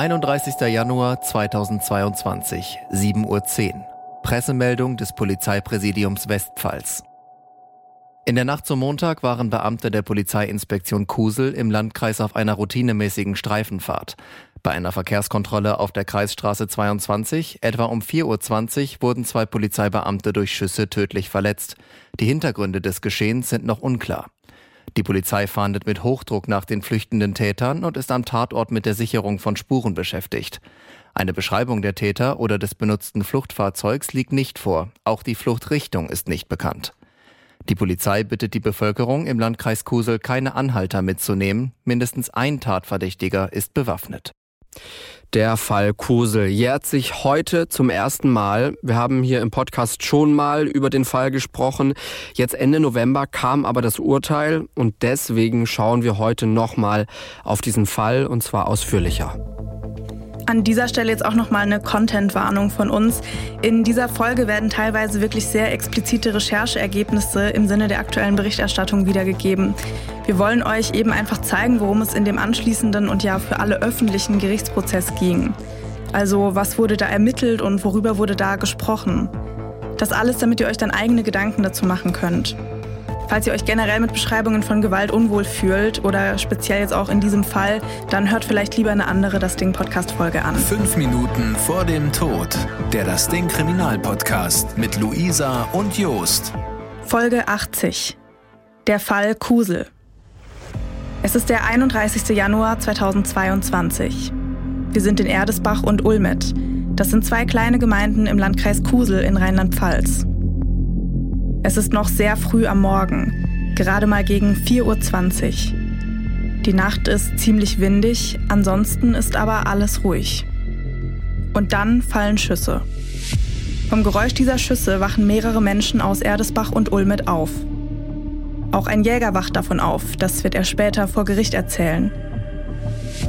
31. Januar 2022, 7.10 Uhr. Pressemeldung des Polizeipräsidiums Westpfalz. In der Nacht zum Montag waren Beamte der Polizeiinspektion Kusel im Landkreis auf einer routinemäßigen Streifenfahrt. Bei einer Verkehrskontrolle auf der Kreisstraße 22, etwa um 4.20 Uhr, wurden zwei Polizeibeamte durch Schüsse tödlich verletzt. Die Hintergründe des Geschehens sind noch unklar. Die Polizei fahndet mit Hochdruck nach den flüchtenden Tätern und ist am Tatort mit der Sicherung von Spuren beschäftigt. Eine Beschreibung der Täter oder des benutzten Fluchtfahrzeugs liegt nicht vor. Auch die Fluchtrichtung ist nicht bekannt. Die Polizei bittet die Bevölkerung im Landkreis Kusel keine Anhalter mitzunehmen. Mindestens ein Tatverdächtiger ist bewaffnet. Der Fall Kusel jährt sich heute zum ersten Mal. Wir haben hier im Podcast schon mal über den Fall gesprochen. Jetzt Ende November kam aber das Urteil und deswegen schauen wir heute nochmal auf diesen Fall und zwar ausführlicher. An dieser Stelle jetzt auch nochmal eine Content-Warnung von uns. In dieser Folge werden teilweise wirklich sehr explizite Rechercheergebnisse im Sinne der aktuellen Berichterstattung wiedergegeben. Wir wollen euch eben einfach zeigen, worum es in dem anschließenden und ja für alle öffentlichen Gerichtsprozess ging. Also was wurde da ermittelt und worüber wurde da gesprochen. Das alles, damit ihr euch dann eigene Gedanken dazu machen könnt. Falls ihr euch generell mit Beschreibungen von Gewalt unwohl fühlt oder speziell jetzt auch in diesem Fall, dann hört vielleicht lieber eine andere Das Ding Podcast Folge an. Fünf Minuten vor dem Tod. Der Das Ding Kriminal Podcast mit Luisa und Jost. Folge 80. Der Fall Kusel. Es ist der 31. Januar 2022. Wir sind in Erdesbach und Ulmet. Das sind zwei kleine Gemeinden im Landkreis Kusel in Rheinland-Pfalz. Es ist noch sehr früh am Morgen, gerade mal gegen 4.20 Uhr. Die Nacht ist ziemlich windig, ansonsten ist aber alles ruhig. Und dann fallen Schüsse. Vom Geräusch dieser Schüsse wachen mehrere Menschen aus Erdesbach und Ulmet auf. Auch ein Jäger wacht davon auf, das wird er später vor Gericht erzählen.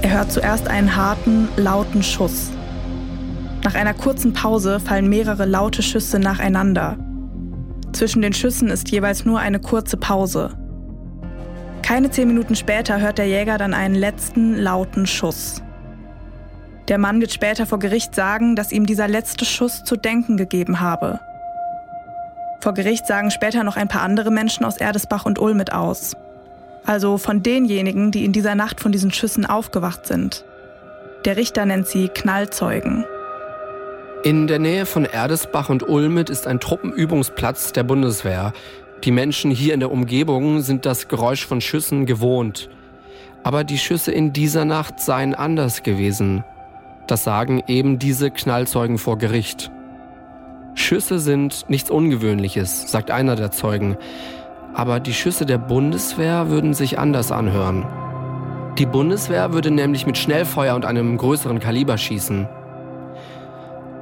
Er hört zuerst einen harten, lauten Schuss. Nach einer kurzen Pause fallen mehrere laute Schüsse nacheinander. Zwischen den Schüssen ist jeweils nur eine kurze Pause. Keine zehn Minuten später hört der Jäger dann einen letzten lauten Schuss. Der Mann wird später vor Gericht sagen, dass ihm dieser letzte Schuss zu denken gegeben habe. Vor Gericht sagen später noch ein paar andere Menschen aus Erdesbach und Ulmet aus. Also von denjenigen, die in dieser Nacht von diesen Schüssen aufgewacht sind. Der Richter nennt sie Knallzeugen. In der Nähe von Erdesbach und Ulmet ist ein Truppenübungsplatz der Bundeswehr. Die Menschen hier in der Umgebung sind das Geräusch von Schüssen gewohnt. Aber die Schüsse in dieser Nacht seien anders gewesen. Das sagen eben diese Knallzeugen vor Gericht. Schüsse sind nichts Ungewöhnliches, sagt einer der Zeugen. Aber die Schüsse der Bundeswehr würden sich anders anhören. Die Bundeswehr würde nämlich mit Schnellfeuer und einem größeren Kaliber schießen.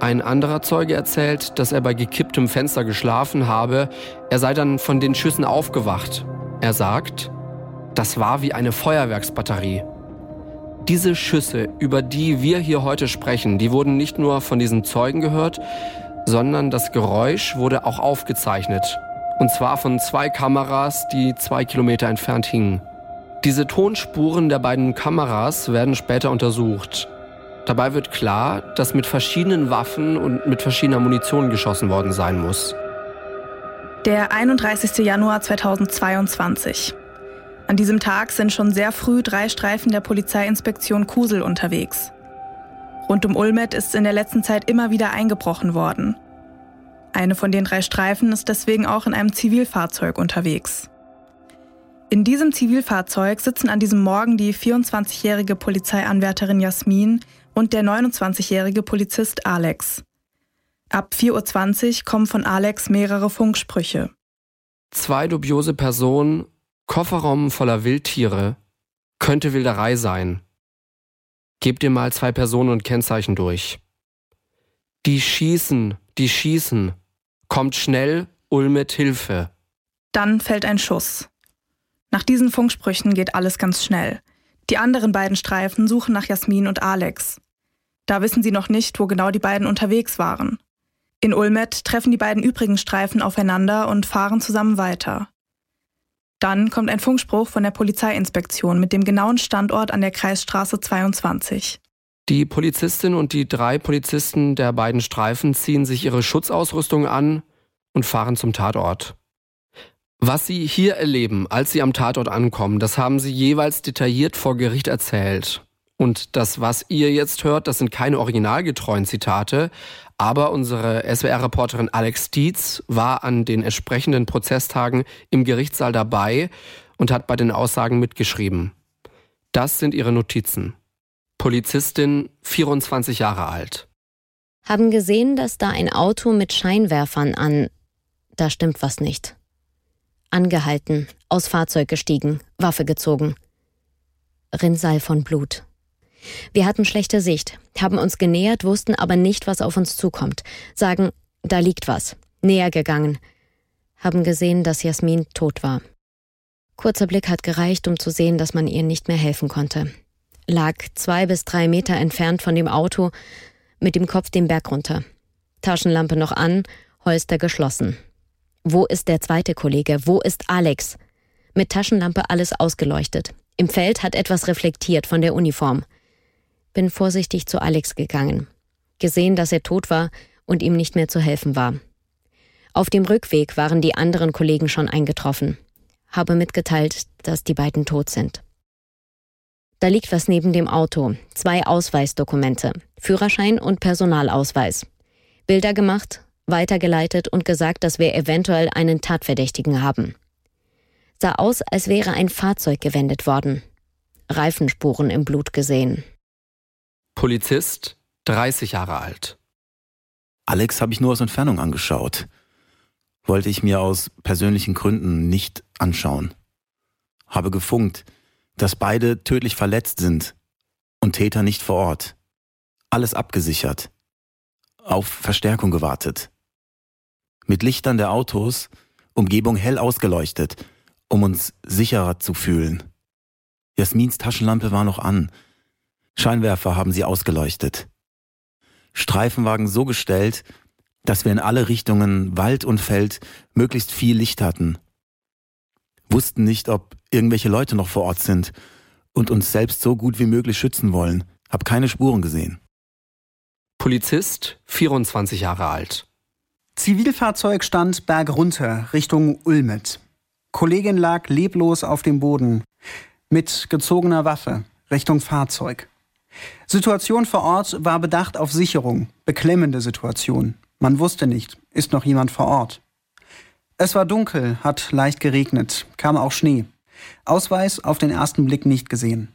Ein anderer Zeuge erzählt, dass er bei gekipptem Fenster geschlafen habe. Er sei dann von den Schüssen aufgewacht. Er sagt, das war wie eine Feuerwerksbatterie. Diese Schüsse, über die wir hier heute sprechen, die wurden nicht nur von diesen Zeugen gehört, sondern das Geräusch wurde auch aufgezeichnet. Und zwar von zwei Kameras, die zwei Kilometer entfernt hingen. Diese Tonspuren der beiden Kameras werden später untersucht. Dabei wird klar, dass mit verschiedenen Waffen und mit verschiedener Munition geschossen worden sein muss. Der 31. Januar 2022. An diesem Tag sind schon sehr früh drei Streifen der Polizeiinspektion Kusel unterwegs. Rund um Ulmet ist in der letzten Zeit immer wieder eingebrochen worden. Eine von den drei Streifen ist deswegen auch in einem Zivilfahrzeug unterwegs. In diesem Zivilfahrzeug sitzen an diesem Morgen die 24-jährige Polizeianwärterin Jasmin und der 29-jährige Polizist Alex. Ab 4.20 Uhr kommen von Alex mehrere Funksprüche. Zwei dubiose Personen, Kofferraum voller Wildtiere, könnte Wilderei sein. Gebt ihr mal zwei Personen und Kennzeichen durch. Die schießen, die schießen. Kommt schnell, Ulmet Hilfe. Dann fällt ein Schuss. Nach diesen Funksprüchen geht alles ganz schnell. Die anderen beiden Streifen suchen nach Jasmin und Alex. Da wissen sie noch nicht, wo genau die beiden unterwegs waren. In Ulmet treffen die beiden übrigen Streifen aufeinander und fahren zusammen weiter. Dann kommt ein Funkspruch von der Polizeiinspektion mit dem genauen Standort an der Kreisstraße 22. Die Polizistin und die drei Polizisten der beiden Streifen ziehen sich ihre Schutzausrüstung an und fahren zum Tatort. Was sie hier erleben, als sie am Tatort ankommen, das haben sie jeweils detailliert vor Gericht erzählt. Und das, was ihr jetzt hört, das sind keine originalgetreuen Zitate, aber unsere SWR-Reporterin Alex Dietz war an den entsprechenden Prozesstagen im Gerichtssaal dabei und hat bei den Aussagen mitgeschrieben. Das sind ihre Notizen. Polizistin, 24 Jahre alt. Haben gesehen, dass da ein Auto mit Scheinwerfern an. Da stimmt was nicht. Angehalten, aus Fahrzeug gestiegen, Waffe gezogen. Rinnsal von Blut. Wir hatten schlechte Sicht, haben uns genähert, wussten aber nicht, was auf uns zukommt. Sagen, da liegt was. Näher gegangen. Haben gesehen, dass Jasmin tot war. Kurzer Blick hat gereicht, um zu sehen, dass man ihr nicht mehr helfen konnte lag zwei bis drei Meter entfernt von dem Auto, mit dem Kopf den Berg runter. Taschenlampe noch an, Holster geschlossen. Wo ist der zweite Kollege? Wo ist Alex? Mit Taschenlampe alles ausgeleuchtet. Im Feld hat etwas reflektiert von der Uniform. Bin vorsichtig zu Alex gegangen. Gesehen, dass er tot war und ihm nicht mehr zu helfen war. Auf dem Rückweg waren die anderen Kollegen schon eingetroffen. Habe mitgeteilt, dass die beiden tot sind. Da liegt was neben dem Auto. Zwei Ausweisdokumente. Führerschein und Personalausweis. Bilder gemacht, weitergeleitet und gesagt, dass wir eventuell einen Tatverdächtigen haben. Sah aus, als wäre ein Fahrzeug gewendet worden. Reifenspuren im Blut gesehen. Polizist, 30 Jahre alt. Alex habe ich nur aus Entfernung angeschaut. Wollte ich mir aus persönlichen Gründen nicht anschauen. Habe gefunkt, dass beide tödlich verletzt sind und Täter nicht vor Ort. Alles abgesichert. Auf Verstärkung gewartet. Mit Lichtern der Autos, Umgebung hell ausgeleuchtet, um uns sicherer zu fühlen. Jasmins Taschenlampe war noch an. Scheinwerfer haben sie ausgeleuchtet. Streifenwagen so gestellt, dass wir in alle Richtungen, Wald und Feld, möglichst viel Licht hatten. Wussten nicht, ob irgendwelche Leute noch vor Ort sind und uns selbst so gut wie möglich schützen wollen. Hab keine Spuren gesehen. Polizist, 24 Jahre alt. Zivilfahrzeug stand bergunter Richtung Ulmet. Kollegin lag leblos auf dem Boden mit gezogener Waffe Richtung Fahrzeug. Situation vor Ort war bedacht auf Sicherung, beklemmende Situation. Man wusste nicht, ist noch jemand vor Ort. Es war dunkel, hat leicht geregnet, kam auch Schnee. Ausweis auf den ersten Blick nicht gesehen.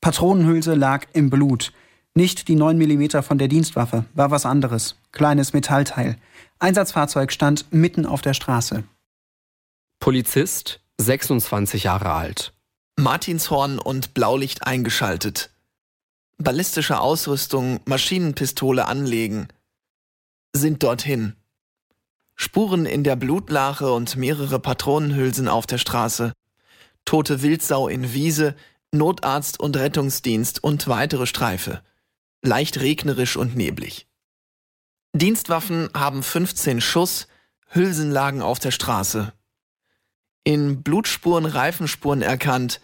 Patronenhülse lag im Blut. Nicht die 9 mm von der Dienstwaffe, war was anderes. Kleines Metallteil. Einsatzfahrzeug stand mitten auf der Straße. Polizist, 26 Jahre alt. Martinshorn und Blaulicht eingeschaltet. Ballistische Ausrüstung, Maschinenpistole anlegen. Sind dorthin. Spuren in der Blutlache und mehrere Patronenhülsen auf der Straße tote Wildsau in Wiese, Notarzt und Rettungsdienst und weitere Streife. Leicht regnerisch und neblig. Dienstwaffen haben 15 Schuss, Hülsen lagen auf der Straße. In Blutspuren Reifenspuren erkannt,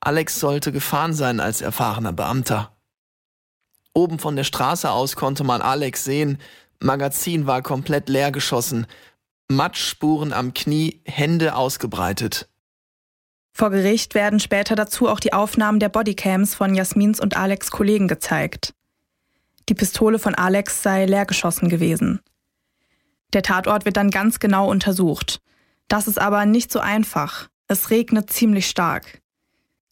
Alex sollte gefahren sein als erfahrener Beamter. Oben von der Straße aus konnte man Alex sehen, Magazin war komplett leer geschossen, Matschspuren am Knie, Hände ausgebreitet. Vor Gericht werden später dazu auch die Aufnahmen der Bodycams von Jasmins und Alex Kollegen gezeigt. Die Pistole von Alex sei leergeschossen gewesen. Der Tatort wird dann ganz genau untersucht. Das ist aber nicht so einfach. Es regnet ziemlich stark.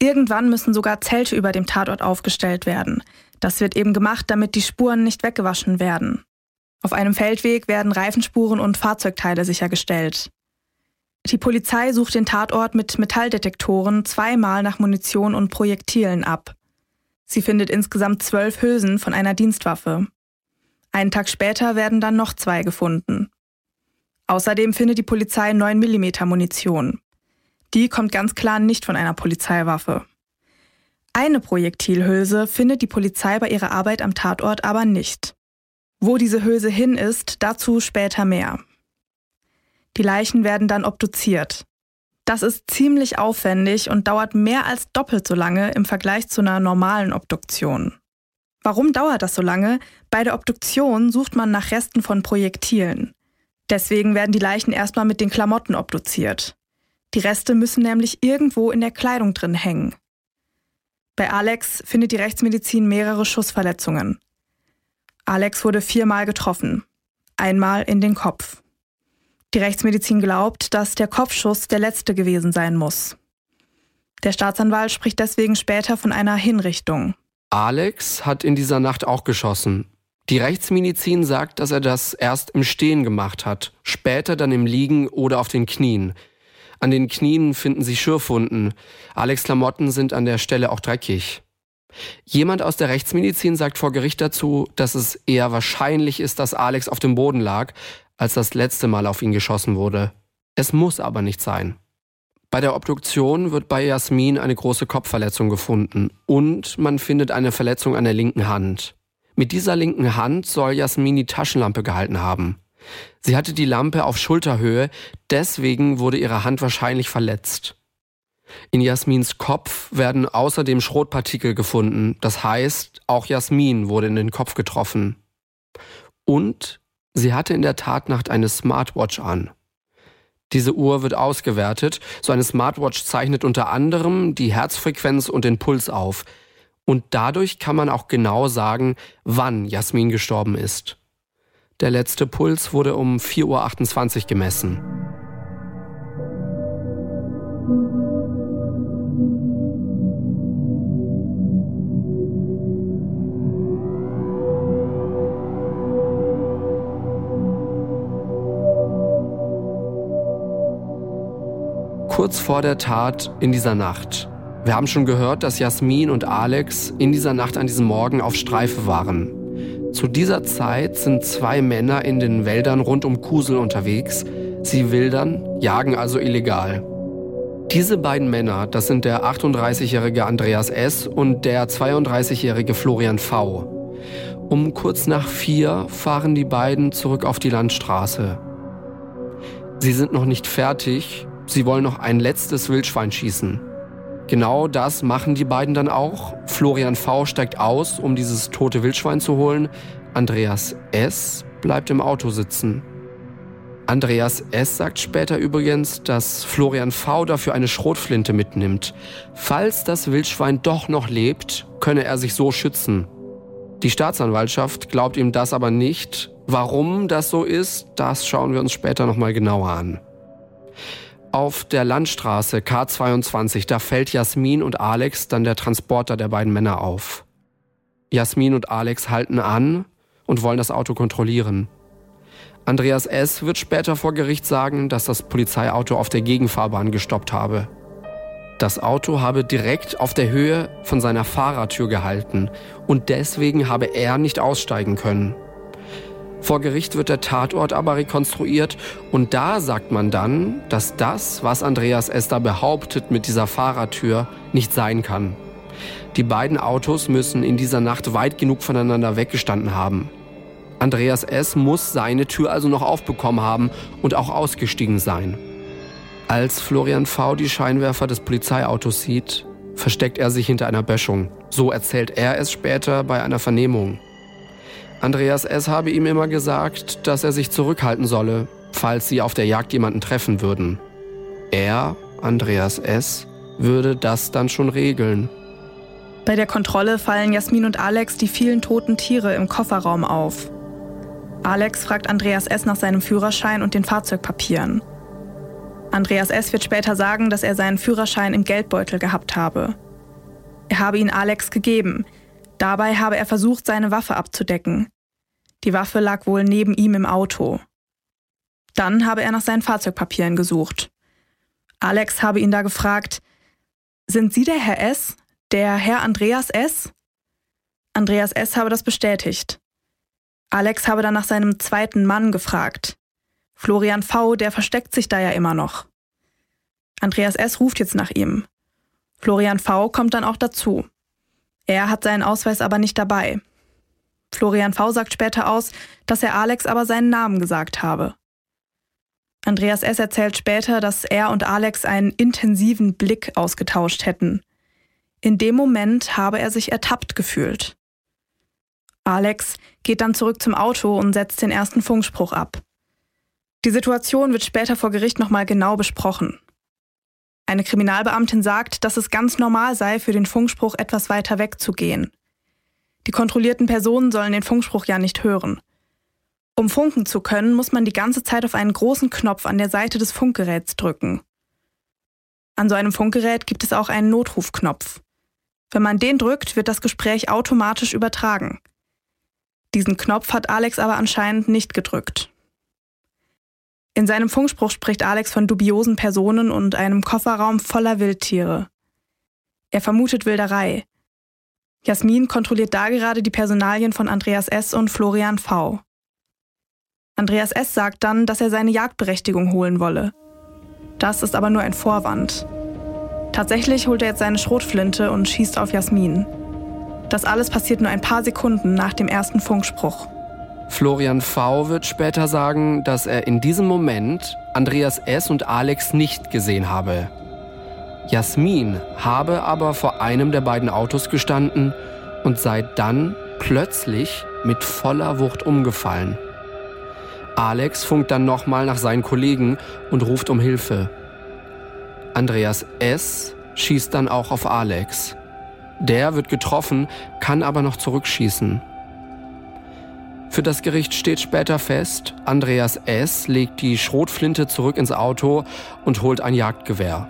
Irgendwann müssen sogar Zelte über dem Tatort aufgestellt werden. Das wird eben gemacht, damit die Spuren nicht weggewaschen werden. Auf einem Feldweg werden Reifenspuren und Fahrzeugteile sichergestellt. Die Polizei sucht den Tatort mit Metalldetektoren zweimal nach Munition und Projektilen ab. Sie findet insgesamt zwölf Hülsen von einer Dienstwaffe. Einen Tag später werden dann noch zwei gefunden. Außerdem findet die Polizei 9 mm Munition. Die kommt ganz klar nicht von einer Polizeiwaffe. Eine Projektilhülse findet die Polizei bei ihrer Arbeit am Tatort aber nicht. Wo diese Hülse hin ist, dazu später mehr. Die Leichen werden dann obduziert. Das ist ziemlich aufwendig und dauert mehr als doppelt so lange im Vergleich zu einer normalen Obduktion. Warum dauert das so lange? Bei der Obduktion sucht man nach Resten von Projektilen. Deswegen werden die Leichen erstmal mit den Klamotten obduziert. Die Reste müssen nämlich irgendwo in der Kleidung drin hängen. Bei Alex findet die Rechtsmedizin mehrere Schussverletzungen. Alex wurde viermal getroffen, einmal in den Kopf. Die Rechtsmedizin glaubt, dass der Kopfschuss der letzte gewesen sein muss. Der Staatsanwalt spricht deswegen später von einer Hinrichtung. Alex hat in dieser Nacht auch geschossen. Die Rechtsmedizin sagt, dass er das erst im Stehen gemacht hat, später dann im Liegen oder auf den Knien. An den Knien finden sich Schürfwunden. Alex Klamotten sind an der Stelle auch dreckig. Jemand aus der Rechtsmedizin sagt vor Gericht dazu, dass es eher wahrscheinlich ist, dass Alex auf dem Boden lag, als das letzte Mal auf ihn geschossen wurde. Es muss aber nicht sein. Bei der Obduktion wird bei Jasmin eine große Kopfverletzung gefunden und man findet eine Verletzung an der linken Hand. Mit dieser linken Hand soll Jasmin die Taschenlampe gehalten haben. Sie hatte die Lampe auf Schulterhöhe, deswegen wurde ihre Hand wahrscheinlich verletzt. In Jasmins Kopf werden außerdem Schrotpartikel gefunden, das heißt, auch Jasmin wurde in den Kopf getroffen. Und sie hatte in der Tatnacht eine Smartwatch an. Diese Uhr wird ausgewertet. So eine Smartwatch zeichnet unter anderem die Herzfrequenz und den Puls auf. Und dadurch kann man auch genau sagen, wann Jasmin gestorben ist. Der letzte Puls wurde um 4.28 Uhr gemessen. kurz vor der Tat in dieser Nacht. Wir haben schon gehört, dass Jasmin und Alex in dieser Nacht an diesem Morgen auf Streife waren. Zu dieser Zeit sind zwei Männer in den Wäldern rund um Kusel unterwegs. Sie wildern, jagen also illegal. Diese beiden Männer, das sind der 38-jährige Andreas S. und der 32-jährige Florian V. Um kurz nach vier fahren die beiden zurück auf die Landstraße. Sie sind noch nicht fertig, Sie wollen noch ein letztes Wildschwein schießen. Genau das machen die beiden dann auch. Florian V steigt aus, um dieses tote Wildschwein zu holen. Andreas S. bleibt im Auto sitzen. Andreas S. sagt später übrigens, dass Florian V. dafür eine Schrotflinte mitnimmt. Falls das Wildschwein doch noch lebt, könne er sich so schützen. Die Staatsanwaltschaft glaubt ihm das aber nicht. Warum das so ist, das schauen wir uns später nochmal genauer an. Auf der Landstraße K22, da fällt Jasmin und Alex dann der Transporter der beiden Männer auf. Jasmin und Alex halten an und wollen das Auto kontrollieren. Andreas S. wird später vor Gericht sagen, dass das Polizeiauto auf der Gegenfahrbahn gestoppt habe. Das Auto habe direkt auf der Höhe von seiner Fahrertür gehalten und deswegen habe er nicht aussteigen können. Vor Gericht wird der Tatort aber rekonstruiert und da sagt man dann, dass das, was Andreas Esther behauptet mit dieser Fahrertür, nicht sein kann. Die beiden Autos müssen in dieser Nacht weit genug voneinander weggestanden haben. Andreas S. muss seine Tür also noch aufbekommen haben und auch ausgestiegen sein. Als Florian V. die Scheinwerfer des Polizeiautos sieht, versteckt er sich hinter einer Böschung. So erzählt er es später bei einer Vernehmung. Andreas S. habe ihm immer gesagt, dass er sich zurückhalten solle, falls sie auf der Jagd jemanden treffen würden. Er, Andreas S., würde das dann schon regeln. Bei der Kontrolle fallen Jasmin und Alex die vielen toten Tiere im Kofferraum auf. Alex fragt Andreas S. nach seinem Führerschein und den Fahrzeugpapieren. Andreas S. wird später sagen, dass er seinen Führerschein im Geldbeutel gehabt habe. Er habe ihn Alex gegeben. Dabei habe er versucht, seine Waffe abzudecken. Die Waffe lag wohl neben ihm im Auto. Dann habe er nach seinen Fahrzeugpapieren gesucht. Alex habe ihn da gefragt, sind Sie der Herr S., der Herr Andreas S.? Andreas S. habe das bestätigt. Alex habe dann nach seinem zweiten Mann gefragt. Florian V., der versteckt sich da ja immer noch. Andreas S. ruft jetzt nach ihm. Florian V. kommt dann auch dazu. Er hat seinen Ausweis aber nicht dabei. Florian V. sagt später aus, dass er Alex aber seinen Namen gesagt habe. Andreas S. erzählt später, dass er und Alex einen intensiven Blick ausgetauscht hätten. In dem Moment habe er sich ertappt gefühlt. Alex geht dann zurück zum Auto und setzt den ersten Funkspruch ab. Die Situation wird später vor Gericht nochmal genau besprochen. Eine Kriminalbeamtin sagt, dass es ganz normal sei, für den Funkspruch etwas weiter wegzugehen. Die kontrollierten Personen sollen den Funkspruch ja nicht hören. Um funken zu können, muss man die ganze Zeit auf einen großen Knopf an der Seite des Funkgeräts drücken. An so einem Funkgerät gibt es auch einen Notrufknopf. Wenn man den drückt, wird das Gespräch automatisch übertragen. Diesen Knopf hat Alex aber anscheinend nicht gedrückt. In seinem Funkspruch spricht Alex von dubiosen Personen und einem Kofferraum voller Wildtiere. Er vermutet Wilderei. Jasmin kontrolliert da gerade die Personalien von Andreas S. und Florian V. Andreas S. sagt dann, dass er seine Jagdberechtigung holen wolle. Das ist aber nur ein Vorwand. Tatsächlich holt er jetzt seine Schrotflinte und schießt auf Jasmin. Das alles passiert nur ein paar Sekunden nach dem ersten Funkspruch. Florian V. wird später sagen, dass er in diesem Moment Andreas S. und Alex nicht gesehen habe. Jasmin habe aber vor einem der beiden Autos gestanden und sei dann plötzlich mit voller Wucht umgefallen. Alex funkt dann nochmal nach seinen Kollegen und ruft um Hilfe. Andreas S. schießt dann auch auf Alex. Der wird getroffen, kann aber noch zurückschießen. Für das Gericht steht später fest, Andreas S. legt die Schrotflinte zurück ins Auto und holt ein Jagdgewehr.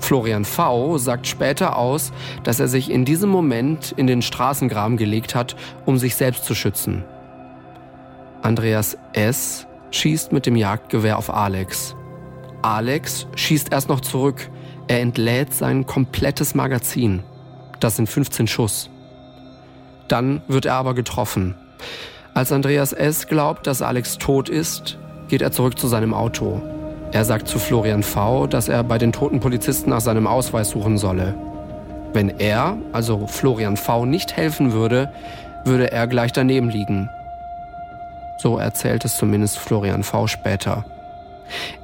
Florian V. sagt später aus, dass er sich in diesem Moment in den Straßengraben gelegt hat, um sich selbst zu schützen. Andreas S. schießt mit dem Jagdgewehr auf Alex. Alex schießt erst noch zurück. Er entlädt sein komplettes Magazin. Das sind 15 Schuss. Dann wird er aber getroffen. Als Andreas S. glaubt, dass Alex tot ist, geht er zurück zu seinem Auto. Er sagt zu Florian V., dass er bei den toten Polizisten nach seinem Ausweis suchen solle. Wenn er, also Florian V., nicht helfen würde, würde er gleich daneben liegen. So erzählt es zumindest Florian V. später.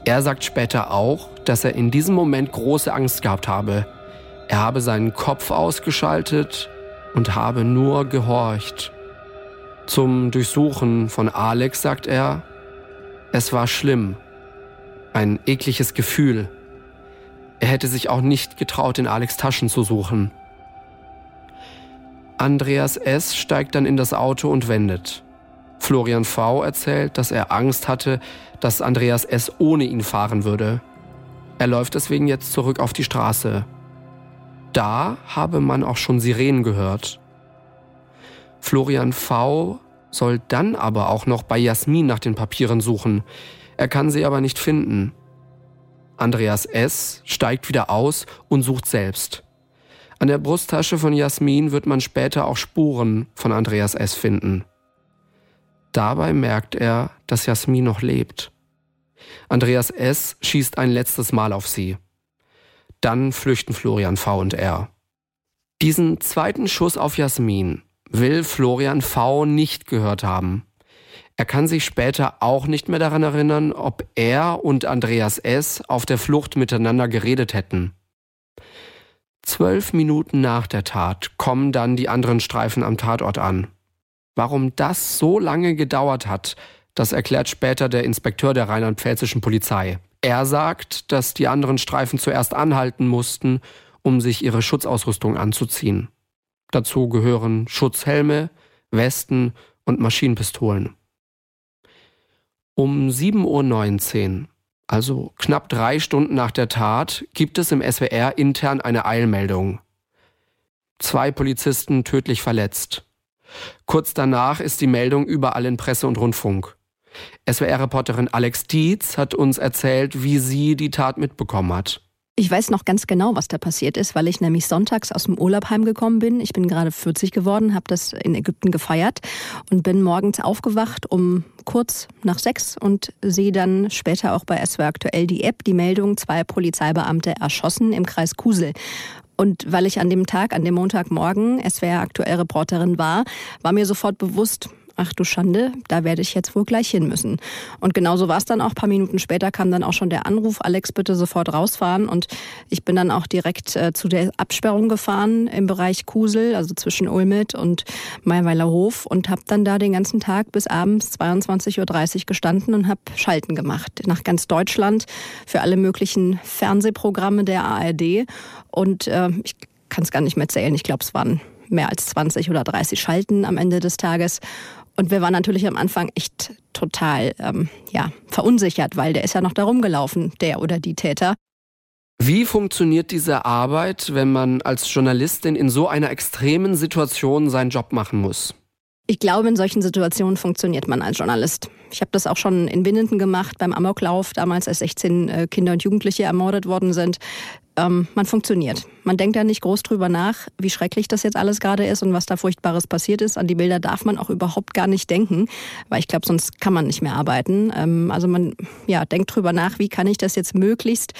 Er sagt später auch, dass er in diesem Moment große Angst gehabt habe. Er habe seinen Kopf ausgeschaltet und habe nur gehorcht. Zum Durchsuchen von Alex sagt er, es war schlimm, ein ekliges Gefühl. Er hätte sich auch nicht getraut, in Alex Taschen zu suchen. Andreas S. steigt dann in das Auto und wendet. Florian V. erzählt, dass er Angst hatte, dass Andreas S. ohne ihn fahren würde. Er läuft deswegen jetzt zurück auf die Straße. Da habe man auch schon Sirenen gehört. Florian V. soll dann aber auch noch bei Jasmin nach den Papieren suchen. Er kann sie aber nicht finden. Andreas S. steigt wieder aus und sucht selbst. An der Brusttasche von Jasmin wird man später auch Spuren von Andreas S. finden. Dabei merkt er, dass Jasmin noch lebt. Andreas S. schießt ein letztes Mal auf sie. Dann flüchten Florian V. und er. Diesen zweiten Schuss auf Jasmin will Florian V. nicht gehört haben. Er kann sich später auch nicht mehr daran erinnern, ob er und Andreas S. auf der Flucht miteinander geredet hätten. Zwölf Minuten nach der Tat kommen dann die anderen Streifen am Tatort an. Warum das so lange gedauert hat, das erklärt später der Inspekteur der rheinland-pfälzischen Polizei. Er sagt, dass die anderen Streifen zuerst anhalten mussten, um sich ihre Schutzausrüstung anzuziehen. Dazu gehören Schutzhelme, Westen und Maschinenpistolen. Um 7.19 Uhr, also knapp drei Stunden nach der Tat, gibt es im SWR intern eine Eilmeldung. Zwei Polizisten tödlich verletzt. Kurz danach ist die Meldung überall in Presse und Rundfunk. SWR-Reporterin Alex Dietz hat uns erzählt, wie sie die Tat mitbekommen hat. Ich weiß noch ganz genau, was da passiert ist, weil ich nämlich sonntags aus dem Urlaub heimgekommen bin. Ich bin gerade 40 geworden, habe das in Ägypten gefeiert und bin morgens aufgewacht um kurz nach sechs und sehe dann später auch bei SWR aktuell die App, die Meldung, zwei Polizeibeamte erschossen im Kreis Kusel. Und weil ich an dem Tag, an dem Montagmorgen SWR aktuell Reporterin war, war mir sofort bewusst, ach du Schande, da werde ich jetzt wohl gleich hin müssen. Und genauso war es dann auch. Ein paar Minuten später kam dann auch schon der Anruf, Alex, bitte sofort rausfahren. Und ich bin dann auch direkt äh, zu der Absperrung gefahren im Bereich Kusel, also zwischen Ulmit und Mayweiler Hof und habe dann da den ganzen Tag bis abends 22.30 Uhr gestanden und habe Schalten gemacht nach ganz Deutschland für alle möglichen Fernsehprogramme der ARD. Und äh, ich kann es gar nicht mehr zählen. Ich glaube, es waren mehr als 20 oder 30 Schalten am Ende des Tages. Und wir waren natürlich am Anfang echt total ähm, ja, verunsichert, weil der ist ja noch da rumgelaufen, der oder die Täter. Wie funktioniert diese Arbeit, wenn man als Journalistin in so einer extremen Situation seinen Job machen muss? Ich glaube, in solchen Situationen funktioniert man als Journalist. Ich habe das auch schon in Winnenden gemacht, beim Amoklauf, damals als 16 äh, Kinder und Jugendliche ermordet worden sind. Ähm, man funktioniert. Man denkt ja nicht groß drüber nach, wie schrecklich das jetzt alles gerade ist und was da Furchtbares passiert ist. An die Bilder darf man auch überhaupt gar nicht denken, weil ich glaube, sonst kann man nicht mehr arbeiten. Ähm, also man ja, denkt drüber nach, wie kann ich das jetzt möglichst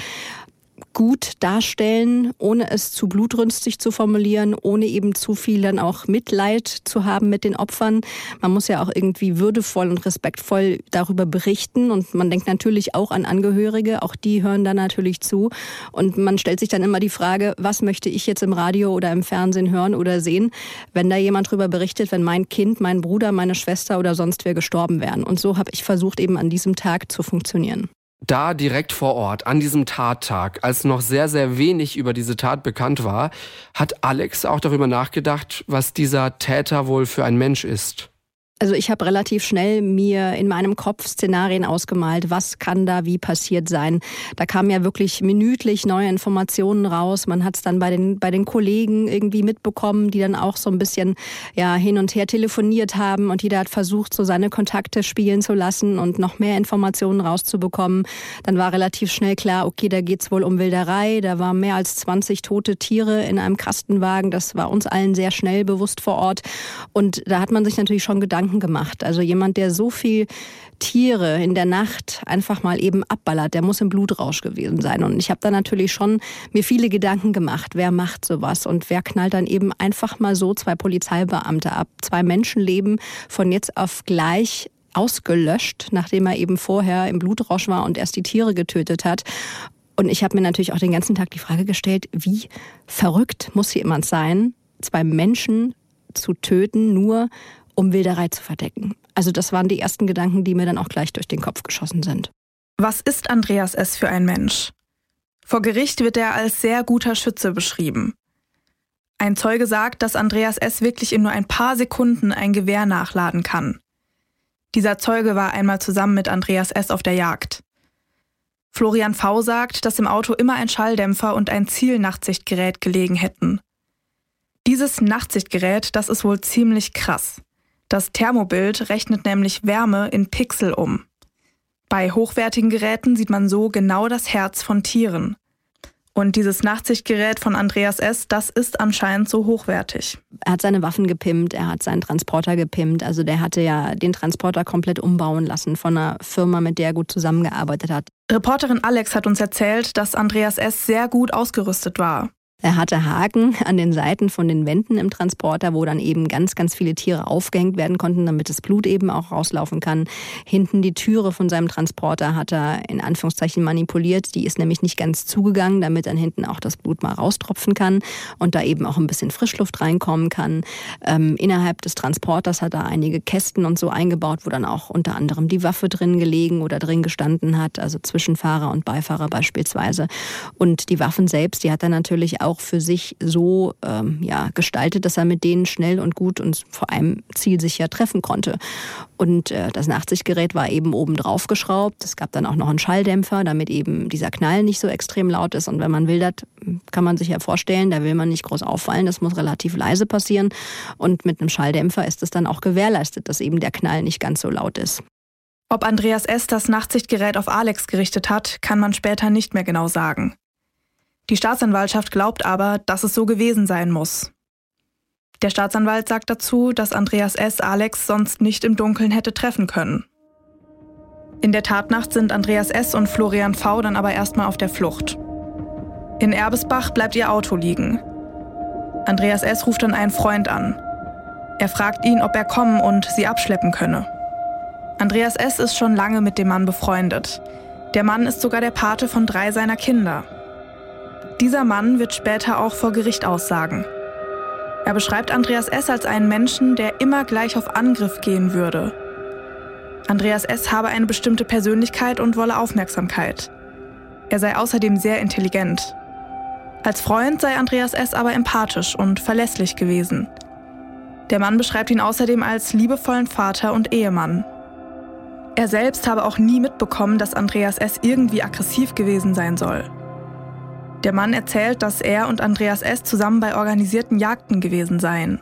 gut darstellen, ohne es zu blutrünstig zu formulieren, ohne eben zu viel dann auch Mitleid zu haben mit den Opfern. Man muss ja auch irgendwie würdevoll und respektvoll darüber berichten und man denkt natürlich auch an Angehörige, auch die hören da natürlich zu und man stellt sich dann immer die Frage, was möchte ich jetzt im Radio oder im Fernsehen hören oder sehen, wenn da jemand darüber berichtet, wenn mein Kind, mein Bruder, meine Schwester oder sonst wer gestorben wären. Und so habe ich versucht, eben an diesem Tag zu funktionieren. Da direkt vor Ort, an diesem Tattag, als noch sehr, sehr wenig über diese Tat bekannt war, hat Alex auch darüber nachgedacht, was dieser Täter wohl für ein Mensch ist. Also ich habe relativ schnell mir in meinem Kopf Szenarien ausgemalt, was kann da wie passiert sein. Da kamen ja wirklich minütlich neue Informationen raus. Man hat es dann bei den, bei den Kollegen irgendwie mitbekommen, die dann auch so ein bisschen ja, hin und her telefoniert haben und jeder hat versucht, so seine Kontakte spielen zu lassen und noch mehr Informationen rauszubekommen. Dann war relativ schnell klar, okay, da geht's wohl um Wilderei. Da waren mehr als 20 tote Tiere in einem Kastenwagen. Das war uns allen sehr schnell bewusst vor Ort. Und da hat man sich natürlich schon Gedanken Gedanken gemacht. Also jemand, der so viel Tiere in der Nacht einfach mal eben abballert, der muss im Blutrausch gewesen sein. Und ich habe da natürlich schon mir viele Gedanken gemacht, wer macht sowas und wer knallt dann eben einfach mal so zwei Polizeibeamte ab. Zwei Menschenleben von jetzt auf gleich ausgelöscht, nachdem er eben vorher im Blutrausch war und erst die Tiere getötet hat. Und ich habe mir natürlich auch den ganzen Tag die Frage gestellt, wie verrückt muss jemand sein, zwei Menschen zu töten, nur um Wilderei zu verdecken. Also das waren die ersten Gedanken, die mir dann auch gleich durch den Kopf geschossen sind. Was ist Andreas S. für ein Mensch? Vor Gericht wird er als sehr guter Schütze beschrieben. Ein Zeuge sagt, dass Andreas S. wirklich in nur ein paar Sekunden ein Gewehr nachladen kann. Dieser Zeuge war einmal zusammen mit Andreas S. auf der Jagd. Florian V. sagt, dass im Auto immer ein Schalldämpfer und ein Zielnachtsichtgerät gelegen hätten. Dieses Nachtsichtgerät, das ist wohl ziemlich krass. Das Thermobild rechnet nämlich Wärme in Pixel um. Bei hochwertigen Geräten sieht man so genau das Herz von Tieren. Und dieses Nachtsichtgerät von Andreas S., das ist anscheinend so hochwertig. Er hat seine Waffen gepimpt, er hat seinen Transporter gepimpt. Also der hatte ja den Transporter komplett umbauen lassen von einer Firma, mit der er gut zusammengearbeitet hat. Reporterin Alex hat uns erzählt, dass Andreas S. sehr gut ausgerüstet war. Er hatte Haken an den Seiten von den Wänden im Transporter, wo dann eben ganz, ganz viele Tiere aufgehängt werden konnten, damit das Blut eben auch rauslaufen kann. Hinten die Türe von seinem Transporter hat er in Anführungszeichen manipuliert. Die ist nämlich nicht ganz zugegangen, damit dann hinten auch das Blut mal raustropfen kann und da eben auch ein bisschen Frischluft reinkommen kann. Ähm, innerhalb des Transporters hat er einige Kästen und so eingebaut, wo dann auch unter anderem die Waffe drin gelegen oder drin gestanden hat, also zwischen Fahrer und Beifahrer beispielsweise. Und die Waffen selbst, die hat er natürlich auch auch für sich so ähm, ja, gestaltet, dass er mit denen schnell und gut und vor allem zielsicher treffen konnte. Und äh, das Nachtsichtgerät war eben oben drauf geschraubt. Es gab dann auch noch einen Schalldämpfer, damit eben dieser Knall nicht so extrem laut ist. Und wenn man wildert, kann man sich ja vorstellen, da will man nicht groß auffallen. Das muss relativ leise passieren. Und mit einem Schalldämpfer ist es dann auch gewährleistet, dass eben der Knall nicht ganz so laut ist. Ob Andreas S. das Nachtsichtgerät auf Alex gerichtet hat, kann man später nicht mehr genau sagen. Die Staatsanwaltschaft glaubt aber, dass es so gewesen sein muss. Der Staatsanwalt sagt dazu, dass Andreas S. Alex sonst nicht im Dunkeln hätte treffen können. In der Tatnacht sind Andreas S. und Florian V. dann aber erstmal auf der Flucht. In Erbesbach bleibt ihr Auto liegen. Andreas S. ruft dann einen Freund an. Er fragt ihn, ob er kommen und sie abschleppen könne. Andreas S. ist schon lange mit dem Mann befreundet. Der Mann ist sogar der Pate von drei seiner Kinder. Dieser Mann wird später auch vor Gericht aussagen. Er beschreibt Andreas S. als einen Menschen, der immer gleich auf Angriff gehen würde. Andreas S. habe eine bestimmte Persönlichkeit und wolle Aufmerksamkeit. Er sei außerdem sehr intelligent. Als Freund sei Andreas S. aber empathisch und verlässlich gewesen. Der Mann beschreibt ihn außerdem als liebevollen Vater und Ehemann. Er selbst habe auch nie mitbekommen, dass Andreas S. irgendwie aggressiv gewesen sein soll. Der Mann erzählt, dass er und Andreas S. zusammen bei organisierten Jagden gewesen seien.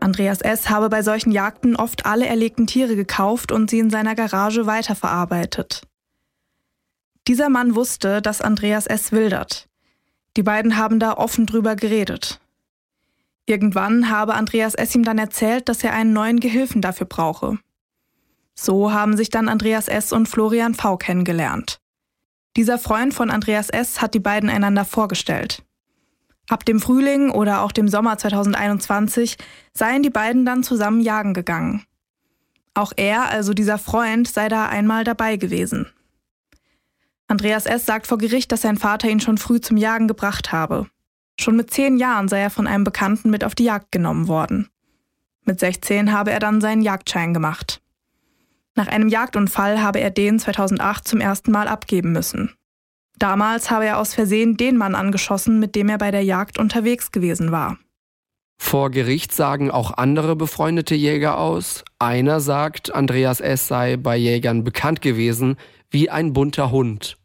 Andreas S. habe bei solchen Jagden oft alle erlegten Tiere gekauft und sie in seiner Garage weiterverarbeitet. Dieser Mann wusste, dass Andreas S. wildert. Die beiden haben da offen drüber geredet. Irgendwann habe Andreas S. ihm dann erzählt, dass er einen neuen Gehilfen dafür brauche. So haben sich dann Andreas S. und Florian V. kennengelernt. Dieser Freund von Andreas S. hat die beiden einander vorgestellt. Ab dem Frühling oder auch dem Sommer 2021 seien die beiden dann zusammen jagen gegangen. Auch er, also dieser Freund, sei da einmal dabei gewesen. Andreas S. sagt vor Gericht, dass sein Vater ihn schon früh zum Jagen gebracht habe. Schon mit zehn Jahren sei er von einem Bekannten mit auf die Jagd genommen worden. Mit 16 habe er dann seinen Jagdschein gemacht. Nach einem Jagdunfall habe er den 2008 zum ersten Mal abgeben müssen. Damals habe er aus Versehen den Mann angeschossen, mit dem er bei der Jagd unterwegs gewesen war. Vor Gericht sagen auch andere befreundete Jäger aus. Einer sagt, Andreas S. sei bei Jägern bekannt gewesen wie ein bunter Hund.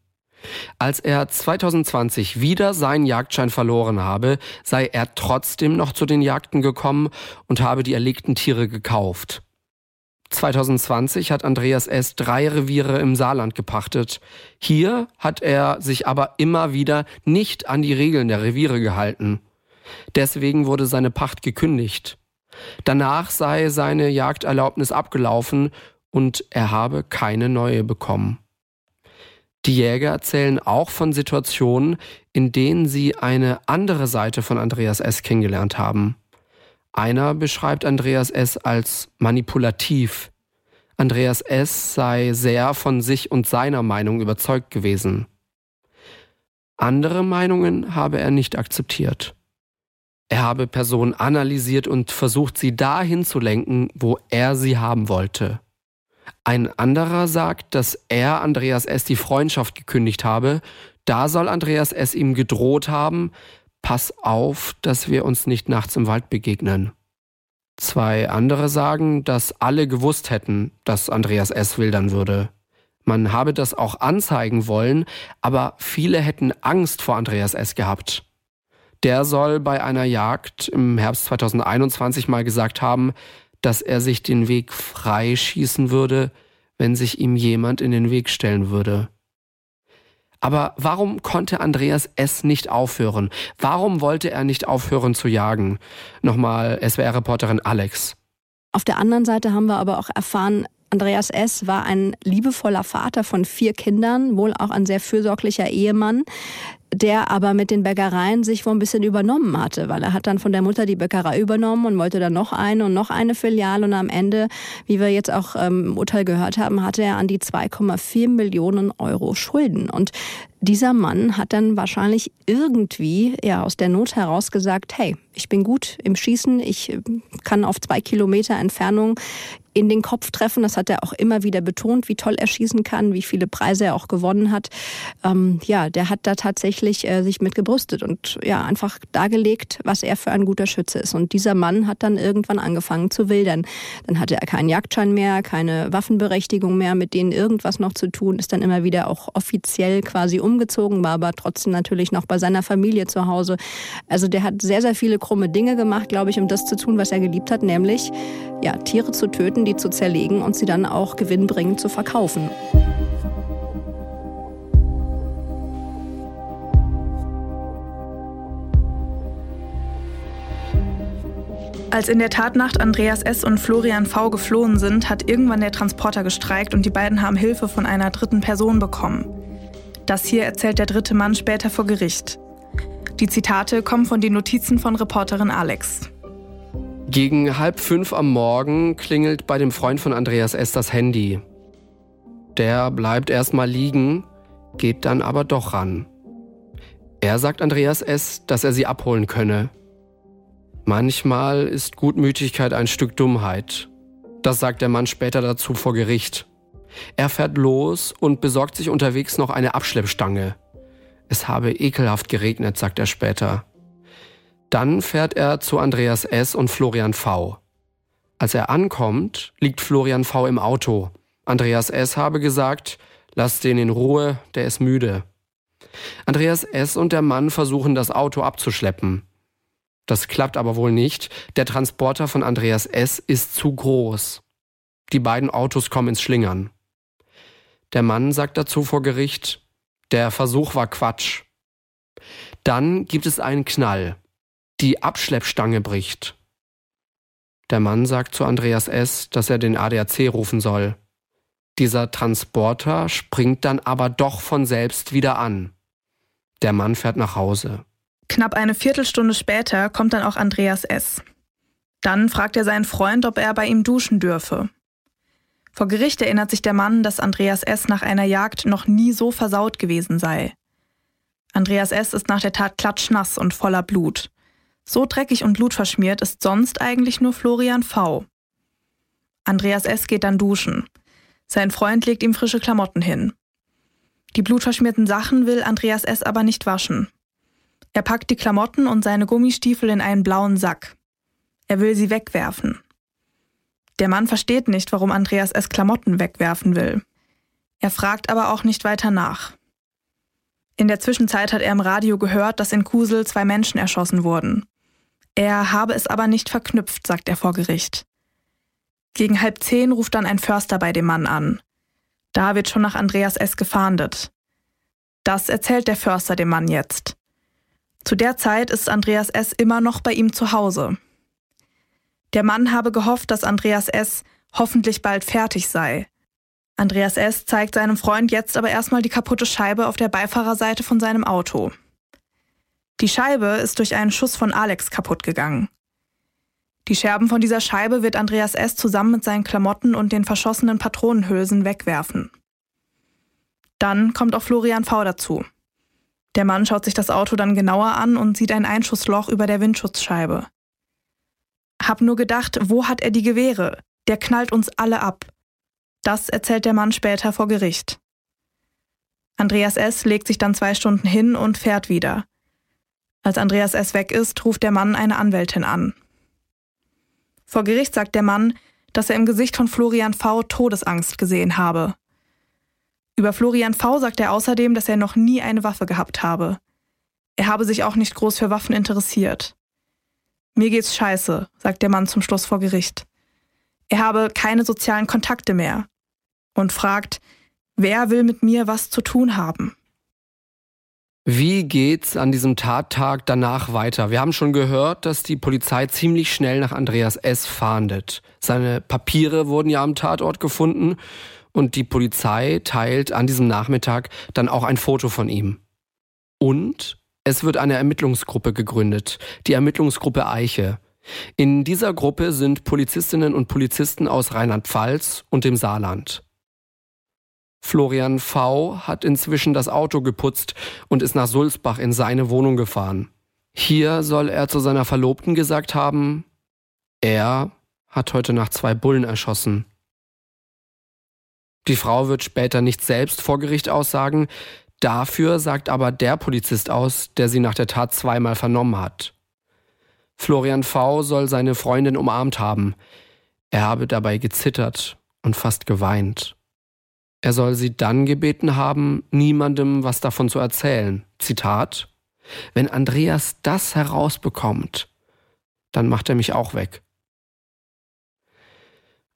Als er 2020 wieder seinen Jagdschein verloren habe, sei er trotzdem noch zu den Jagden gekommen und habe die erlegten Tiere gekauft. 2020 hat Andreas S. drei Reviere im Saarland gepachtet. Hier hat er sich aber immer wieder nicht an die Regeln der Reviere gehalten. Deswegen wurde seine Pacht gekündigt. Danach sei seine Jagderlaubnis abgelaufen und er habe keine neue bekommen. Die Jäger erzählen auch von Situationen, in denen sie eine andere Seite von Andreas S. kennengelernt haben. Einer beschreibt Andreas S. als manipulativ. Andreas S. sei sehr von sich und seiner Meinung überzeugt gewesen. Andere Meinungen habe er nicht akzeptiert. Er habe Personen analysiert und versucht, sie dahin zu lenken, wo er sie haben wollte. Ein anderer sagt, dass er Andreas S. die Freundschaft gekündigt habe. Da soll Andreas S. ihm gedroht haben, pass auf, dass wir uns nicht nachts im Wald begegnen. Zwei andere sagen, dass alle gewusst hätten, dass Andreas S. wildern würde. Man habe das auch anzeigen wollen, aber viele hätten Angst vor Andreas S. gehabt. Der soll bei einer Jagd im Herbst 2021 mal gesagt haben, dass er sich den Weg freischießen würde, wenn sich ihm jemand in den Weg stellen würde. Aber warum konnte Andreas S. nicht aufhören? Warum wollte er nicht aufhören zu jagen? Nochmal SWR-Reporterin Alex. Auf der anderen Seite haben wir aber auch erfahren, Andreas S. war ein liebevoller Vater von vier Kindern, wohl auch ein sehr fürsorglicher Ehemann der aber mit den Bäckereien sich wohl ein bisschen übernommen hatte, weil er hat dann von der Mutter die Bäckerei übernommen und wollte dann noch eine und noch eine Filiale und am Ende, wie wir jetzt auch ähm, im Urteil gehört haben, hatte er an die 2,4 Millionen Euro Schulden und dieser Mann hat dann wahrscheinlich irgendwie ja aus der Not heraus gesagt, hey, ich bin gut im Schießen, ich äh, kann auf zwei Kilometer Entfernung in den Kopf treffen. Das hat er auch immer wieder betont, wie toll er schießen kann, wie viele Preise er auch gewonnen hat. Ähm, ja, der hat da tatsächlich äh, sich mit gebrüstet und ja einfach dargelegt, was er für ein guter Schütze ist. Und dieser Mann hat dann irgendwann angefangen zu wildern. Dann hatte er keinen Jagdschein mehr, keine Waffenberechtigung mehr, mit denen irgendwas noch zu tun, ist dann immer wieder auch offiziell quasi umgezogen, war aber trotzdem natürlich noch bei seiner Familie zu Hause. Also der hat sehr, sehr viele krumme Dinge gemacht, glaube ich, um das zu tun, was er geliebt hat, nämlich ja, Tiere zu töten, die zu zerlegen und sie dann auch gewinnbringend zu verkaufen. Als in der Tatnacht Andreas S. und Florian V. geflohen sind, hat irgendwann der Transporter gestreikt und die beiden haben Hilfe von einer dritten Person bekommen. Das hier erzählt der dritte Mann später vor Gericht. Die Zitate kommen von den Notizen von Reporterin Alex. Gegen halb fünf am Morgen klingelt bei dem Freund von Andreas S. das Handy. Der bleibt erstmal liegen, geht dann aber doch ran. Er sagt Andreas S., dass er sie abholen könne. Manchmal ist Gutmütigkeit ein Stück Dummheit. Das sagt der Mann später dazu vor Gericht. Er fährt los und besorgt sich unterwegs noch eine Abschleppstange. Es habe ekelhaft geregnet, sagt er später. Dann fährt er zu Andreas S. und Florian V. Als er ankommt, liegt Florian V. im Auto. Andreas S. habe gesagt, lass den in Ruhe, der ist müde. Andreas S. und der Mann versuchen das Auto abzuschleppen. Das klappt aber wohl nicht. Der Transporter von Andreas S. ist zu groß. Die beiden Autos kommen ins Schlingern. Der Mann sagt dazu vor Gericht, der Versuch war Quatsch. Dann gibt es einen Knall. Die Abschleppstange bricht. Der Mann sagt zu Andreas S., dass er den ADAC rufen soll. Dieser Transporter springt dann aber doch von selbst wieder an. Der Mann fährt nach Hause. Knapp eine Viertelstunde später kommt dann auch Andreas S. Dann fragt er seinen Freund, ob er bei ihm duschen dürfe. Vor Gericht erinnert sich der Mann, dass Andreas S. nach einer Jagd noch nie so versaut gewesen sei. Andreas S. ist nach der Tat klatschnass und voller Blut. So dreckig und blutverschmiert ist sonst eigentlich nur Florian V. Andreas S. geht dann duschen. Sein Freund legt ihm frische Klamotten hin. Die blutverschmierten Sachen will Andreas S. aber nicht waschen. Er packt die Klamotten und seine Gummistiefel in einen blauen Sack. Er will sie wegwerfen. Der Mann versteht nicht, warum Andreas S. Klamotten wegwerfen will. Er fragt aber auch nicht weiter nach. In der Zwischenzeit hat er im Radio gehört, dass in Kusel zwei Menschen erschossen wurden. Er habe es aber nicht verknüpft, sagt er vor Gericht. Gegen halb zehn ruft dann ein Förster bei dem Mann an. Da wird schon nach Andreas S. gefahndet. Das erzählt der Förster dem Mann jetzt. Zu der Zeit ist Andreas S. immer noch bei ihm zu Hause. Der Mann habe gehofft, dass Andreas S. hoffentlich bald fertig sei. Andreas S. zeigt seinem Freund jetzt aber erstmal die kaputte Scheibe auf der Beifahrerseite von seinem Auto. Die Scheibe ist durch einen Schuss von Alex kaputt gegangen. Die Scherben von dieser Scheibe wird Andreas S. zusammen mit seinen Klamotten und den verschossenen Patronenhülsen wegwerfen. Dann kommt auch Florian V. dazu. Der Mann schaut sich das Auto dann genauer an und sieht ein Einschussloch über der Windschutzscheibe. Hab nur gedacht, wo hat er die Gewehre? Der knallt uns alle ab. Das erzählt der Mann später vor Gericht. Andreas S. legt sich dann zwei Stunden hin und fährt wieder. Als Andreas S. weg ist, ruft der Mann eine Anwältin an. Vor Gericht sagt der Mann, dass er im Gesicht von Florian V. Todesangst gesehen habe. Über Florian V. sagt er außerdem, dass er noch nie eine Waffe gehabt habe. Er habe sich auch nicht groß für Waffen interessiert. Mir geht's scheiße, sagt der Mann zum Schluss vor Gericht. Er habe keine sozialen Kontakte mehr und fragt, wer will mit mir was zu tun haben? Wie geht's an diesem Tattag danach weiter? Wir haben schon gehört, dass die Polizei ziemlich schnell nach Andreas S. fahndet. Seine Papiere wurden ja am Tatort gefunden und die Polizei teilt an diesem Nachmittag dann auch ein Foto von ihm. Und es wird eine Ermittlungsgruppe gegründet, die Ermittlungsgruppe Eiche. In dieser Gruppe sind Polizistinnen und Polizisten aus Rheinland-Pfalz und dem Saarland. Florian V. hat inzwischen das Auto geputzt und ist nach Sulzbach in seine Wohnung gefahren. Hier soll er zu seiner Verlobten gesagt haben, er hat heute Nacht zwei Bullen erschossen. Die Frau wird später nicht selbst vor Gericht aussagen, dafür sagt aber der Polizist aus, der sie nach der Tat zweimal vernommen hat. Florian V. soll seine Freundin umarmt haben. Er habe dabei gezittert und fast geweint. Er soll sie dann gebeten haben, niemandem was davon zu erzählen. Zitat Wenn Andreas das herausbekommt, dann macht er mich auch weg.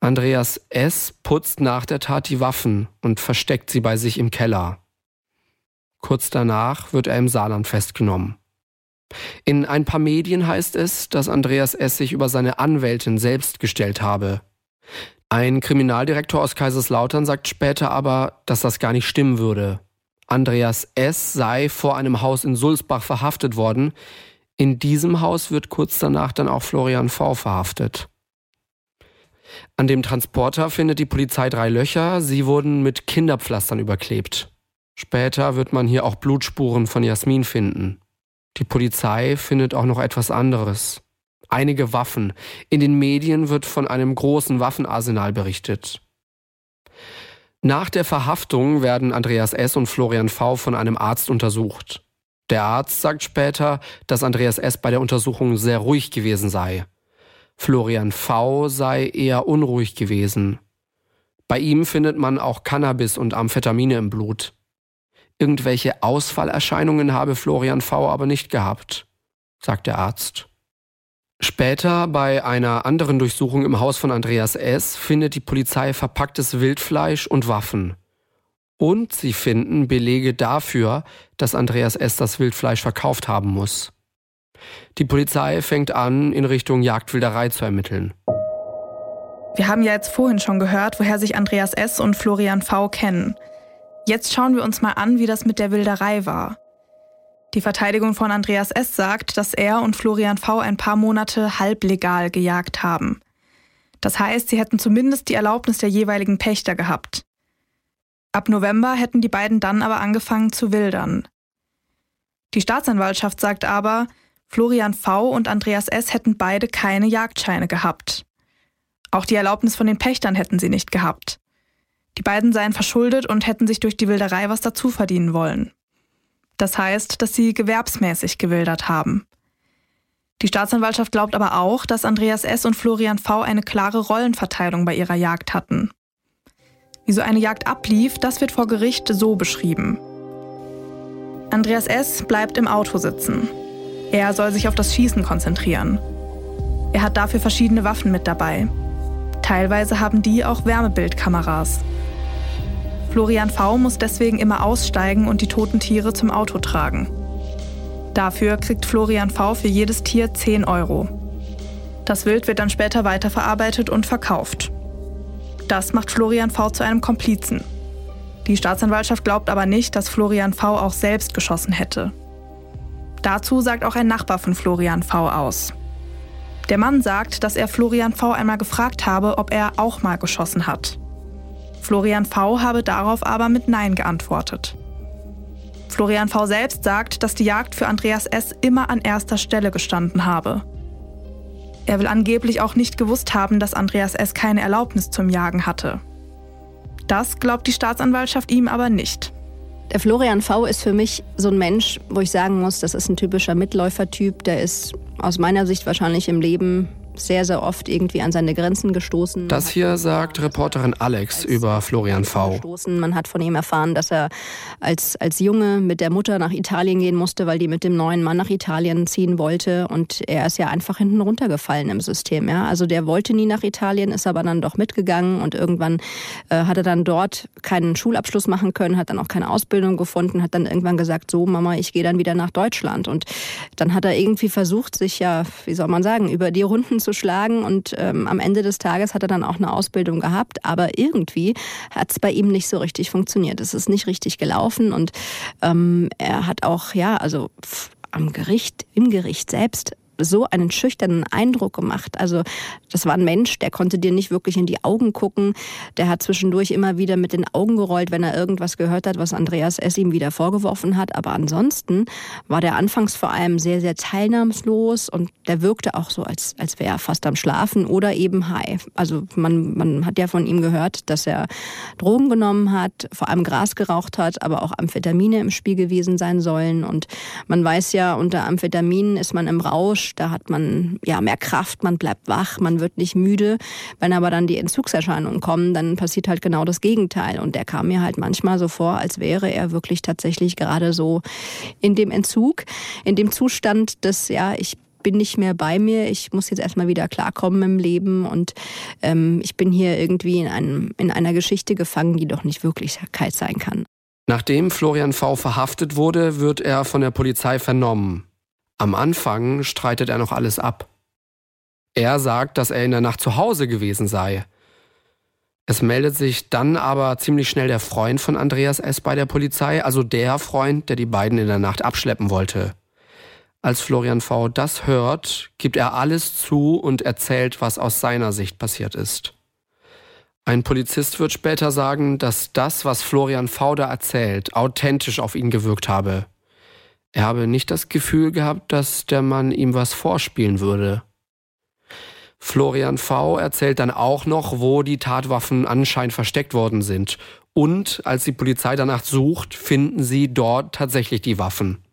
Andreas S. putzt nach der Tat die Waffen und versteckt sie bei sich im Keller. Kurz danach wird er im Saarland festgenommen. In ein paar Medien heißt es, dass Andreas S. sich über seine Anwältin selbst gestellt habe. Ein Kriminaldirektor aus Kaiserslautern sagt später aber, dass das gar nicht stimmen würde. Andreas S. sei vor einem Haus in Sulzbach verhaftet worden. In diesem Haus wird kurz danach dann auch Florian V. verhaftet. An dem Transporter findet die Polizei drei Löcher. Sie wurden mit Kinderpflastern überklebt. Später wird man hier auch Blutspuren von Jasmin finden. Die Polizei findet auch noch etwas anderes. Einige Waffen. In den Medien wird von einem großen Waffenarsenal berichtet. Nach der Verhaftung werden Andreas S. und Florian V. von einem Arzt untersucht. Der Arzt sagt später, dass Andreas S. bei der Untersuchung sehr ruhig gewesen sei. Florian V. sei eher unruhig gewesen. Bei ihm findet man auch Cannabis und Amphetamine im Blut. Irgendwelche Ausfallerscheinungen habe Florian V. aber nicht gehabt, sagt der Arzt. Später bei einer anderen Durchsuchung im Haus von Andreas S. findet die Polizei verpacktes Wildfleisch und Waffen. Und sie finden Belege dafür, dass Andreas S. das Wildfleisch verkauft haben muss. Die Polizei fängt an, in Richtung Jagdwilderei zu ermitteln. Wir haben ja jetzt vorhin schon gehört, woher sich Andreas S. und Florian V. kennen. Jetzt schauen wir uns mal an, wie das mit der Wilderei war. Die Verteidigung von Andreas S. sagt, dass er und Florian V. ein paar Monate halblegal gejagt haben. Das heißt, sie hätten zumindest die Erlaubnis der jeweiligen Pächter gehabt. Ab November hätten die beiden dann aber angefangen zu wildern. Die Staatsanwaltschaft sagt aber, Florian V. und Andreas S. hätten beide keine Jagdscheine gehabt. Auch die Erlaubnis von den Pächtern hätten sie nicht gehabt. Die beiden seien verschuldet und hätten sich durch die Wilderei was dazu verdienen wollen. Das heißt, dass sie gewerbsmäßig gewildert haben. Die Staatsanwaltschaft glaubt aber auch, dass Andreas S. und Florian V. eine klare Rollenverteilung bei ihrer Jagd hatten. Wie so eine Jagd ablief, das wird vor Gericht so beschrieben. Andreas S. bleibt im Auto sitzen. Er soll sich auf das Schießen konzentrieren. Er hat dafür verschiedene Waffen mit dabei. Teilweise haben die auch Wärmebildkameras. Florian V. muss deswegen immer aussteigen und die toten Tiere zum Auto tragen. Dafür kriegt Florian V. für jedes Tier 10 Euro. Das Wild wird dann später weiterverarbeitet und verkauft. Das macht Florian V. zu einem Komplizen. Die Staatsanwaltschaft glaubt aber nicht, dass Florian V. auch selbst geschossen hätte. Dazu sagt auch ein Nachbar von Florian V. aus. Der Mann sagt, dass er Florian V. einmal gefragt habe, ob er auch mal geschossen hat. Florian V. habe darauf aber mit Nein geantwortet. Florian V. selbst sagt, dass die Jagd für Andreas S. immer an erster Stelle gestanden habe. Er will angeblich auch nicht gewusst haben, dass Andreas S. keine Erlaubnis zum Jagen hatte. Das glaubt die Staatsanwaltschaft ihm aber nicht. Der Florian V. ist für mich so ein Mensch, wo ich sagen muss, das ist ein typischer Mitläufertyp. Der ist aus meiner Sicht wahrscheinlich im Leben sehr, sehr oft irgendwie an seine Grenzen gestoßen. Das hier sagt Reporterin Alex über Florian V. Man hat von ihm erfahren, dass er als, als Junge mit der Mutter nach Italien gehen musste, weil die mit dem neuen Mann nach Italien ziehen wollte. Und er ist ja einfach hinten runtergefallen im System. Ja? Also der wollte nie nach Italien, ist aber dann doch mitgegangen und irgendwann äh, hat er dann dort keinen Schulabschluss machen können, hat dann auch keine Ausbildung gefunden, hat dann irgendwann gesagt, so Mama, ich gehe dann wieder nach Deutschland. Und dann hat er irgendwie versucht, sich ja, wie soll man sagen, über die Runden zu und ähm, am Ende des Tages hat er dann auch eine Ausbildung gehabt, aber irgendwie hat es bei ihm nicht so richtig funktioniert. Es ist nicht richtig gelaufen und ähm, er hat auch, ja, also am Gericht, im Gericht selbst so einen schüchternen Eindruck gemacht. Also das war ein Mensch, der konnte dir nicht wirklich in die Augen gucken. Der hat zwischendurch immer wieder mit den Augen gerollt, wenn er irgendwas gehört hat, was Andreas S. ihm wieder vorgeworfen hat. Aber ansonsten war der anfangs vor allem sehr, sehr teilnahmslos und der wirkte auch so, als, als wäre er fast am Schlafen oder eben high. Also man, man hat ja von ihm gehört, dass er Drogen genommen hat, vor allem Gras geraucht hat, aber auch Amphetamine im Spiel gewesen sein sollen. Und man weiß ja, unter Amphetaminen ist man im Rausch da hat man ja mehr Kraft, man bleibt wach, man wird nicht müde. Wenn aber dann die Entzugserscheinungen kommen, dann passiert halt genau das Gegenteil. Und der kam mir halt manchmal so vor, als wäre er wirklich tatsächlich gerade so in dem Entzug, in dem Zustand, dass ja, ich bin nicht mehr bei mir, ich muss jetzt erstmal wieder klarkommen im Leben und ähm, ich bin hier irgendwie in, einem, in einer Geschichte gefangen, die doch nicht Wirklichkeit sein kann. Nachdem Florian V. verhaftet wurde, wird er von der Polizei vernommen. Am Anfang streitet er noch alles ab. Er sagt, dass er in der Nacht zu Hause gewesen sei. Es meldet sich dann aber ziemlich schnell der Freund von Andreas S. bei der Polizei, also der Freund, der die beiden in der Nacht abschleppen wollte. Als Florian V. das hört, gibt er alles zu und erzählt, was aus seiner Sicht passiert ist. Ein Polizist wird später sagen, dass das, was Florian V. da erzählt, authentisch auf ihn gewirkt habe. Er habe nicht das Gefühl gehabt, dass der Mann ihm was vorspielen würde. Florian V. erzählt dann auch noch, wo die Tatwaffen anscheinend versteckt worden sind. Und als die Polizei danach sucht, finden sie dort tatsächlich die Waffen.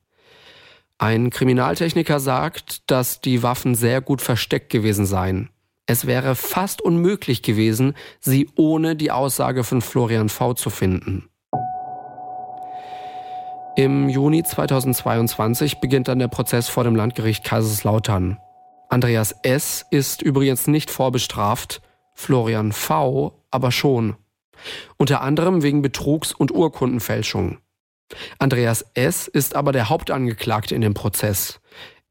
Ein Kriminaltechniker sagt, dass die Waffen sehr gut versteckt gewesen seien. Es wäre fast unmöglich gewesen, sie ohne die Aussage von Florian V zu finden. Im Juni 2022 beginnt dann der Prozess vor dem Landgericht Kaiserslautern. Andreas S. ist übrigens nicht vorbestraft, Florian V. aber schon. Unter anderem wegen Betrugs- und Urkundenfälschung. Andreas S. ist aber der Hauptangeklagte in dem Prozess.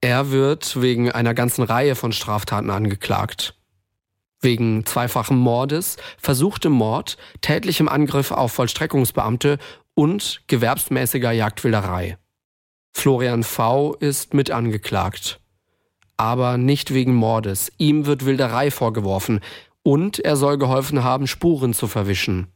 Er wird wegen einer ganzen Reihe von Straftaten angeklagt. Wegen zweifachen Mordes, versuchtem Mord, tätlichem Angriff auf Vollstreckungsbeamte und gewerbsmäßiger Jagdwilderei. Florian V. ist mit angeklagt. Aber nicht wegen Mordes. Ihm wird Wilderei vorgeworfen und er soll geholfen haben, Spuren zu verwischen.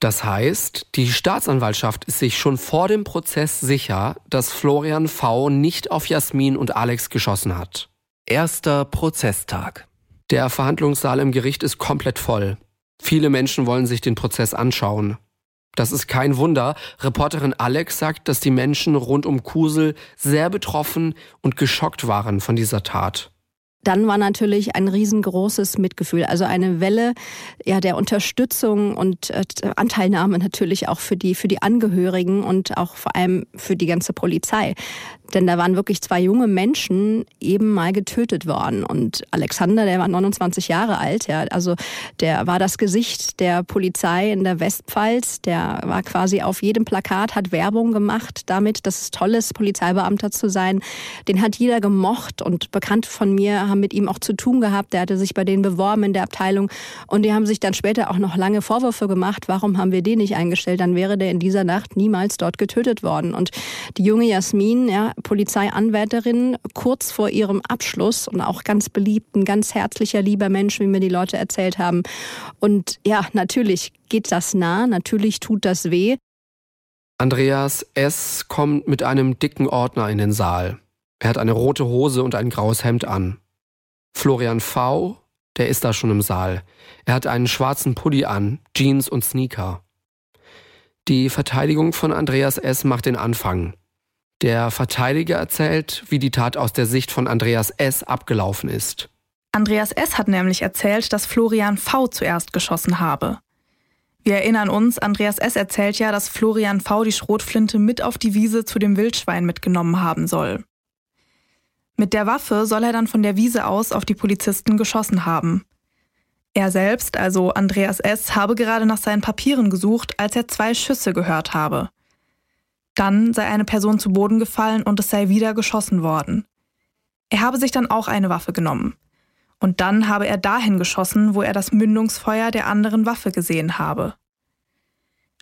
Das heißt, die Staatsanwaltschaft ist sich schon vor dem Prozess sicher, dass Florian V. nicht auf Jasmin und Alex geschossen hat. Erster Prozesstag. Der Verhandlungssaal im Gericht ist komplett voll. Viele Menschen wollen sich den Prozess anschauen. Das ist kein Wunder. Reporterin Alex sagt, dass die Menschen rund um Kusel sehr betroffen und geschockt waren von dieser Tat dann war natürlich ein riesengroßes Mitgefühl, also eine Welle ja der Unterstützung und äh, Anteilnahme natürlich auch für die für die Angehörigen und auch vor allem für die ganze Polizei. Denn da waren wirklich zwei junge Menschen eben mal getötet worden. Und Alexander, der war 29 Jahre alt, ja, also der war das Gesicht der Polizei in der Westpfalz. Der war quasi auf jedem Plakat, hat Werbung gemacht damit, dass es toll ist, Polizeibeamter zu sein. Den hat jeder gemocht und Bekannte von mir haben mit ihm auch zu tun gehabt. Der hatte sich bei denen beworben in der Abteilung und die haben sich dann später auch noch lange Vorwürfe gemacht. Warum haben wir den nicht eingestellt? Dann wäre der in dieser Nacht niemals dort getötet worden. Und die junge Jasmin, ja, Polizeianwärterin, kurz vor ihrem Abschluss und auch ganz beliebt, ein ganz herzlicher, lieber Mensch, wie mir die Leute erzählt haben. Und ja, natürlich geht das nah, natürlich tut das weh. Andreas S. kommt mit einem dicken Ordner in den Saal. Er hat eine rote Hose und ein graues Hemd an. Florian V., der ist da schon im Saal. Er hat einen schwarzen Pulli an, Jeans und Sneaker. Die Verteidigung von Andreas S. macht den Anfang. Der Verteidiger erzählt, wie die Tat aus der Sicht von Andreas S. abgelaufen ist. Andreas S. hat nämlich erzählt, dass Florian V. zuerst geschossen habe. Wir erinnern uns, Andreas S. erzählt ja, dass Florian V. die Schrotflinte mit auf die Wiese zu dem Wildschwein mitgenommen haben soll. Mit der Waffe soll er dann von der Wiese aus auf die Polizisten geschossen haben. Er selbst, also Andreas S., habe gerade nach seinen Papieren gesucht, als er zwei Schüsse gehört habe. Dann sei eine Person zu Boden gefallen und es sei wieder geschossen worden. Er habe sich dann auch eine Waffe genommen. Und dann habe er dahin geschossen, wo er das Mündungsfeuer der anderen Waffe gesehen habe.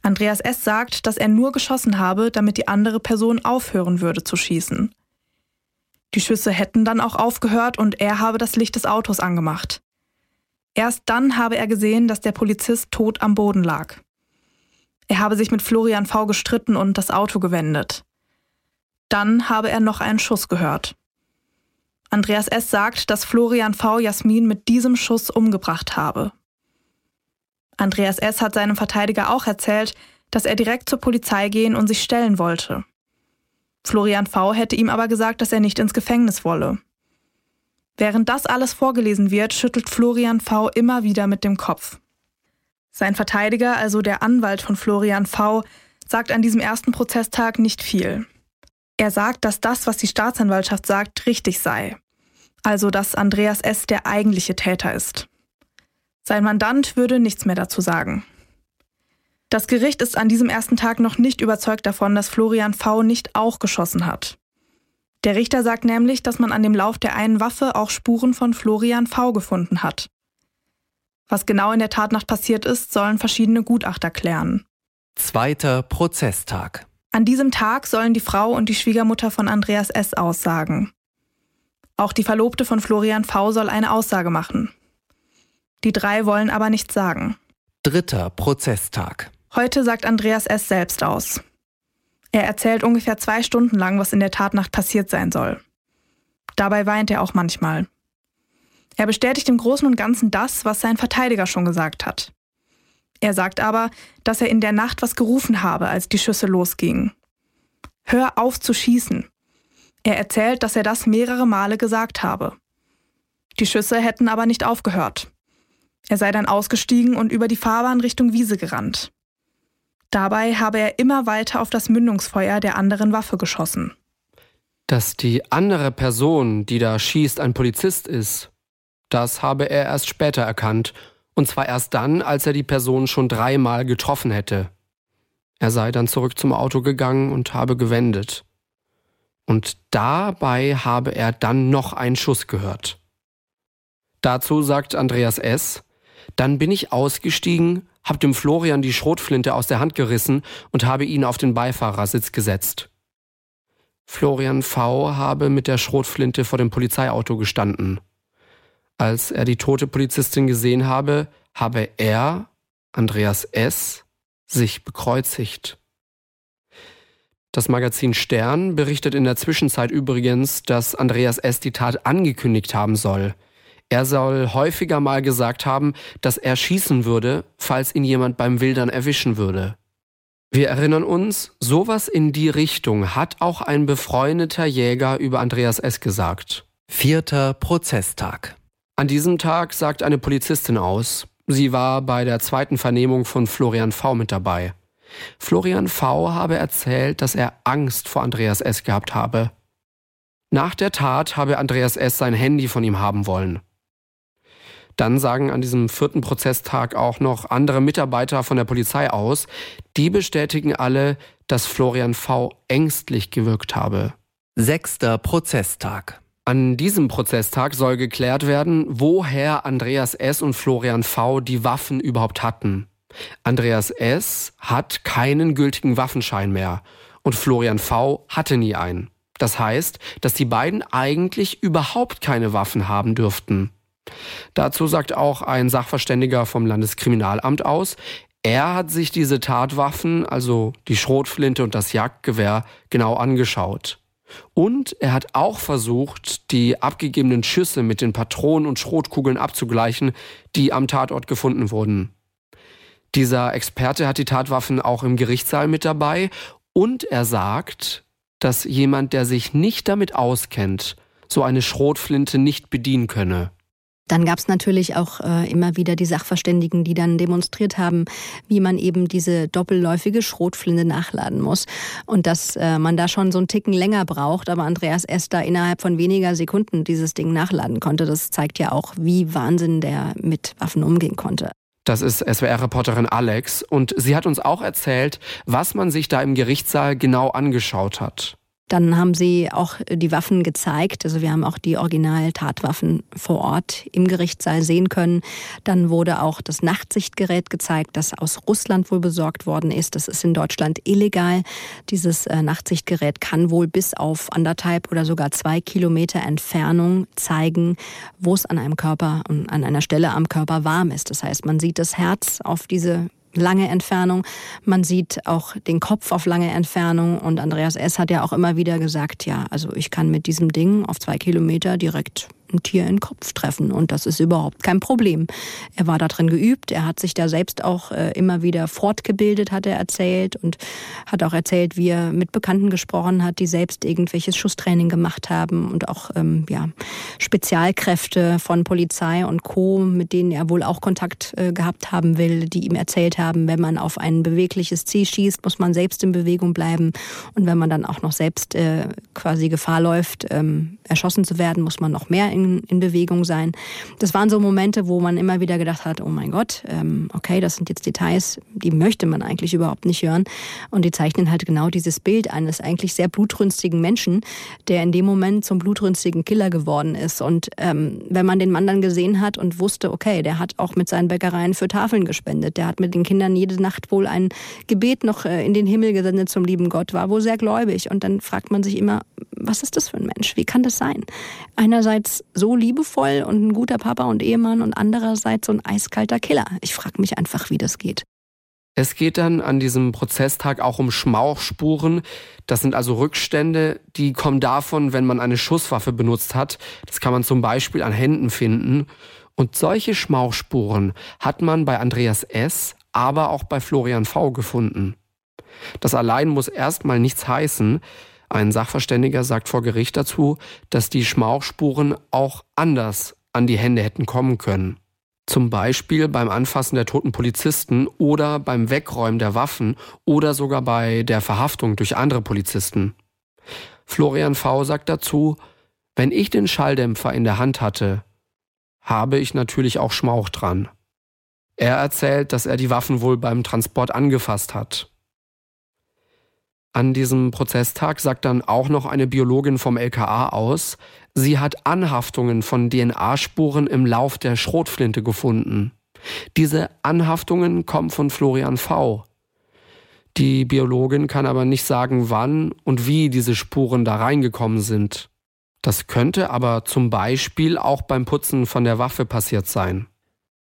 Andreas S. sagt, dass er nur geschossen habe, damit die andere Person aufhören würde zu schießen. Die Schüsse hätten dann auch aufgehört und er habe das Licht des Autos angemacht. Erst dann habe er gesehen, dass der Polizist tot am Boden lag. Er habe sich mit Florian V gestritten und das Auto gewendet. Dann habe er noch einen Schuss gehört. Andreas S. sagt, dass Florian V. Jasmin mit diesem Schuss umgebracht habe. Andreas S. hat seinem Verteidiger auch erzählt, dass er direkt zur Polizei gehen und sich stellen wollte. Florian V. hätte ihm aber gesagt, dass er nicht ins Gefängnis wolle. Während das alles vorgelesen wird, schüttelt Florian V. immer wieder mit dem Kopf. Sein Verteidiger, also der Anwalt von Florian V., sagt an diesem ersten Prozesstag nicht viel. Er sagt, dass das, was die Staatsanwaltschaft sagt, richtig sei. Also, dass Andreas S. der eigentliche Täter ist. Sein Mandant würde nichts mehr dazu sagen. Das Gericht ist an diesem ersten Tag noch nicht überzeugt davon, dass Florian V. nicht auch geschossen hat. Der Richter sagt nämlich, dass man an dem Lauf der einen Waffe auch Spuren von Florian V. gefunden hat. Was genau in der Tatnacht passiert ist, sollen verschiedene Gutachter klären. Zweiter Prozesstag. An diesem Tag sollen die Frau und die Schwiegermutter von Andreas S. aussagen. Auch die Verlobte von Florian V. soll eine Aussage machen. Die drei wollen aber nichts sagen. Dritter Prozesstag. Heute sagt Andreas S. selbst aus. Er erzählt ungefähr zwei Stunden lang, was in der Tatnacht passiert sein soll. Dabei weint er auch manchmal. Er bestätigt im Großen und Ganzen das, was sein Verteidiger schon gesagt hat. Er sagt aber, dass er in der Nacht was gerufen habe, als die Schüsse losgingen. Hör auf zu schießen. Er erzählt, dass er das mehrere Male gesagt habe. Die Schüsse hätten aber nicht aufgehört. Er sei dann ausgestiegen und über die Fahrbahn Richtung Wiese gerannt. Dabei habe er immer weiter auf das Mündungsfeuer der anderen Waffe geschossen. Dass die andere Person, die da schießt, ein Polizist ist, das habe er erst später erkannt, und zwar erst dann, als er die Person schon dreimal getroffen hätte. Er sei dann zurück zum Auto gegangen und habe gewendet. Und dabei habe er dann noch einen Schuss gehört. Dazu sagt Andreas S., dann bin ich ausgestiegen, hab dem Florian die Schrotflinte aus der Hand gerissen und habe ihn auf den Beifahrersitz gesetzt. Florian V. habe mit der Schrotflinte vor dem Polizeiauto gestanden. Als er die tote Polizistin gesehen habe, habe er, Andreas S., sich bekreuzigt. Das Magazin Stern berichtet in der Zwischenzeit übrigens, dass Andreas S. die Tat angekündigt haben soll. Er soll häufiger mal gesagt haben, dass er schießen würde, falls ihn jemand beim Wildern erwischen würde. Wir erinnern uns, sowas in die Richtung hat auch ein befreundeter Jäger über Andreas S. gesagt. Vierter Prozesstag. An diesem Tag sagt eine Polizistin aus, sie war bei der zweiten Vernehmung von Florian V. mit dabei. Florian V. habe erzählt, dass er Angst vor Andreas S. gehabt habe. Nach der Tat habe Andreas S. sein Handy von ihm haben wollen. Dann sagen an diesem vierten Prozesstag auch noch andere Mitarbeiter von der Polizei aus. Die bestätigen alle, dass Florian V. ängstlich gewirkt habe. Sechster Prozesstag. An diesem Prozesstag soll geklärt werden, woher Andreas S. und Florian V. die Waffen überhaupt hatten. Andreas S. hat keinen gültigen Waffenschein mehr und Florian V. hatte nie einen. Das heißt, dass die beiden eigentlich überhaupt keine Waffen haben dürften. Dazu sagt auch ein Sachverständiger vom Landeskriminalamt aus, er hat sich diese Tatwaffen, also die Schrotflinte und das Jagdgewehr, genau angeschaut. Und er hat auch versucht, die abgegebenen Schüsse mit den Patronen und Schrotkugeln abzugleichen, die am Tatort gefunden wurden. Dieser Experte hat die Tatwaffen auch im Gerichtssaal mit dabei und er sagt, dass jemand, der sich nicht damit auskennt, so eine Schrotflinte nicht bedienen könne. Dann gab es natürlich auch äh, immer wieder die Sachverständigen, die dann demonstriert haben, wie man eben diese doppelläufige Schrotflinte nachladen muss. Und dass äh, man da schon so einen Ticken länger braucht, aber Andreas S. da innerhalb von weniger Sekunden dieses Ding nachladen konnte. Das zeigt ja auch, wie Wahnsinn der mit Waffen umgehen konnte. Das ist SWR-Reporterin Alex und sie hat uns auch erzählt, was man sich da im Gerichtssaal genau angeschaut hat. Dann haben sie auch die Waffen gezeigt. Also wir haben auch die Original-Tatwaffen vor Ort im Gerichtssaal sehen können. Dann wurde auch das Nachtsichtgerät gezeigt, das aus Russland wohl besorgt worden ist. Das ist in Deutschland illegal. Dieses äh, Nachtsichtgerät kann wohl bis auf anderthalb oder sogar zwei Kilometer Entfernung zeigen, wo es an einem Körper, und an einer Stelle am Körper warm ist. Das heißt, man sieht das Herz auf diese lange Entfernung. Man sieht auch den Kopf auf lange Entfernung. Und Andreas S. hat ja auch immer wieder gesagt, ja, also ich kann mit diesem Ding auf zwei Kilometer direkt ein Tier in den Kopf treffen und das ist überhaupt kein Problem. Er war da drin geübt, er hat sich da selbst auch äh, immer wieder fortgebildet, hat er erzählt und hat auch erzählt, wie er mit Bekannten gesprochen hat, die selbst irgendwelches Schusstraining gemacht haben und auch ähm, ja, Spezialkräfte von Polizei und Co., mit denen er wohl auch Kontakt äh, gehabt haben will, die ihm erzählt haben, wenn man auf ein bewegliches Ziel schießt, muss man selbst in Bewegung bleiben und wenn man dann auch noch selbst äh, quasi Gefahr läuft, ähm, erschossen zu werden, muss man noch mehr in In Bewegung sein. Das waren so Momente, wo man immer wieder gedacht hat, oh mein Gott, ähm, okay, das sind jetzt Details, die möchte man eigentlich überhaupt nicht hören. Und die zeichnen halt genau dieses Bild eines eigentlich sehr blutrünstigen Menschen, der in dem Moment zum blutrünstigen Killer geworden ist. Und ähm, wenn man den Mann dann gesehen hat und wusste, okay, der hat auch mit seinen Bäckereien für Tafeln gespendet, der hat mit den Kindern jede Nacht wohl ein Gebet noch äh, in den Himmel gesendet zum lieben Gott, war wohl sehr gläubig. Und dann fragt man sich immer, was ist das für ein Mensch? Wie kann das sein? Einerseits so liebevoll und ein guter Papa und Ehemann und andererseits so ein eiskalter Killer. Ich frage mich einfach, wie das geht. Es geht dann an diesem Prozesstag auch um Schmauchspuren. Das sind also Rückstände, die kommen davon, wenn man eine Schusswaffe benutzt hat. Das kann man zum Beispiel an Händen finden. Und solche Schmauchspuren hat man bei Andreas S., aber auch bei Florian V. gefunden. Das allein muss erstmal nichts heißen. Ein Sachverständiger sagt vor Gericht dazu, dass die Schmauchspuren auch anders an die Hände hätten kommen können. Zum Beispiel beim Anfassen der toten Polizisten oder beim Wegräumen der Waffen oder sogar bei der Verhaftung durch andere Polizisten. Florian V. sagt dazu, wenn ich den Schalldämpfer in der Hand hatte, habe ich natürlich auch Schmauch dran. Er erzählt, dass er die Waffen wohl beim Transport angefasst hat. An diesem Prozesstag sagt dann auch noch eine Biologin vom LKA aus, sie hat Anhaftungen von DNA-Spuren im Lauf der Schrotflinte gefunden. Diese Anhaftungen kommen von Florian V. Die Biologin kann aber nicht sagen, wann und wie diese Spuren da reingekommen sind. Das könnte aber zum Beispiel auch beim Putzen von der Waffe passiert sein.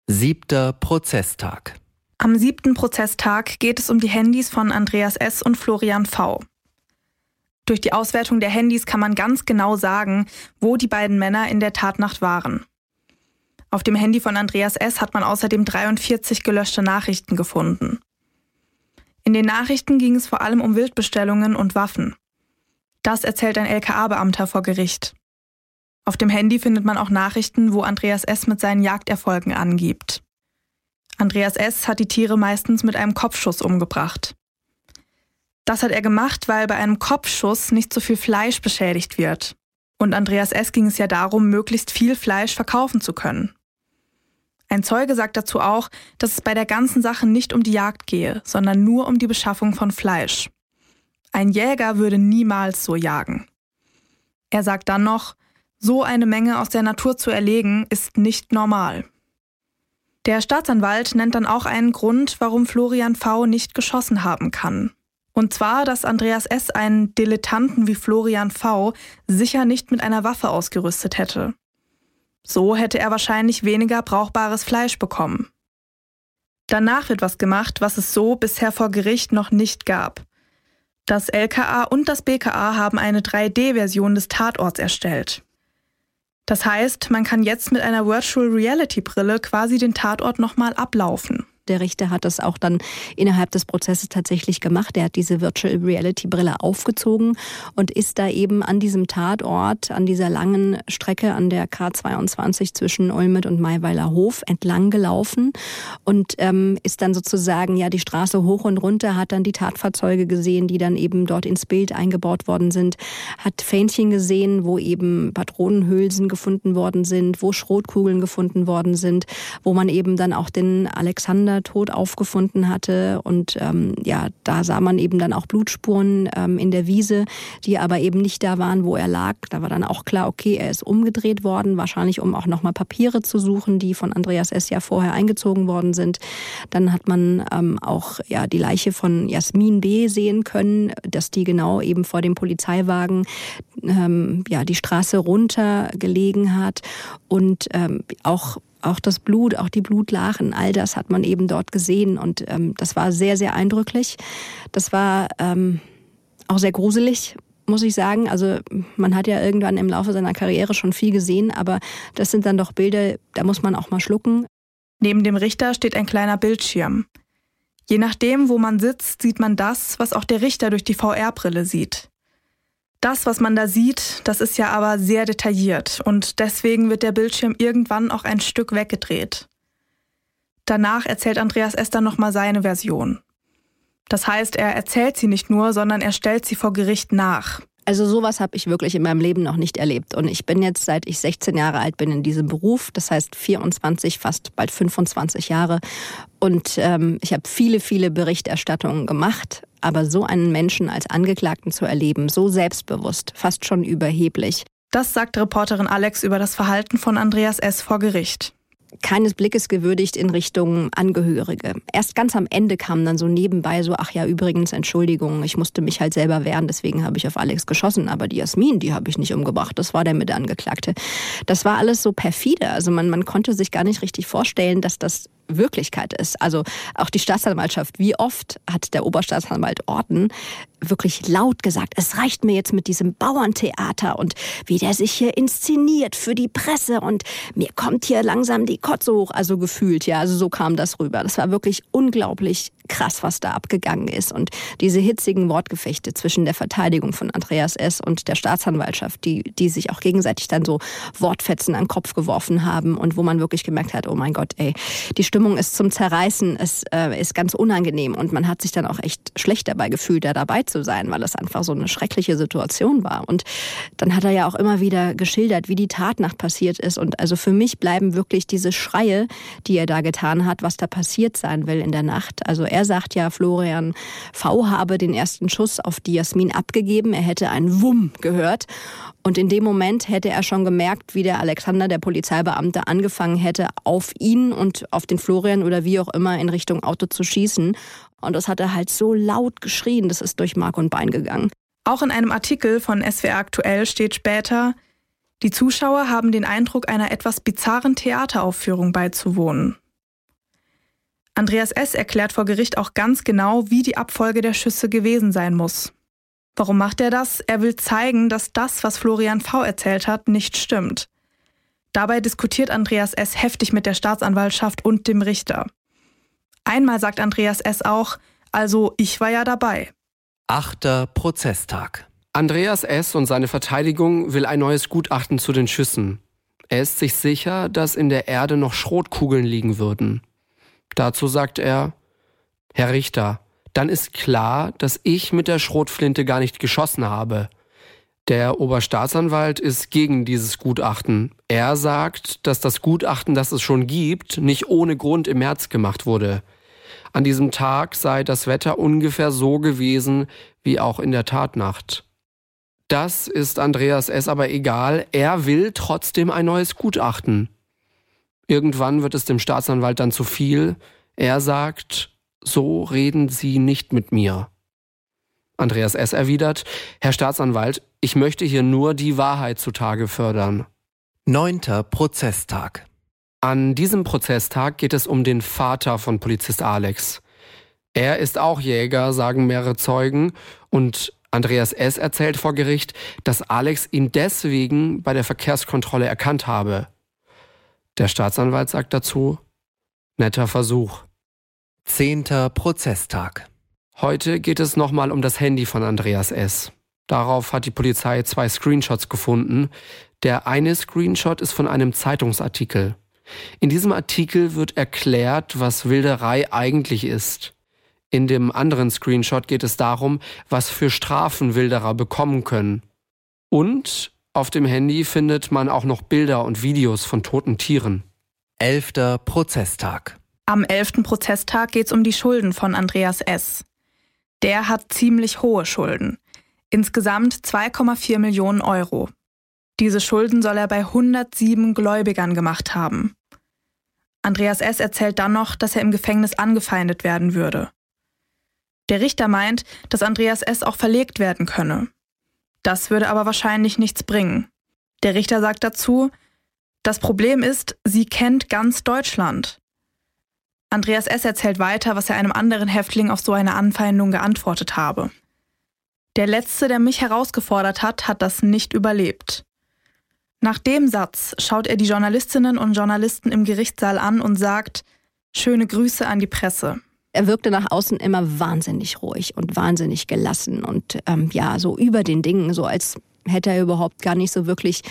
Siebter Prozesstag. Am siebten Prozesstag geht es um die Handys von Andreas S. und Florian V. Durch die Auswertung der Handys kann man ganz genau sagen, wo die beiden Männer in der Tatnacht waren. Auf dem Handy von Andreas S. hat man außerdem 43 gelöschte Nachrichten gefunden. In den Nachrichten ging es vor allem um Wildbestellungen und Waffen. Das erzählt ein LKA-Beamter vor Gericht. Auf dem Handy findet man auch Nachrichten, wo Andreas S. mit seinen Jagderfolgen angibt. Andreas S. hat die Tiere meistens mit einem Kopfschuss umgebracht. Das hat er gemacht, weil bei einem Kopfschuss nicht so viel Fleisch beschädigt wird. Und Andreas S. ging es ja darum, möglichst viel Fleisch verkaufen zu können. Ein Zeuge sagt dazu auch, dass es bei der ganzen Sache nicht um die Jagd gehe, sondern nur um die Beschaffung von Fleisch. Ein Jäger würde niemals so jagen. Er sagt dann noch, so eine Menge aus der Natur zu erlegen, ist nicht normal. Der Staatsanwalt nennt dann auch einen Grund, warum Florian V. nicht geschossen haben kann. Und zwar, dass Andreas S. einen Dilettanten wie Florian V. sicher nicht mit einer Waffe ausgerüstet hätte. So hätte er wahrscheinlich weniger brauchbares Fleisch bekommen. Danach wird was gemacht, was es so bisher vor Gericht noch nicht gab. Das LKA und das BKA haben eine 3D-Version des Tatorts erstellt. Das heißt, man kann jetzt mit einer Virtual Reality Brille quasi den Tatort nochmal ablaufen. Der Richter hat das auch dann innerhalb des Prozesses tatsächlich gemacht. Er hat diese Virtual Reality Brille aufgezogen und ist da eben an diesem Tatort, an dieser langen Strecke an der K22 zwischen Olmet und Maiweiler Hof entlang gelaufen und ähm, ist dann sozusagen ja die Straße hoch und runter, hat dann die Tatfahrzeuge gesehen, die dann eben dort ins Bild eingebaut worden sind, hat Fähnchen gesehen, wo eben Patronenhülsen gefunden worden sind, wo Schrotkugeln gefunden worden sind, wo man eben dann auch den Alexander Kinder tot aufgefunden hatte. Und ähm, ja, da sah man eben dann auch Blutspuren ähm, in der Wiese, die aber eben nicht da waren, wo er lag. Da war dann auch klar, okay, er ist umgedreht worden, wahrscheinlich um auch nochmal Papiere zu suchen, die von Andreas S. ja vorher eingezogen worden sind. Dann hat man ähm, auch ja die Leiche von Jasmin B. sehen können, dass die genau eben vor dem Polizeiwagen ähm, ja die Straße runter gelegen hat und ähm, auch auch das Blut, auch die Blutlachen, all das hat man eben dort gesehen und ähm, das war sehr, sehr eindrücklich. Das war ähm, auch sehr gruselig, muss ich sagen. Also man hat ja irgendwann im Laufe seiner Karriere schon viel gesehen, aber das sind dann doch Bilder, da muss man auch mal schlucken. Neben dem Richter steht ein kleiner Bildschirm. Je nachdem, wo man sitzt, sieht man das, was auch der Richter durch die VR-Brille sieht. Das, was man da sieht, das ist ja aber sehr detailliert und deswegen wird der Bildschirm irgendwann auch ein Stück weggedreht. Danach erzählt Andreas Esther nochmal seine Version. Das heißt, er erzählt sie nicht nur, sondern er stellt sie vor Gericht nach. Also sowas habe ich wirklich in meinem Leben noch nicht erlebt. Und ich bin jetzt, seit ich 16 Jahre alt bin, in diesem Beruf. Das heißt 24, fast bald 25 Jahre. Und ähm, ich habe viele, viele Berichterstattungen gemacht. Aber so einen Menschen als Angeklagten zu erleben, so selbstbewusst, fast schon überheblich. Das sagt Reporterin Alex über das Verhalten von Andreas S. vor Gericht keines Blickes gewürdigt in Richtung Angehörige. Erst ganz am Ende kam dann so nebenbei so, ach ja, übrigens, Entschuldigung, ich musste mich halt selber wehren, deswegen habe ich auf Alex geschossen, aber die Jasmin, die habe ich nicht umgebracht, das war der Mitangeklagte. Das war alles so perfide, also man, man konnte sich gar nicht richtig vorstellen, dass das Wirklichkeit ist. Also auch die Staatsanwaltschaft, wie oft hat der Oberstaatsanwalt Orten wirklich laut gesagt, es reicht mir jetzt mit diesem Bauerntheater und wie der sich hier inszeniert für die Presse und mir kommt hier langsam die Kotze hoch, also gefühlt, ja, also so kam das rüber. Das war wirklich unglaublich krass, was da abgegangen ist und diese hitzigen Wortgefechte zwischen der Verteidigung von Andreas S. und der Staatsanwaltschaft, die, die sich auch gegenseitig dann so Wortfetzen an den Kopf geworfen haben und wo man wirklich gemerkt hat, oh mein Gott, ey, die Stimmung ist zum Zerreißen, es äh, ist ganz unangenehm und man hat sich dann auch echt schlecht dabei gefühlt, da dabei zu sein, weil es einfach so eine schreckliche Situation war. Und dann hat er ja auch immer wieder geschildert, wie die Tatnacht passiert ist. Und also für mich bleiben wirklich diese Schreie, die er da getan hat, was da passiert sein will in der Nacht. Also er sagt ja, Florian V habe den ersten Schuss auf die Jasmin abgegeben. Er hätte ein Wumm gehört. Und in dem Moment hätte er schon gemerkt, wie der Alexander, der Polizeibeamte, angefangen hätte, auf ihn und auf den Florian oder wie auch immer in Richtung Auto zu schießen. Und das hat er halt so laut geschrien, das ist durch Mark und Bein gegangen. Auch in einem Artikel von SWR Aktuell steht später, die Zuschauer haben den Eindruck, einer etwas bizarren Theateraufführung beizuwohnen. Andreas S. erklärt vor Gericht auch ganz genau, wie die Abfolge der Schüsse gewesen sein muss. Warum macht er das? Er will zeigen, dass das, was Florian V. erzählt hat, nicht stimmt. Dabei diskutiert Andreas S. heftig mit der Staatsanwaltschaft und dem Richter. Einmal sagt Andreas S. auch, also ich war ja dabei. Achter Prozesstag. Andreas S. und seine Verteidigung will ein neues Gutachten zu den Schüssen. Er ist sich sicher, dass in der Erde noch Schrotkugeln liegen würden. Dazu sagt er, Herr Richter, dann ist klar, dass ich mit der Schrotflinte gar nicht geschossen habe. Der Oberstaatsanwalt ist gegen dieses Gutachten. Er sagt, dass das Gutachten, das es schon gibt, nicht ohne Grund im März gemacht wurde. An diesem Tag sei das Wetter ungefähr so gewesen wie auch in der Tatnacht. Das ist Andreas S. aber egal, er will trotzdem ein neues Gutachten. Irgendwann wird es dem Staatsanwalt dann zu viel. Er sagt, so reden Sie nicht mit mir. Andreas S. erwidert, Herr Staatsanwalt, ich möchte hier nur die Wahrheit zutage fördern. Neunter Prozesstag. An diesem Prozesstag geht es um den Vater von Polizist Alex. Er ist auch Jäger, sagen mehrere Zeugen, und Andreas S. erzählt vor Gericht, dass Alex ihn deswegen bei der Verkehrskontrolle erkannt habe. Der Staatsanwalt sagt dazu, netter Versuch. Zehnter Prozesstag. Heute geht es nochmal um das Handy von Andreas S. Darauf hat die Polizei zwei Screenshots gefunden. Der eine Screenshot ist von einem Zeitungsartikel. In diesem Artikel wird erklärt, was Wilderei eigentlich ist. In dem anderen Screenshot geht es darum, was für Strafen Wilderer bekommen können. Und auf dem Handy findet man auch noch Bilder und Videos von toten Tieren. Elfter Prozesstag. Am elften Prozesstag geht es um die Schulden von Andreas S. Der hat ziemlich hohe Schulden. Insgesamt 2,4 Millionen Euro. Diese Schulden soll er bei 107 Gläubigern gemacht haben. Andreas S. erzählt dann noch, dass er im Gefängnis angefeindet werden würde. Der Richter meint, dass Andreas S. auch verlegt werden könne. Das würde aber wahrscheinlich nichts bringen. Der Richter sagt dazu, das Problem ist, sie kennt ganz Deutschland. Andreas S. erzählt weiter, was er einem anderen Häftling auf so eine Anfeindung geantwortet habe. Der Letzte, der mich herausgefordert hat, hat das nicht überlebt. Nach dem Satz schaut er die Journalistinnen und Journalisten im Gerichtssaal an und sagt, schöne Grüße an die Presse. Er wirkte nach außen immer wahnsinnig ruhig und wahnsinnig gelassen und ähm, ja, so über den Dingen, so als hätte er überhaupt gar nicht so wirklich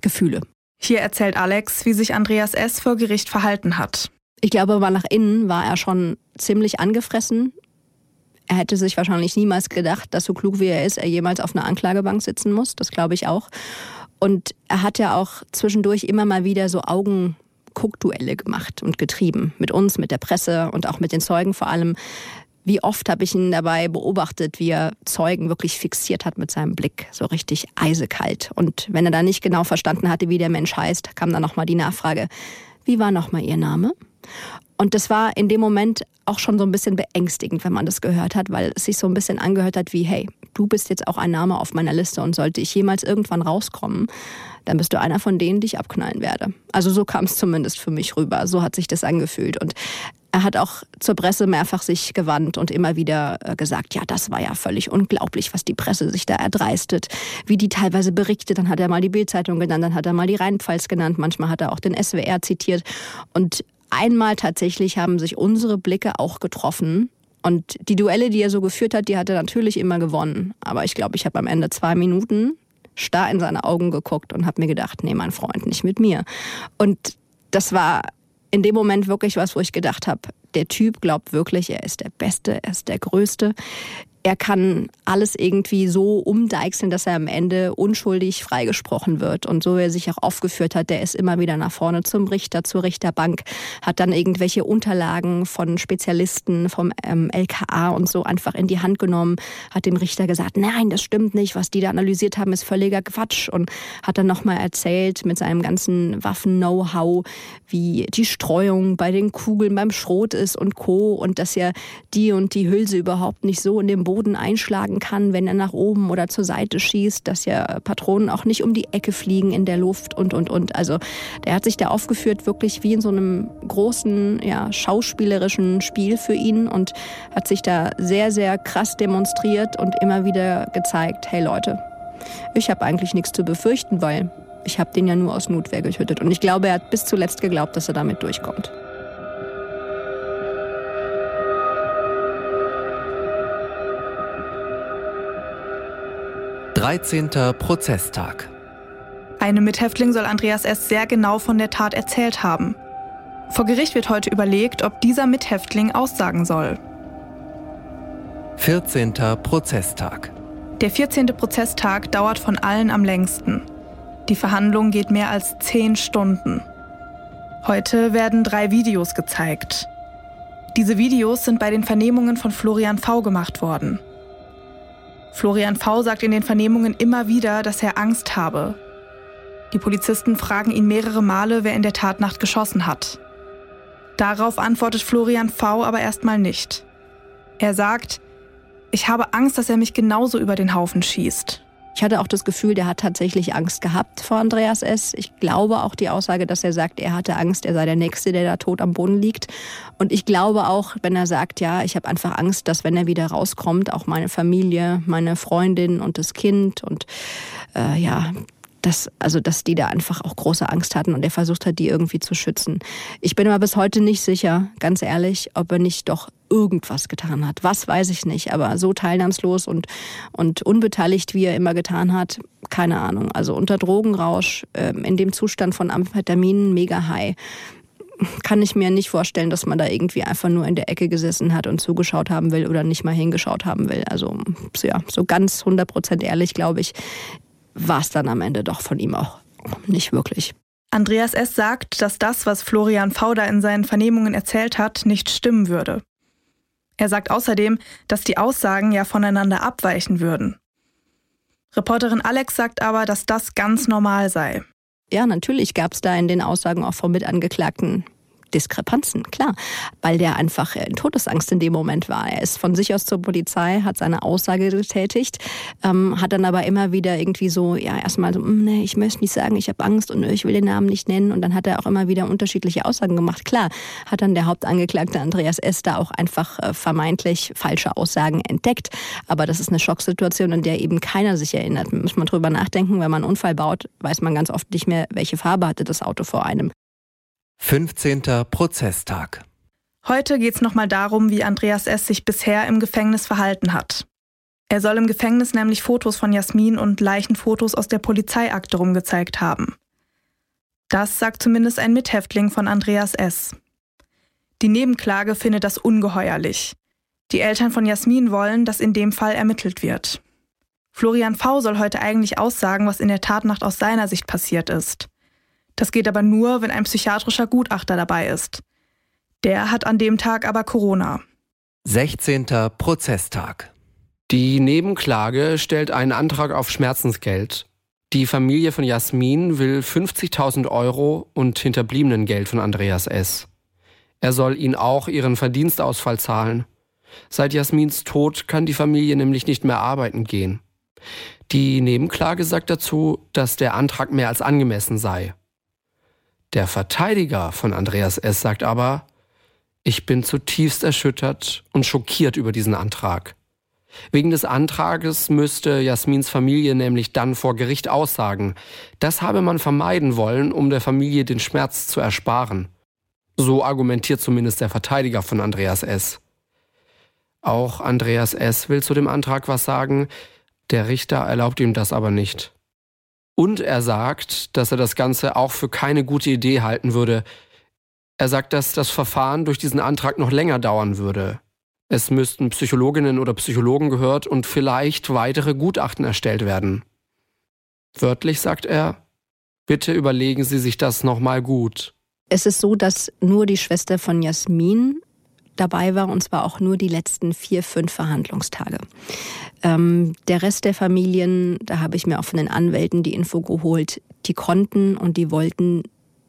Gefühle. Hier erzählt Alex, wie sich Andreas S. vor Gericht verhalten hat. Ich glaube aber nach innen war er schon ziemlich angefressen. Er hätte sich wahrscheinlich niemals gedacht, dass so klug wie er ist, er jemals auf einer Anklagebank sitzen muss. Das glaube ich auch. Und er hat ja auch zwischendurch immer mal wieder so Augenguckduelle gemacht und getrieben. Mit uns, mit der Presse und auch mit den Zeugen vor allem. Wie oft habe ich ihn dabei beobachtet, wie er Zeugen wirklich fixiert hat mit seinem Blick, so richtig eisekalt. Und wenn er dann nicht genau verstanden hatte, wie der Mensch heißt, kam dann nochmal die Nachfrage, wie war nochmal Ihr Name? Und das war in dem Moment auch schon so ein bisschen beängstigend, wenn man das gehört hat, weil es sich so ein bisschen angehört hat wie, hey, du bist jetzt auch ein Name auf meiner Liste und sollte ich jemals irgendwann rauskommen, dann bist du einer von denen, die ich abknallen werde. Also so kam es zumindest für mich rüber. So hat sich das angefühlt. Und er hat auch zur Presse mehrfach sich gewandt und immer wieder äh, gesagt, ja, das war ja völlig unglaublich, was die Presse sich da erdreistet, wie die teilweise berichtet. Dann hat er mal die Bildzeitung genannt, dann hat er mal die Rheinpfalz genannt, manchmal hat er auch den SWR zitiert. Und einmal tatsächlich haben sich unsere Blicke auch getroffen. Und die Duelle, die er so geführt hat, die hat er natürlich immer gewonnen. Aber ich glaube, ich habe am Ende zwei Minuten starr in seine Augen geguckt und habe mir gedacht, nee, mein Freund, nicht mit mir. Und das war in dem Moment wirklich was, wo ich gedacht habe, der Typ glaubt wirklich, er ist der Beste, er ist der Größte er kann alles irgendwie so umdeichseln, dass er am Ende unschuldig freigesprochen wird. Und so wie er sich auch aufgeführt hat, der ist immer wieder nach vorne zum Richter, zur Richterbank, hat dann irgendwelche Unterlagen von Spezialisten vom ähm, LKA und so einfach in die Hand genommen, hat dem Richter gesagt, nein, das stimmt nicht, was die da analysiert haben, ist völliger Quatsch und hat dann nochmal erzählt mit seinem ganzen Waffen-Know-how, wie die Streuung bei den Kugeln beim Schrot ist und Co. und dass ja die und die Hülse überhaupt nicht so in dem Boden Boden einschlagen kann, wenn er nach oben oder zur Seite schießt, dass ja Patronen auch nicht um die Ecke fliegen in der Luft und, und, und. Also der hat sich da aufgeführt, wirklich wie in so einem großen, ja, schauspielerischen Spiel für ihn und hat sich da sehr, sehr krass demonstriert und immer wieder gezeigt, hey Leute, ich habe eigentlich nichts zu befürchten, weil ich habe den ja nur aus Notwehr getötet. Und ich glaube, er hat bis zuletzt geglaubt, dass er damit durchkommt. 13. Prozesstag. Einem Mithäftling soll Andreas S. sehr genau von der Tat erzählt haben. Vor Gericht wird heute überlegt, ob dieser Mithäftling aussagen soll. 14. Prozesstag. Der 14. Prozesstag dauert von allen am längsten. Die Verhandlung geht mehr als zehn Stunden. Heute werden drei Videos gezeigt. Diese Videos sind bei den Vernehmungen von Florian V gemacht worden. Florian V. sagt in den Vernehmungen immer wieder, dass er Angst habe. Die Polizisten fragen ihn mehrere Male, wer in der Tatnacht geschossen hat. Darauf antwortet Florian V. aber erstmal nicht. Er sagt, ich habe Angst, dass er mich genauso über den Haufen schießt. Ich hatte auch das Gefühl, der hat tatsächlich Angst gehabt vor Andreas S. Ich glaube auch die Aussage, dass er sagt, er hatte Angst, er sei der Nächste, der da tot am Boden liegt. Und ich glaube auch, wenn er sagt, ja, ich habe einfach Angst, dass wenn er wieder rauskommt, auch meine Familie, meine Freundin und das Kind und äh, ja, dass, also, dass die da einfach auch große Angst hatten und er versucht hat, die irgendwie zu schützen. Ich bin aber bis heute nicht sicher, ganz ehrlich, ob er nicht doch irgendwas getan hat. Was weiß ich nicht, aber so teilnahmslos und, und unbeteiligt, wie er immer getan hat, keine Ahnung. Also unter Drogenrausch, äh, in dem Zustand von Amphetaminen, mega high kann ich mir nicht vorstellen, dass man da irgendwie einfach nur in der Ecke gesessen hat und zugeschaut haben will oder nicht mal hingeschaut haben will. Also ja, so ganz 100% ehrlich, glaube ich, war es dann am Ende doch von ihm auch nicht wirklich. Andreas S. sagt, dass das, was Florian Fauder in seinen Vernehmungen erzählt hat, nicht stimmen würde. Er sagt außerdem, dass die Aussagen ja voneinander abweichen würden. Reporterin Alex sagt aber, dass das ganz normal sei. Ja, natürlich gab es da in den Aussagen auch vom Mitangeklagten Diskrepanzen, klar, weil der einfach in Todesangst in dem Moment war. Er ist von sich aus zur Polizei, hat seine Aussage getätigt, ähm, hat dann aber immer wieder irgendwie so, ja, erstmal so, hm, nee, ich möchte nicht sagen, ich habe Angst und ich will den Namen nicht nennen. Und dann hat er auch immer wieder unterschiedliche Aussagen gemacht. Klar, hat dann der Hauptangeklagte Andreas da auch einfach äh, vermeintlich falsche Aussagen entdeckt. Aber das ist eine Schocksituation, in der eben keiner sich erinnert. Muss man drüber nachdenken, wenn man einen Unfall baut, weiß man ganz oft nicht mehr, welche Farbe hatte das Auto vor einem. 15. Prozesstag. Heute geht es nochmal darum, wie Andreas S. sich bisher im Gefängnis verhalten hat. Er soll im Gefängnis nämlich Fotos von Jasmin und Leichenfotos aus der Polizeiakte rumgezeigt haben. Das sagt zumindest ein Mithäftling von Andreas S. Die Nebenklage findet das ungeheuerlich. Die Eltern von Jasmin wollen, dass in dem Fall ermittelt wird. Florian V. soll heute eigentlich aussagen, was in der Tatnacht aus seiner Sicht passiert ist. Das geht aber nur, wenn ein psychiatrischer Gutachter dabei ist. Der hat an dem Tag aber Corona. 16. Prozesstag. Die Nebenklage stellt einen Antrag auf Schmerzensgeld. Die Familie von Jasmin will 50.000 Euro und Hinterbliebenengeld von Andreas S. Er soll ihn auch ihren Verdienstausfall zahlen. Seit Jasmins Tod kann die Familie nämlich nicht mehr arbeiten gehen. Die Nebenklage sagt dazu, dass der Antrag mehr als angemessen sei. Der Verteidiger von Andreas S. sagt aber, ich bin zutiefst erschüttert und schockiert über diesen Antrag. Wegen des Antrages müsste Jasmins Familie nämlich dann vor Gericht aussagen. Das habe man vermeiden wollen, um der Familie den Schmerz zu ersparen. So argumentiert zumindest der Verteidiger von Andreas S. Auch Andreas S. will zu dem Antrag was sagen, der Richter erlaubt ihm das aber nicht. Und er sagt, dass er das Ganze auch für keine gute Idee halten würde. Er sagt, dass das Verfahren durch diesen Antrag noch länger dauern würde. Es müssten Psychologinnen oder Psychologen gehört und vielleicht weitere Gutachten erstellt werden. Wörtlich sagt er, bitte überlegen Sie sich das nochmal gut. Es ist so, dass nur die Schwester von Jasmin dabei war, und zwar auch nur die letzten vier, fünf Verhandlungstage. Ähm, der Rest der Familien, da habe ich mir auch von den Anwälten die Info geholt, die konnten und die wollten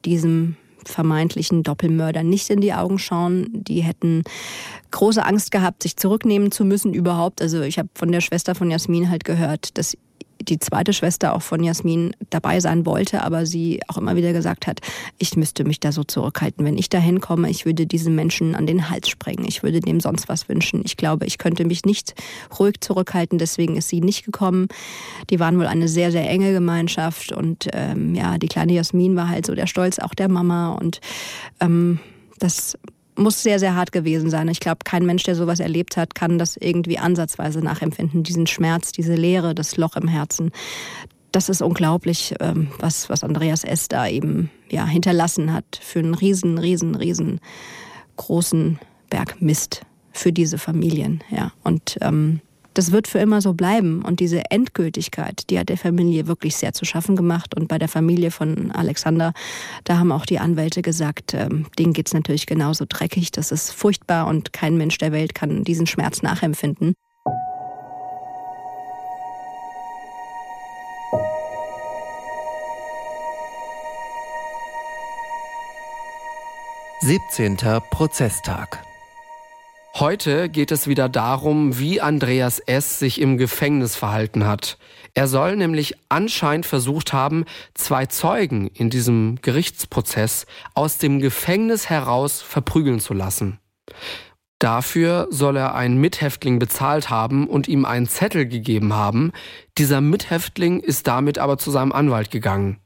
diesem vermeintlichen Doppelmörder nicht in die Augen schauen. Die hätten große Angst gehabt, sich zurücknehmen zu müssen überhaupt. Also ich habe von der Schwester von Jasmin halt gehört, dass die zweite Schwester auch von Jasmin dabei sein wollte, aber sie auch immer wieder gesagt hat, ich müsste mich da so zurückhalten. Wenn ich da hinkomme, ich würde diesem Menschen an den Hals sprengen. Ich würde dem sonst was wünschen. Ich glaube, ich könnte mich nicht ruhig zurückhalten. Deswegen ist sie nicht gekommen. Die waren wohl eine sehr, sehr enge Gemeinschaft und ähm, ja, die kleine Jasmin war halt so der Stolz auch der Mama und ähm, das muss sehr, sehr hart gewesen sein. Ich glaube, kein Mensch, der sowas erlebt hat, kann das irgendwie ansatzweise nachempfinden. Diesen Schmerz, diese Leere, das Loch im Herzen. Das ist unglaublich, ähm, was, was Andreas S. da eben ja, hinterlassen hat für einen riesen, riesen, riesen großen Berg Mist für diese Familien. Ja. Und ähm, das wird für immer so bleiben. Und diese Endgültigkeit, die hat der Familie wirklich sehr zu schaffen gemacht. Und bei der Familie von Alexander, da haben auch die Anwälte gesagt, ähm, denen geht's natürlich genauso dreckig. Das ist furchtbar und kein Mensch der Welt kann diesen Schmerz nachempfinden. Siebzehnter Prozesstag. Heute geht es wieder darum, wie Andreas S. sich im Gefängnis verhalten hat. Er soll nämlich anscheinend versucht haben, zwei Zeugen in diesem Gerichtsprozess aus dem Gefängnis heraus verprügeln zu lassen. Dafür soll er einen Mithäftling bezahlt haben und ihm einen Zettel gegeben haben. Dieser Mithäftling ist damit aber zu seinem Anwalt gegangen.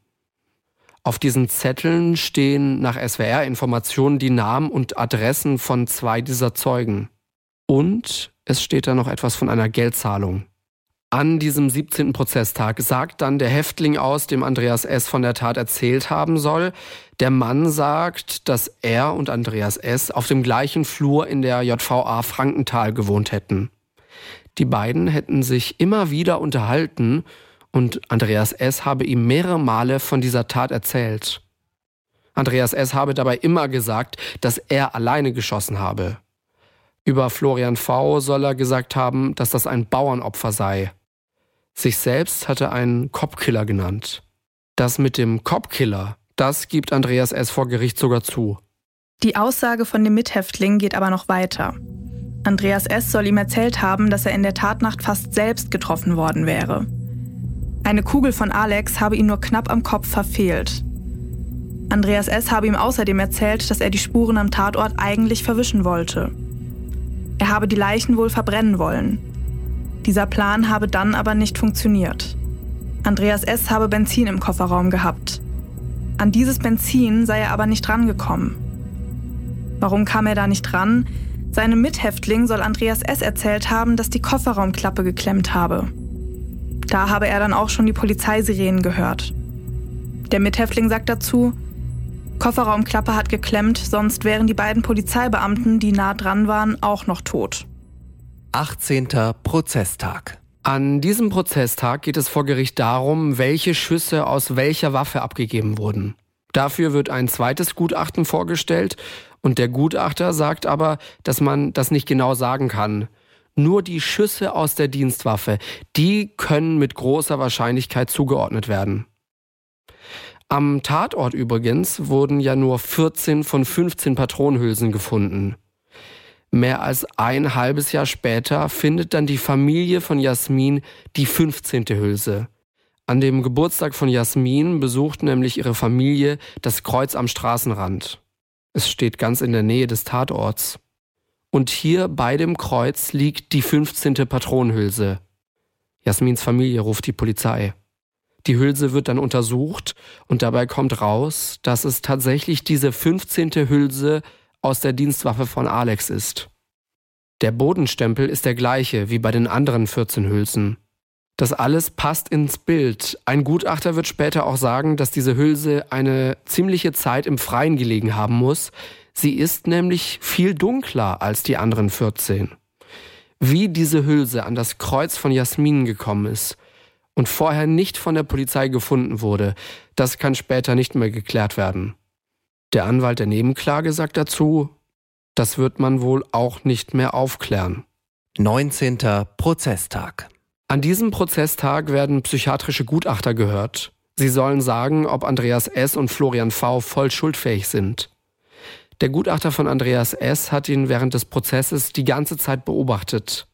Auf diesen Zetteln stehen nach SWR-Informationen die Namen und Adressen von zwei dieser Zeugen. Und es steht da noch etwas von einer Geldzahlung. An diesem 17. Prozesstag sagt dann der Häftling aus, dem Andreas S. von der Tat erzählt haben soll, der Mann sagt, dass er und Andreas S. auf dem gleichen Flur in der JVA Frankenthal gewohnt hätten. Die beiden hätten sich immer wieder unterhalten und Andreas S. habe ihm mehrere Male von dieser Tat erzählt. Andreas S. habe dabei immer gesagt, dass er alleine geschossen habe. Über Florian V. soll er gesagt haben, dass das ein Bauernopfer sei. Sich selbst hatte er einen Copkiller genannt. Das mit dem Copkiller, das gibt Andreas S. vor Gericht sogar zu. Die Aussage von dem Mithäftling geht aber noch weiter. Andreas S. soll ihm erzählt haben, dass er in der Tatnacht fast selbst getroffen worden wäre. Eine Kugel von Alex habe ihn nur knapp am Kopf verfehlt. Andreas S. habe ihm außerdem erzählt, dass er die Spuren am Tatort eigentlich verwischen wollte. Er habe die Leichen wohl verbrennen wollen. Dieser Plan habe dann aber nicht funktioniert. Andreas S. habe Benzin im Kofferraum gehabt. An dieses Benzin sei er aber nicht rangekommen. Warum kam er da nicht dran? Seinem Mithäftling soll Andreas S. erzählt haben, dass die Kofferraumklappe geklemmt habe. Da habe er dann auch schon die Polizeisirenen gehört. Der Mithäftling sagt dazu, Kofferraumklappe hat geklemmt, sonst wären die beiden Polizeibeamten, die nah dran waren, auch noch tot. 18. Prozesstag. An diesem Prozesstag geht es vor Gericht darum, welche Schüsse aus welcher Waffe abgegeben wurden. Dafür wird ein zweites Gutachten vorgestellt und der Gutachter sagt aber, dass man das nicht genau sagen kann. Nur die Schüsse aus der Dienstwaffe, die können mit großer Wahrscheinlichkeit zugeordnet werden. Am Tatort übrigens wurden ja nur 14 von 15 Patronenhülsen gefunden. Mehr als ein halbes Jahr später findet dann die Familie von Jasmin die 15. Hülse. An dem Geburtstag von Jasmin besucht nämlich ihre Familie das Kreuz am Straßenrand. Es steht ganz in der Nähe des Tatorts. Und hier bei dem Kreuz liegt die 15. Patronenhülse. Jasmins Familie ruft die Polizei. Die Hülse wird dann untersucht und dabei kommt raus, dass es tatsächlich diese 15. Hülse aus der Dienstwaffe von Alex ist. Der Bodenstempel ist der gleiche wie bei den anderen 14 Hülsen. Das alles passt ins Bild. Ein Gutachter wird später auch sagen, dass diese Hülse eine ziemliche Zeit im Freien gelegen haben muss. Sie ist nämlich viel dunkler als die anderen 14. Wie diese Hülse an das Kreuz von Jasmin gekommen ist und vorher nicht von der Polizei gefunden wurde, das kann später nicht mehr geklärt werden. Der Anwalt der Nebenklage sagt dazu, das wird man wohl auch nicht mehr aufklären. 19. Prozesstag. An diesem Prozesstag werden psychiatrische Gutachter gehört. Sie sollen sagen, ob Andreas S. und Florian V. voll schuldfähig sind. Der Gutachter von Andreas S. hat ihn während des Prozesses die ganze Zeit beobachtet.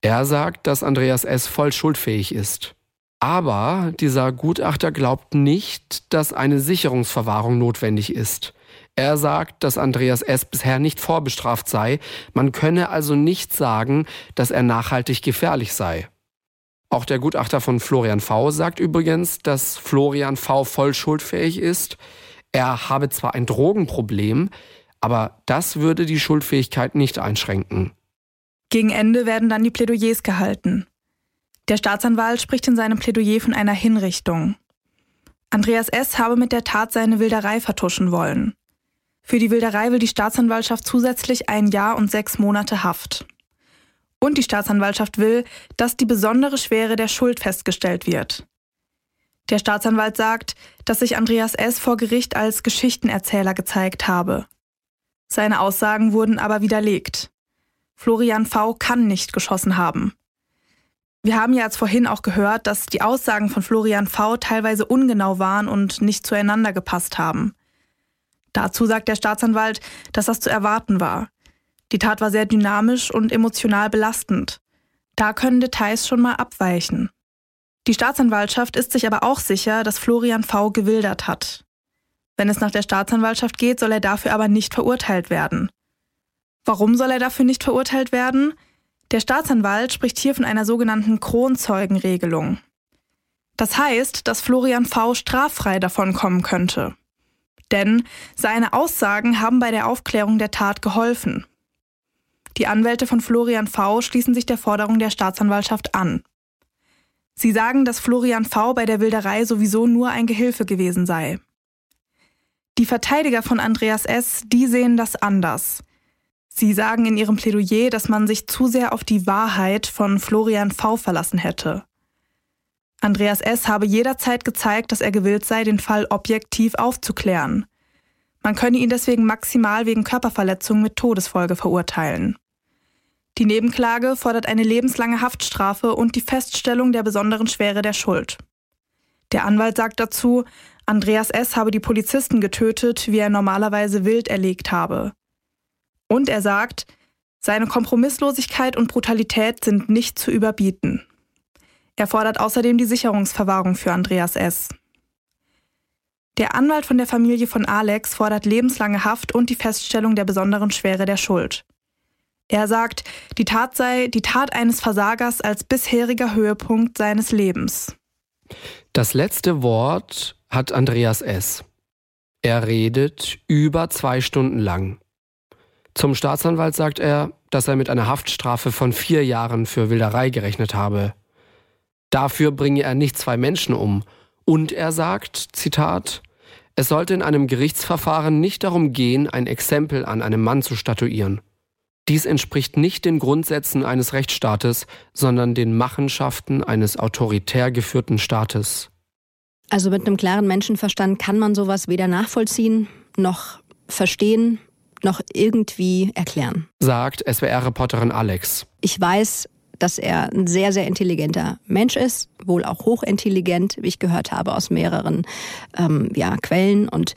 Er sagt, dass Andreas S. voll schuldfähig ist. Aber dieser Gutachter glaubt nicht, dass eine Sicherungsverwahrung notwendig ist. Er sagt, dass Andreas S. bisher nicht vorbestraft sei, man könne also nicht sagen, dass er nachhaltig gefährlich sei. Auch der Gutachter von Florian V. sagt übrigens, dass Florian V. voll schuldfähig ist. Er habe zwar ein Drogenproblem, aber das würde die Schuldfähigkeit nicht einschränken. Gegen Ende werden dann die Plädoyers gehalten. Der Staatsanwalt spricht in seinem Plädoyer von einer Hinrichtung. Andreas S. habe mit der Tat seine Wilderei vertuschen wollen. Für die Wilderei will die Staatsanwaltschaft zusätzlich ein Jahr und sechs Monate Haft. Und die Staatsanwaltschaft will, dass die besondere Schwere der Schuld festgestellt wird. Der Staatsanwalt sagt, dass sich Andreas S. vor Gericht als Geschichtenerzähler gezeigt habe. Seine Aussagen wurden aber widerlegt. Florian V. kann nicht geschossen haben. Wir haben ja als vorhin auch gehört, dass die Aussagen von Florian V. teilweise ungenau waren und nicht zueinander gepasst haben. Dazu sagt der Staatsanwalt, dass das zu erwarten war. Die Tat war sehr dynamisch und emotional belastend. Da können Details schon mal abweichen. Die Staatsanwaltschaft ist sich aber auch sicher, dass Florian V. gewildert hat. Wenn es nach der Staatsanwaltschaft geht, soll er dafür aber nicht verurteilt werden. Warum soll er dafür nicht verurteilt werden? Der Staatsanwalt spricht hier von einer sogenannten Kronzeugenregelung. Das heißt, dass Florian V. straffrei davon kommen könnte. Denn seine Aussagen haben bei der Aufklärung der Tat geholfen. Die Anwälte von Florian V. schließen sich der Forderung der Staatsanwaltschaft an. Sie sagen, dass Florian V. bei der Wilderei sowieso nur ein Gehilfe gewesen sei. Die Verteidiger von Andreas S., die sehen das anders. Sie sagen in Ihrem Plädoyer, dass man sich zu sehr auf die Wahrheit von Florian V. verlassen hätte. Andreas S. habe jederzeit gezeigt, dass er gewillt sei, den Fall objektiv aufzuklären. Man könne ihn deswegen maximal wegen Körperverletzung mit Todesfolge verurteilen. Die Nebenklage fordert eine lebenslange Haftstrafe und die Feststellung der besonderen Schwere der Schuld. Der Anwalt sagt dazu, Andreas S. habe die Polizisten getötet, wie er normalerweise wild erlegt habe. Und er sagt, seine Kompromisslosigkeit und Brutalität sind nicht zu überbieten. Er fordert außerdem die Sicherungsverwahrung für Andreas S. Der Anwalt von der Familie von Alex fordert lebenslange Haft und die Feststellung der besonderen Schwere der Schuld. Er sagt, die Tat sei die Tat eines Versagers als bisheriger Höhepunkt seines Lebens. Das letzte Wort hat Andreas S. Er redet über zwei Stunden lang. Zum Staatsanwalt sagt er, dass er mit einer Haftstrafe von vier Jahren für Wilderei gerechnet habe. Dafür bringe er nicht zwei Menschen um. Und er sagt, Zitat, es sollte in einem Gerichtsverfahren nicht darum gehen, ein Exempel an einem Mann zu statuieren. Dies entspricht nicht den Grundsätzen eines Rechtsstaates, sondern den Machenschaften eines autoritär geführten Staates. Also mit einem klaren Menschenverstand kann man sowas weder nachvollziehen noch verstehen noch irgendwie erklären. Sagt SWR-Reporterin Alex. Ich weiß, dass er ein sehr, sehr intelligenter Mensch ist, wohl auch hochintelligent, wie ich gehört habe aus mehreren ähm, ja, Quellen. Und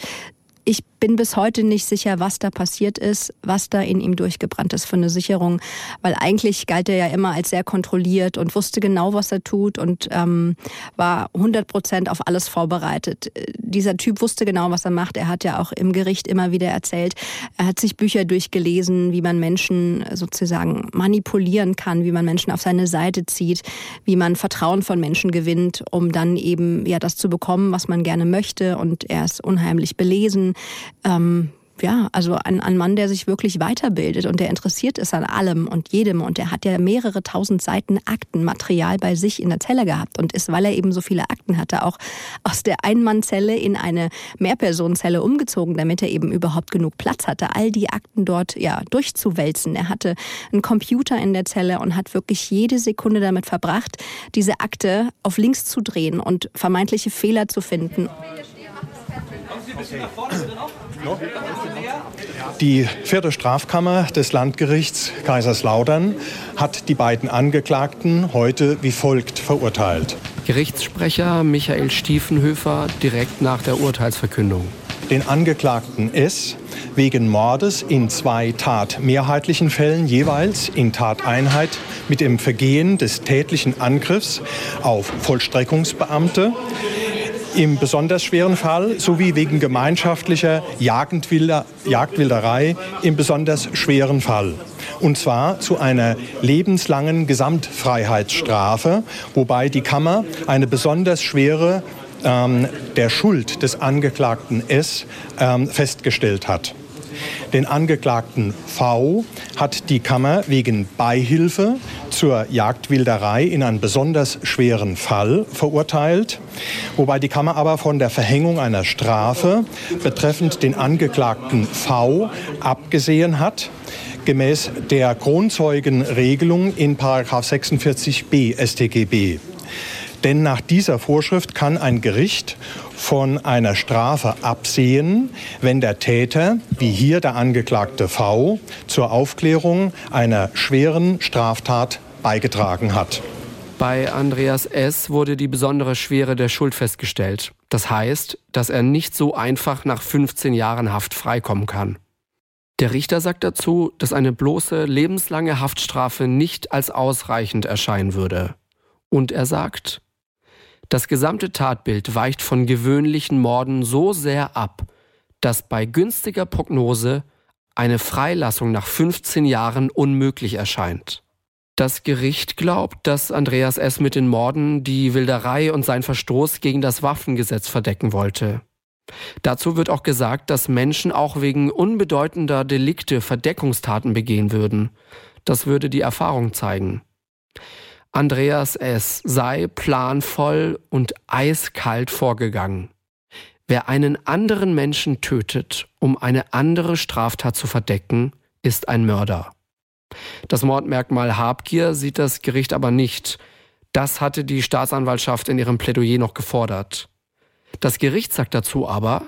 ich bin bis heute nicht sicher, was da passiert ist, was da in ihm durchgebrannt ist für eine Sicherung, weil eigentlich galt er ja immer als sehr kontrolliert und wusste genau, was er tut und ähm, war 100 Prozent auf alles vorbereitet. Dieser Typ wusste genau, was er macht. Er hat ja auch im Gericht immer wieder erzählt, er hat sich Bücher durchgelesen, wie man Menschen sozusagen manipulieren kann, wie man Menschen auf seine Seite zieht, wie man Vertrauen von Menschen gewinnt, um dann eben ja das zu bekommen, was man gerne möchte. Und er ist unheimlich belesen ähm, ja, also ein, ein Mann, der sich wirklich weiterbildet und der interessiert ist an allem und jedem. Und der hat ja mehrere tausend Seiten Aktenmaterial bei sich in der Zelle gehabt und ist, weil er eben so viele Akten hatte, auch aus der Einmannzelle in eine Mehrpersonenzelle umgezogen, damit er eben überhaupt genug Platz hatte, all die Akten dort ja durchzuwälzen. Er hatte einen Computer in der Zelle und hat wirklich jede Sekunde damit verbracht, diese Akte auf links zu drehen und vermeintliche Fehler zu finden. Die vierte Strafkammer des Landgerichts Kaiserslautern hat die beiden Angeklagten heute wie folgt verurteilt. Gerichtssprecher Michael Stiefenhöfer direkt nach der Urteilsverkündung. Den Angeklagten S wegen Mordes in zwei tatmehrheitlichen Fällen jeweils in Tateinheit mit dem Vergehen des tätlichen Angriffs auf Vollstreckungsbeamte im besonders schweren Fall sowie wegen gemeinschaftlicher Jagdwilder, Jagdwilderei im besonders schweren Fall. Und zwar zu einer lebenslangen Gesamtfreiheitsstrafe, wobei die Kammer eine besonders schwere ähm, der Schuld des Angeklagten S ähm, festgestellt hat. Den Angeklagten V hat die Kammer wegen Beihilfe zur Jagdwilderei in einem besonders schweren Fall verurteilt, wobei die Kammer aber von der Verhängung einer Strafe betreffend den Angeklagten V abgesehen hat gemäß der Kronzeugenregelung in 46b StGB. Denn nach dieser Vorschrift kann ein Gericht von einer Strafe absehen, wenn der Täter, wie hier der Angeklagte V, zur Aufklärung einer schweren Straftat beigetragen hat. Bei Andreas S. wurde die besondere Schwere der Schuld festgestellt. Das heißt, dass er nicht so einfach nach 15 Jahren Haft freikommen kann. Der Richter sagt dazu, dass eine bloße lebenslange Haftstrafe nicht als ausreichend erscheinen würde. Und er sagt, das gesamte Tatbild weicht von gewöhnlichen Morden so sehr ab, dass bei günstiger Prognose eine Freilassung nach 15 Jahren unmöglich erscheint. Das Gericht glaubt, dass Andreas S. mit den Morden die Wilderei und sein Verstoß gegen das Waffengesetz verdecken wollte. Dazu wird auch gesagt, dass Menschen auch wegen unbedeutender Delikte Verdeckungstaten begehen würden. Das würde die Erfahrung zeigen. Andreas S. sei planvoll und eiskalt vorgegangen. Wer einen anderen Menschen tötet, um eine andere Straftat zu verdecken, ist ein Mörder. Das Mordmerkmal Habgier sieht das Gericht aber nicht. Das hatte die Staatsanwaltschaft in ihrem Plädoyer noch gefordert. Das Gericht sagt dazu aber,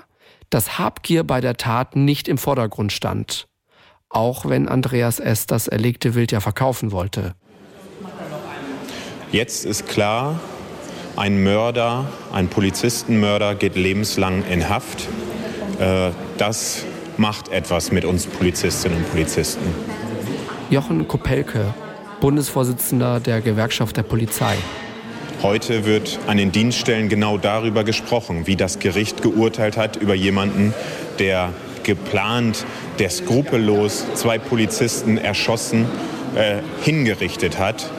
dass Habgier bei der Tat nicht im Vordergrund stand, auch wenn Andreas S. das erlegte Wild ja verkaufen wollte. Jetzt ist klar, ein Mörder, ein Polizistenmörder geht lebenslang in Haft. Äh, das macht etwas mit uns Polizistinnen und Polizisten. Jochen Kopelke, Bundesvorsitzender der Gewerkschaft der Polizei. Heute wird an den Dienststellen genau darüber gesprochen, wie das Gericht geurteilt hat über jemanden, der geplant, der skrupellos zwei Polizisten erschossen, äh, hingerichtet hat.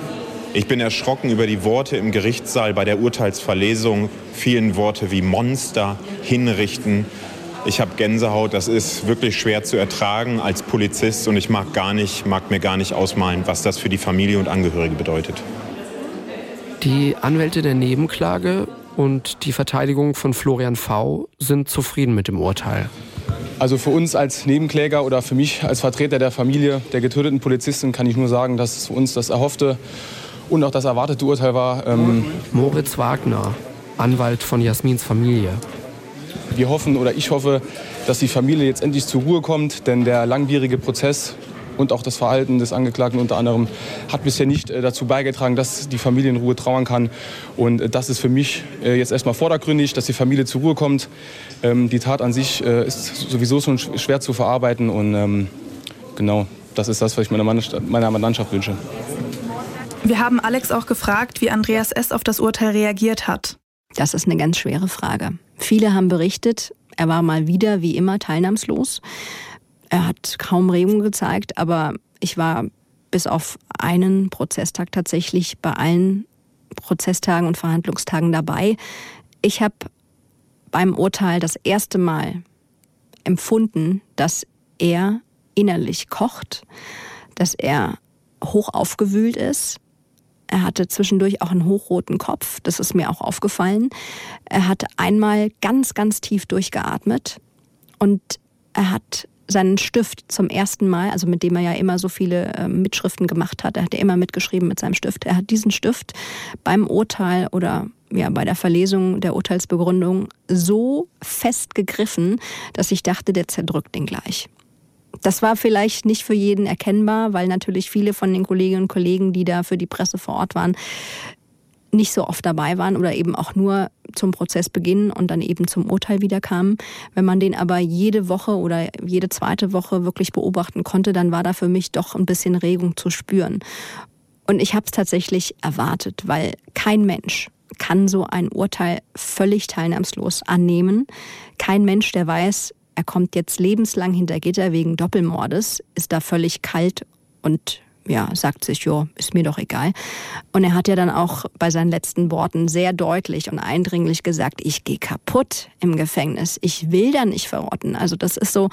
Ich bin erschrocken über die Worte im Gerichtssaal bei der Urteilsverlesung. Vielen Worte wie Monster, hinrichten. Ich habe Gänsehaut, das ist wirklich schwer zu ertragen als Polizist und ich mag, gar nicht, mag mir gar nicht ausmalen, was das für die Familie und Angehörige bedeutet. Die Anwälte der Nebenklage und die Verteidigung von Florian V. sind zufrieden mit dem Urteil. Also für uns als Nebenkläger oder für mich als Vertreter der Familie der getöteten Polizisten kann ich nur sagen, dass es für uns das erhoffte und auch das erwartete Urteil war. Ähm Moritz Wagner, Anwalt von Jasmins Familie. Wir hoffen oder ich hoffe, dass die Familie jetzt endlich zur Ruhe kommt, denn der langwierige Prozess und auch das Verhalten des Angeklagten unter anderem hat bisher nicht äh, dazu beigetragen, dass die Familie in Ruhe trauern kann. Und äh, das ist für mich äh, jetzt erstmal vordergründig, dass die Familie zur Ruhe kommt. Ähm, die Tat an sich ist sowieso schon schwer zu verarbeiten und ähm, genau, das ist das, was ich meiner Mannschaft wünsche. Wir haben Alex auch gefragt, wie Andreas S. auf das Urteil reagiert hat. Das ist eine ganz schwere Frage. Viele haben berichtet, er war mal wieder wie immer teilnahmslos. Er hat kaum Regung gezeigt, aber ich war bis auf einen Prozesstag tatsächlich bei allen Prozesstagen und Verhandlungstagen dabei. Ich habe beim Urteil das erste Mal empfunden, dass er innerlich kocht, dass er hoch aufgewühlt ist. Er hatte zwischendurch auch einen hochroten Kopf, das ist mir auch aufgefallen. Er hat einmal ganz, ganz tief durchgeatmet und er hat seinen Stift zum ersten Mal, also mit dem er ja immer so viele äh, Mitschriften gemacht hat, er hat ja immer mitgeschrieben mit seinem Stift, er hat diesen Stift beim Urteil oder ja, bei der Verlesung der Urteilsbegründung so fest gegriffen, dass ich dachte, der zerdrückt ihn gleich. Das war vielleicht nicht für jeden erkennbar, weil natürlich viele von den Kolleginnen und Kollegen, die da für die Presse vor Ort waren, nicht so oft dabei waren oder eben auch nur zum Prozessbeginn und dann eben zum Urteil wieder kamen. Wenn man den aber jede Woche oder jede zweite Woche wirklich beobachten konnte, dann war da für mich doch ein bisschen Regung zu spüren. Und ich habe es tatsächlich erwartet, weil kein Mensch kann so ein Urteil völlig teilnahmslos annehmen. Kein Mensch, der weiß, er kommt jetzt lebenslang hinter Gitter wegen Doppelmordes, ist da völlig kalt und ja, sagt sich, ja, ist mir doch egal. Und er hat ja dann auch bei seinen letzten Worten sehr deutlich und eindringlich gesagt, ich gehe kaputt im Gefängnis. Ich will da nicht verrotten. Also das ist so,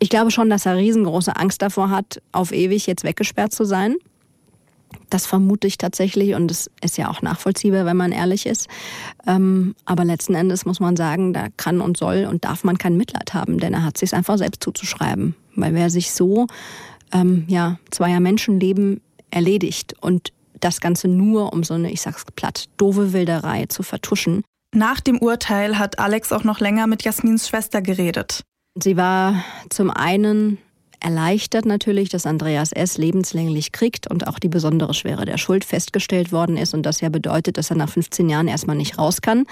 ich glaube schon, dass er riesengroße Angst davor hat, auf ewig jetzt weggesperrt zu sein. Das vermute ich tatsächlich und es ist ja auch nachvollziehbar, wenn man ehrlich ist. Ähm, aber letzten Endes muss man sagen, da kann und soll und darf man kein Mitleid haben, denn er hat sich einfach selbst zuzuschreiben. Weil wer sich so ähm, ja, zweier Menschenleben erledigt und das Ganze nur um so eine, ich sag's platt, doofe Wilderei zu vertuschen. Nach dem Urteil hat Alex auch noch länger mit Jasmins Schwester geredet. Sie war zum einen erleichtert natürlich, dass Andreas S. lebenslänglich kriegt und auch die besondere Schwere der Schuld festgestellt worden ist und das ja bedeutet, dass er nach 15 Jahren erstmal nicht raus kann,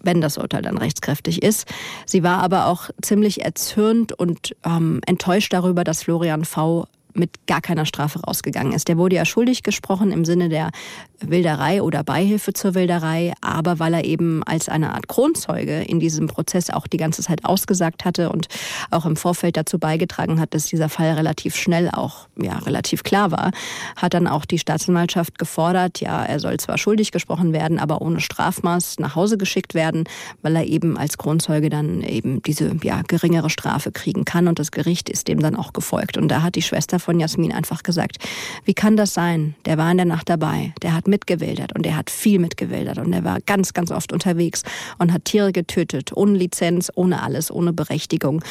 wenn das Urteil dann rechtskräftig ist. Sie war aber auch ziemlich erzürnt und ähm, enttäuscht darüber, dass Florian V mit gar keiner Strafe rausgegangen ist. Der wurde ja schuldig gesprochen im Sinne der Wilderei oder Beihilfe zur Wilderei, aber weil er eben als eine Art Kronzeuge in diesem Prozess auch die ganze Zeit ausgesagt hatte und auch im Vorfeld dazu beigetragen hat, dass dieser Fall relativ schnell auch ja relativ klar war, hat dann auch die Staatsanwaltschaft gefordert, ja, er soll zwar schuldig gesprochen werden, aber ohne Strafmaß nach Hause geschickt werden, weil er eben als Kronzeuge dann eben diese ja geringere Strafe kriegen kann und das Gericht ist dem dann auch gefolgt und da hat die Schwester von Jasmin einfach gesagt, wie kann das sein? Der war in der Nacht dabei, der hat mitgewildert und er hat viel mitgewildert und er war ganz, ganz oft unterwegs und hat Tiere getötet, ohne Lizenz, ohne alles, ohne Berechtigung.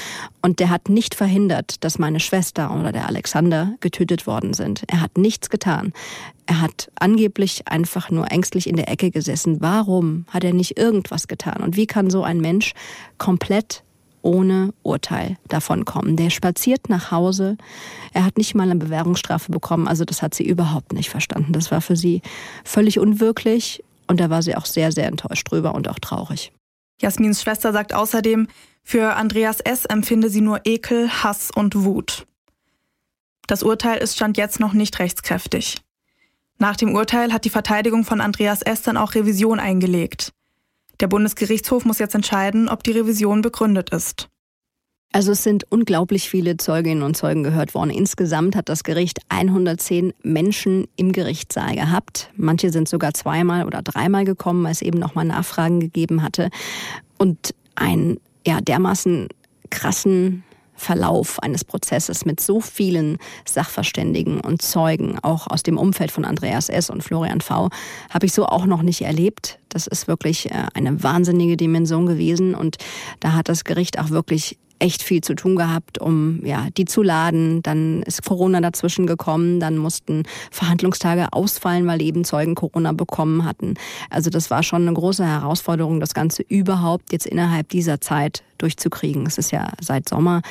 Und der hat nicht verhindert, dass meine Schwester oder der Alexander getötet worden sind. Er hat nichts getan. Er hat angeblich einfach nur ängstlich in der Ecke gesessen. Warum hat er nicht irgendwas getan? Und wie kann so ein Mensch komplett ohne Urteil davon kommen. Der spaziert nach Hause. Er hat nicht mal eine Bewährungsstrafe bekommen. Also das hat sie überhaupt nicht verstanden. Das war für sie völlig unwirklich und da war sie auch sehr, sehr enttäuscht drüber und auch traurig. Jasmins Schwester sagt außerdem, für Andreas S. empfinde sie nur Ekel, Hass und Wut. Das Urteil ist stand jetzt noch nicht rechtskräftig. Nach dem Urteil hat die Verteidigung von Andreas S. dann auch Revision eingelegt. Der Bundesgerichtshof muss jetzt entscheiden, ob die Revision begründet ist. Also es sind unglaublich viele Zeuginnen und Zeugen gehört worden. Insgesamt hat das Gericht 110 Menschen im Gerichtssaal gehabt. Manche sind sogar zweimal oder dreimal gekommen, weil es eben nochmal Nachfragen gegeben hatte. Und ein ja, dermaßen krassen Verlauf eines Prozesses mit so vielen Sachverständigen und Zeugen, auch aus dem Umfeld von Andreas S. und Florian V., habe ich so auch noch nicht erlebt. Das ist wirklich äh, eine wahnsinnige Dimension gewesen und da hat das Gericht auch wirklich echt viel zu tun gehabt, um ja, die zu laden. Dann ist Corona dazwischen gekommen, dann mussten Verhandlungstage ausfallen, weil eben Zeugen Corona bekommen hatten. Also das war schon eine große Herausforderung, das Ganze überhaupt jetzt innerhalb dieser Zeit durchzukriegen. Es ist ja seit Sommer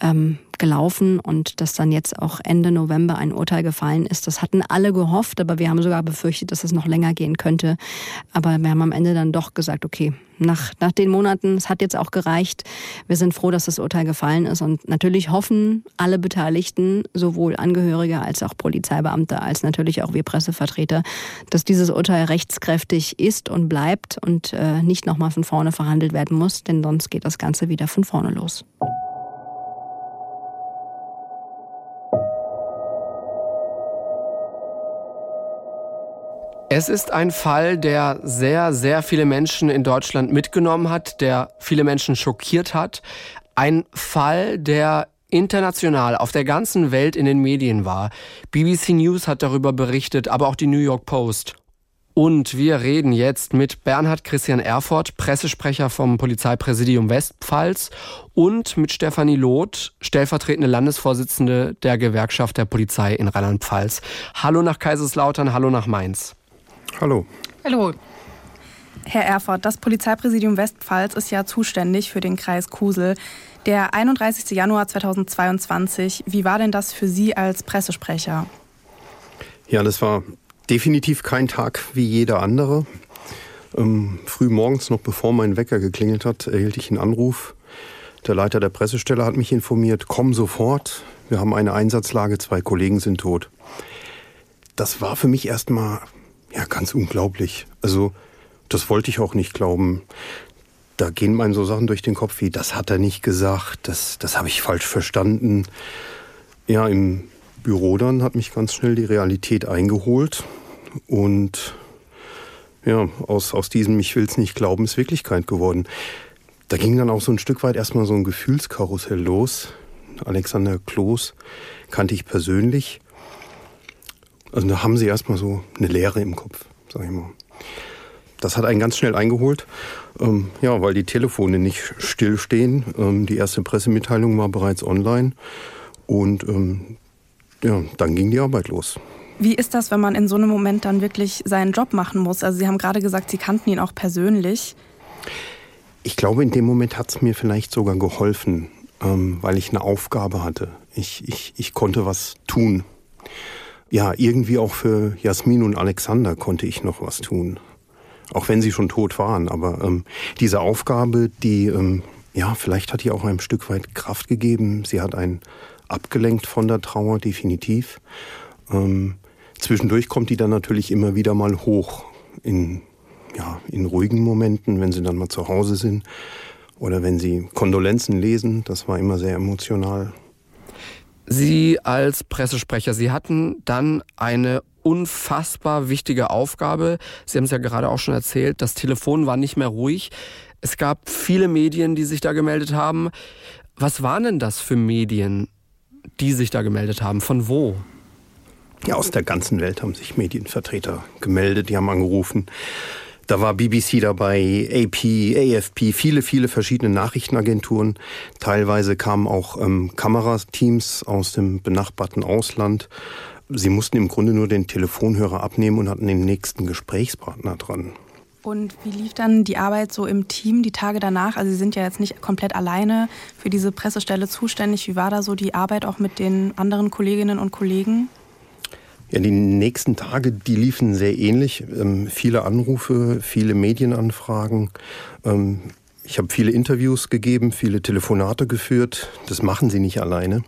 ähm, gelaufen und dass dann jetzt auch Ende November ein Urteil gefallen ist. Das hatten alle gehofft, aber wir haben sogar befürchtet, dass es noch länger gehen könnte. Aber wir haben am Ende dann doch gesagt, okay, nach, nach den Monaten, es hat jetzt auch gereicht. Wir sind froh, dass das Urteil gefallen ist und natürlich hoffen alle Beteiligten, sowohl Angehörige als auch Polizeibeamte, als natürlich auch wir Pressevertreter, dass dieses Urteil rechtskräftig ist und bleibt und äh, nicht nochmal von vorne verhandelt werden muss, denn sonst geht das Ganze Ganze wieder von vorne los. Es ist ein Fall, der sehr, sehr viele Menschen in Deutschland mitgenommen hat, der viele Menschen schockiert hat. Ein Fall, der international auf der ganzen Welt in den Medien war. BBC News hat darüber berichtet, aber auch die New York Post. Und wir reden jetzt mit Bernhard Christian Erfurt, Pressesprecher vom Polizeipräsidium Westpfalz und mit Stefanie Loth, stellvertretende Landesvorsitzende der Gewerkschaft der Polizei in Rheinland-Pfalz. Hallo nach Kaiserslautern, hallo nach Mainz. Hallo. Hallo. Herr Erfurt, das Polizeipräsidium Westpfalz ist ja zuständig für den Kreis Kusel. Der 31. Januar 2022, wie war denn das für Sie als Pressesprecher? Ja, das war definitiv kein Tag wie jeder andere. Ähm, früh morgens, noch bevor mein Wecker geklingelt hat, erhielt ich einen Anruf. Der Leiter der Pressestelle hat mich informiert, komm sofort, wir haben eine Einsatzlage, zwei Kollegen sind tot. Das war für mich erstmal ja, ganz unglaublich. Also, das wollte ich auch nicht glauben. Da gehen einem so Sachen durch den Kopf wie, das hat er nicht gesagt, das, das habe ich falsch verstanden. Ja, im Büro dann hat mich ganz schnell die Realität eingeholt. Und ja, aus, aus diesem Ich will's nicht glauben ist Wirklichkeit geworden. Da ging dann auch so ein Stück weit erstmal so ein Gefühlskarussell los. Alexander Kloß kannte ich persönlich. Also da haben sie erstmal so eine Leere im Kopf, sag ich mal. Das hat einen ganz schnell eingeholt, ähm, ja, weil die Telefone nicht stillstehen. Ähm, die erste Pressemitteilung war bereits online und ähm, ja, dann ging die Arbeit los. Wie ist das, wenn man in so einem Moment dann wirklich seinen Job machen muss? Also Sie haben gerade gesagt, Sie kannten ihn auch persönlich. Ich glaube, in dem Moment hat es mir vielleicht sogar geholfen, ähm, weil ich eine Aufgabe hatte. Ich, ich, ich konnte was tun. Ja, irgendwie auch für Jasmin und Alexander konnte ich noch was tun. Auch wenn sie schon tot waren. Aber ähm, diese Aufgabe, die, ähm, ja, vielleicht hat die auch ein Stück weit Kraft gegeben. Sie hat einen abgelenkt von der Trauer, definitiv. Ähm, Zwischendurch kommt die dann natürlich immer wieder mal hoch in, ja, in ruhigen Momenten, wenn sie dann mal zu Hause sind oder wenn sie Kondolenzen lesen. Das war immer sehr emotional. Sie als Pressesprecher, Sie hatten dann eine unfassbar wichtige Aufgabe. Sie haben es ja gerade auch schon erzählt, das Telefon war nicht mehr ruhig. Es gab viele Medien, die sich da gemeldet haben. Was waren denn das für Medien, die sich da gemeldet haben? Von wo? Ja, aus der ganzen Welt haben sich Medienvertreter gemeldet, die haben angerufen. Da war BBC dabei, AP, AFP, viele, viele verschiedene Nachrichtenagenturen. Teilweise kamen auch ähm, Kamerateams aus dem benachbarten Ausland. Sie mussten im Grunde nur den Telefonhörer abnehmen und hatten den nächsten Gesprächspartner dran. Und wie lief dann die Arbeit so im Team die Tage danach? Also Sie sind ja jetzt nicht komplett alleine für diese Pressestelle zuständig. Wie war da so die Arbeit auch mit den anderen Kolleginnen und Kollegen? Ja, die nächsten Tage, die liefen sehr ähnlich. Ähm, viele Anrufe, viele Medienanfragen. Ähm, ich habe viele Interviews gegeben, viele Telefonate geführt. Das machen sie nicht alleine.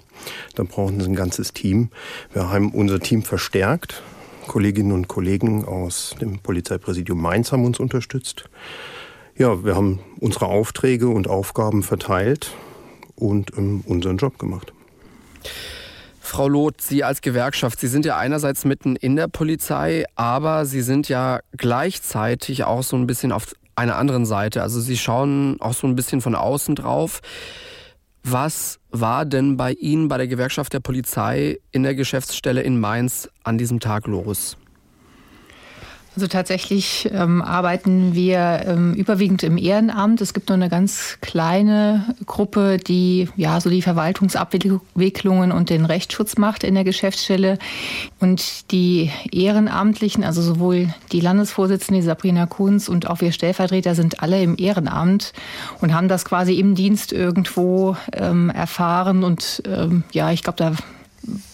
Da brauchen sie ein ganzes Team. Wir haben unser Team verstärkt. Kolleginnen und Kollegen aus dem Polizeipräsidium Mainz haben uns unterstützt. Ja, wir haben unsere Aufträge und Aufgaben verteilt und ähm, unseren Job gemacht. Frau Loth, Sie als Gewerkschaft, Sie sind ja einerseits mitten in der Polizei, aber Sie sind ja gleichzeitig auch so ein bisschen auf einer anderen Seite. Also Sie schauen auch so ein bisschen von außen drauf. Was war denn bei Ihnen bei der Gewerkschaft der Polizei in der Geschäftsstelle in Mainz an diesem Tag los? Also tatsächlich ähm, arbeiten wir ähm, überwiegend im Ehrenamt. Es gibt nur eine ganz kleine Gruppe, die ja so die Verwaltungsabwicklungen und den Rechtsschutz macht in der Geschäftsstelle. Und die Ehrenamtlichen, also sowohl die Landesvorsitzende Sabrina Kunz und auch wir Stellvertreter sind alle im Ehrenamt und haben das quasi im Dienst irgendwo ähm, erfahren. Und ähm, ja, ich glaube, da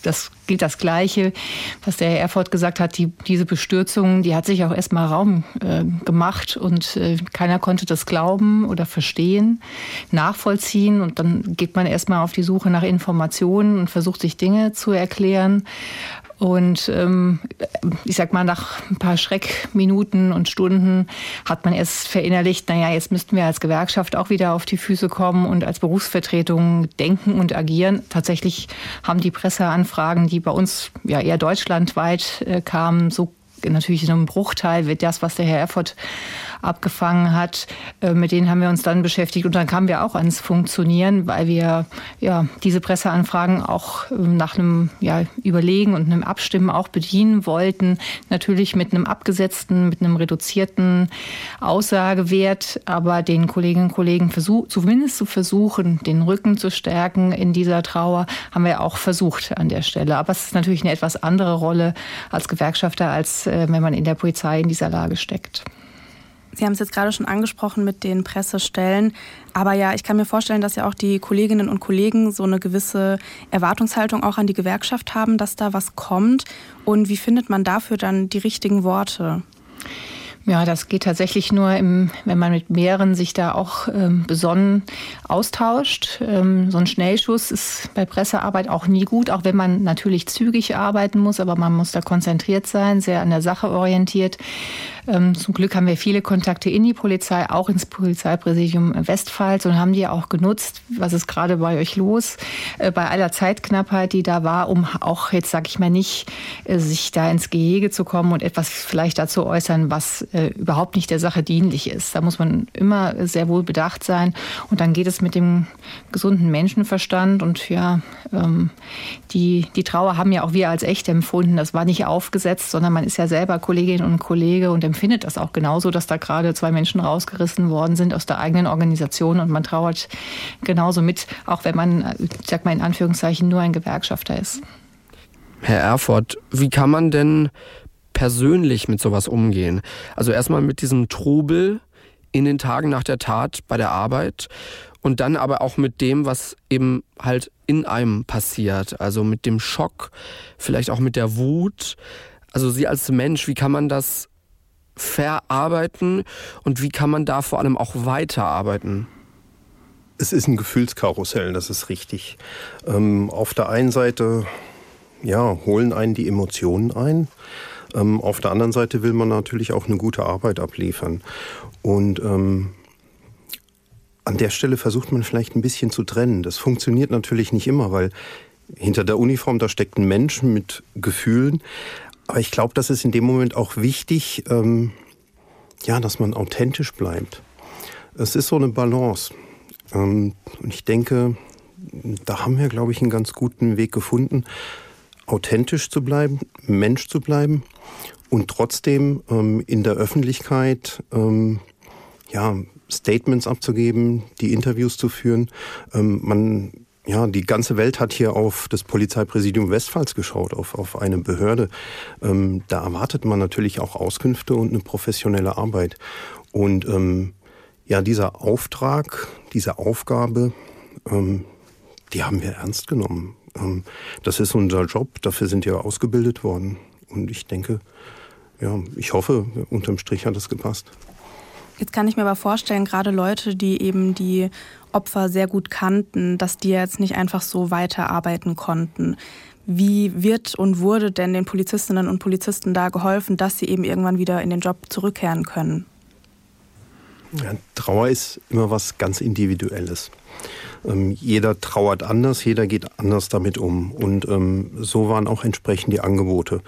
das gilt das Gleiche, was der Herr Erfurt gesagt hat. Die, diese Bestürzung, die hat sich auch erstmal Raum äh, gemacht und äh, keiner konnte das glauben oder verstehen, nachvollziehen. Und dann geht man erstmal auf die Suche nach Informationen und versucht sich Dinge zu erklären. Und ähm, ich sag mal, nach ein paar Schreckminuten und Stunden hat man erst verinnerlicht, naja, jetzt müssten wir als Gewerkschaft auch wieder auf die Füße kommen und als Berufsvertretung denken und agieren. Tatsächlich haben die Presseanfragen, die bei uns ja eher deutschlandweit äh, kamen, so natürlich in einem Bruchteil wird das, was der Herr Erfurt abgefangen hat. Äh, mit denen haben wir uns dann beschäftigt und dann kamen wir auch ans Funktionieren, weil wir ja diese Presseanfragen auch ähm, nach einem ja, Überlegen und einem Abstimmen auch bedienen wollten. Natürlich mit einem abgesetzten, mit einem reduzierten Aussagewert, aber den Kolleginnen und Kollegen versuch, zumindest zu versuchen, den Rücken zu stärken in dieser Trauer, haben wir auch versucht an der Stelle. Aber es ist natürlich eine etwas andere Rolle als Gewerkschafter, als wenn man in der Polizei in dieser Lage steckt. Sie haben es jetzt gerade schon angesprochen mit den Pressestellen. Aber ja, ich kann mir vorstellen, dass ja auch die Kolleginnen und Kollegen so eine gewisse Erwartungshaltung auch an die Gewerkschaft haben, dass da was kommt. Und wie findet man dafür dann die richtigen Worte? Ja, das geht tatsächlich nur, im, wenn man mit mehreren sich da auch ähm, besonnen austauscht. Ähm, so ein Schnellschuss ist bei Pressearbeit auch nie gut, auch wenn man natürlich zügig arbeiten muss, aber man muss da konzentriert sein, sehr an der Sache orientiert. Ähm, zum Glück haben wir viele Kontakte in die Polizei, auch ins Polizeipräsidium Westpfalz und haben die auch genutzt. Was ist gerade bei euch los? Äh, bei aller Zeitknappheit, die da war, um auch jetzt, sag ich mal, nicht äh, sich da ins Gehege zu kommen und etwas vielleicht dazu äußern, was äh, überhaupt nicht der Sache dienlich ist. Da muss man immer sehr wohl bedacht sein. Und dann geht es mit dem gesunden Menschenverstand und ja, ähm, die, die Trauer haben ja auch wir als echt empfunden. Das war nicht aufgesetzt, sondern man ist ja selber Kollegin und Kollege und empfindet empfindet das auch genauso, dass da gerade zwei Menschen rausgerissen worden sind aus der eigenen Organisation und man trauert genauso mit, auch wenn man, ich sag mal in Anführungszeichen, nur ein Gewerkschafter ist. Herr Erfurt, wie kann man denn persönlich mit sowas umgehen? Also erstmal mit diesem Trubel in den Tagen nach der Tat bei der Arbeit und dann aber auch mit dem, was eben halt in einem passiert. Also mit dem Schock, vielleicht auch mit der Wut. Also Sie als Mensch, wie kann man das verarbeiten und wie kann man da vor allem auch weiterarbeiten? Es ist ein Gefühlskarussell, das ist richtig. Ähm, auf der einen Seite ja, holen einen die Emotionen ein. Ähm, auf der anderen Seite will man natürlich auch eine gute Arbeit abliefern. Und ähm, an der Stelle versucht man vielleicht ein bisschen zu trennen. Das funktioniert natürlich nicht immer, weil hinter der Uniform, da steckt ein Mensch mit Gefühlen. Aber ich glaube, das ist in dem Moment auch wichtig, ähm, ja, dass man authentisch bleibt. Es ist so eine Balance. Ähm, und ich denke, da haben wir, glaube ich, einen ganz guten Weg gefunden, authentisch zu bleiben, Mensch zu bleiben und trotzdem ähm, in der Öffentlichkeit ähm, ja, Statements abzugeben, die Interviews zu führen. Ähm, man ja, die ganze Welt hat hier auf das Polizeipräsidium Westpfalz geschaut, auf, auf eine Behörde. Ähm, da erwartet man natürlich auch Auskünfte und eine professionelle Arbeit. Und ähm, ja, dieser Auftrag, diese Aufgabe, ähm, die haben wir ernst genommen. Ähm, das ist unser Job, dafür sind wir ausgebildet worden. Und ich denke, ja, ich hoffe, unterm Strich hat es gepasst. Jetzt kann ich mir aber vorstellen, gerade Leute, die eben die Opfer sehr gut kannten, dass die jetzt nicht einfach so weiterarbeiten konnten. Wie wird und wurde denn den Polizistinnen und Polizisten da geholfen, dass sie eben irgendwann wieder in den Job zurückkehren können? Ja, Trauer ist immer was ganz Individuelles. Ähm, jeder trauert anders, jeder geht anders damit um. Und ähm, so waren auch entsprechend die Angebote.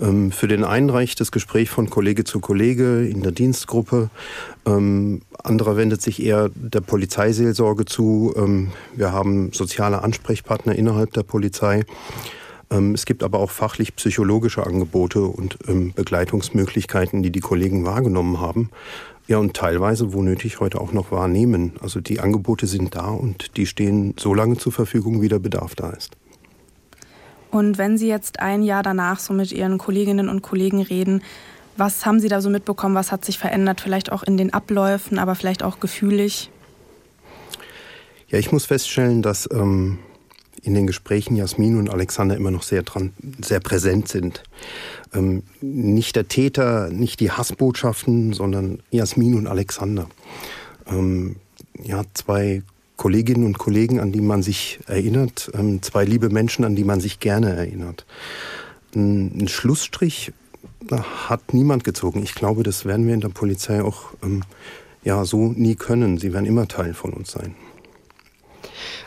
Ähm, für den einen reicht das Gespräch von Kollege zu Kollege in der Dienstgruppe. Ähm, anderer wendet sich eher der Polizeiseelsorge zu. Ähm, wir haben soziale Ansprechpartner innerhalb der Polizei. Ähm, es gibt aber auch fachlich-psychologische Angebote und Begleitungsmöglichkeiten, die die Kollegen wahrgenommen haben. Ja, und teilweise, wo nötig, heute auch noch wahrnehmen. Also die Angebote sind da und die stehen so lange zur Verfügung, wie der Bedarf da ist. Und wenn Sie jetzt ein Jahr danach so mit Ihren Kolleginnen und Kollegen reden, was haben Sie da so mitbekommen? Was hat sich verändert? Vielleicht auch in den Abläufen, aber vielleicht auch gefühlig? Ja, ich muss feststellen, dass ähm, in den Gesprächen Jasmin und Alexander immer noch sehr dran, sehr präsent sind. Ähm, nicht der Täter, nicht die Hassbotschaften, sondern Jasmin und Alexander. Ähm, ja, zwei Kolleginnen und Kollegen, an die man sich erinnert, ähm, zwei liebe Menschen, an die man sich gerne erinnert. Ein, Schlussstrich hat niemand gezogen. Ich glaube, das werden wir in der Polizei auch ähm, ja so nie können. Sie werden immer Teil von uns sein.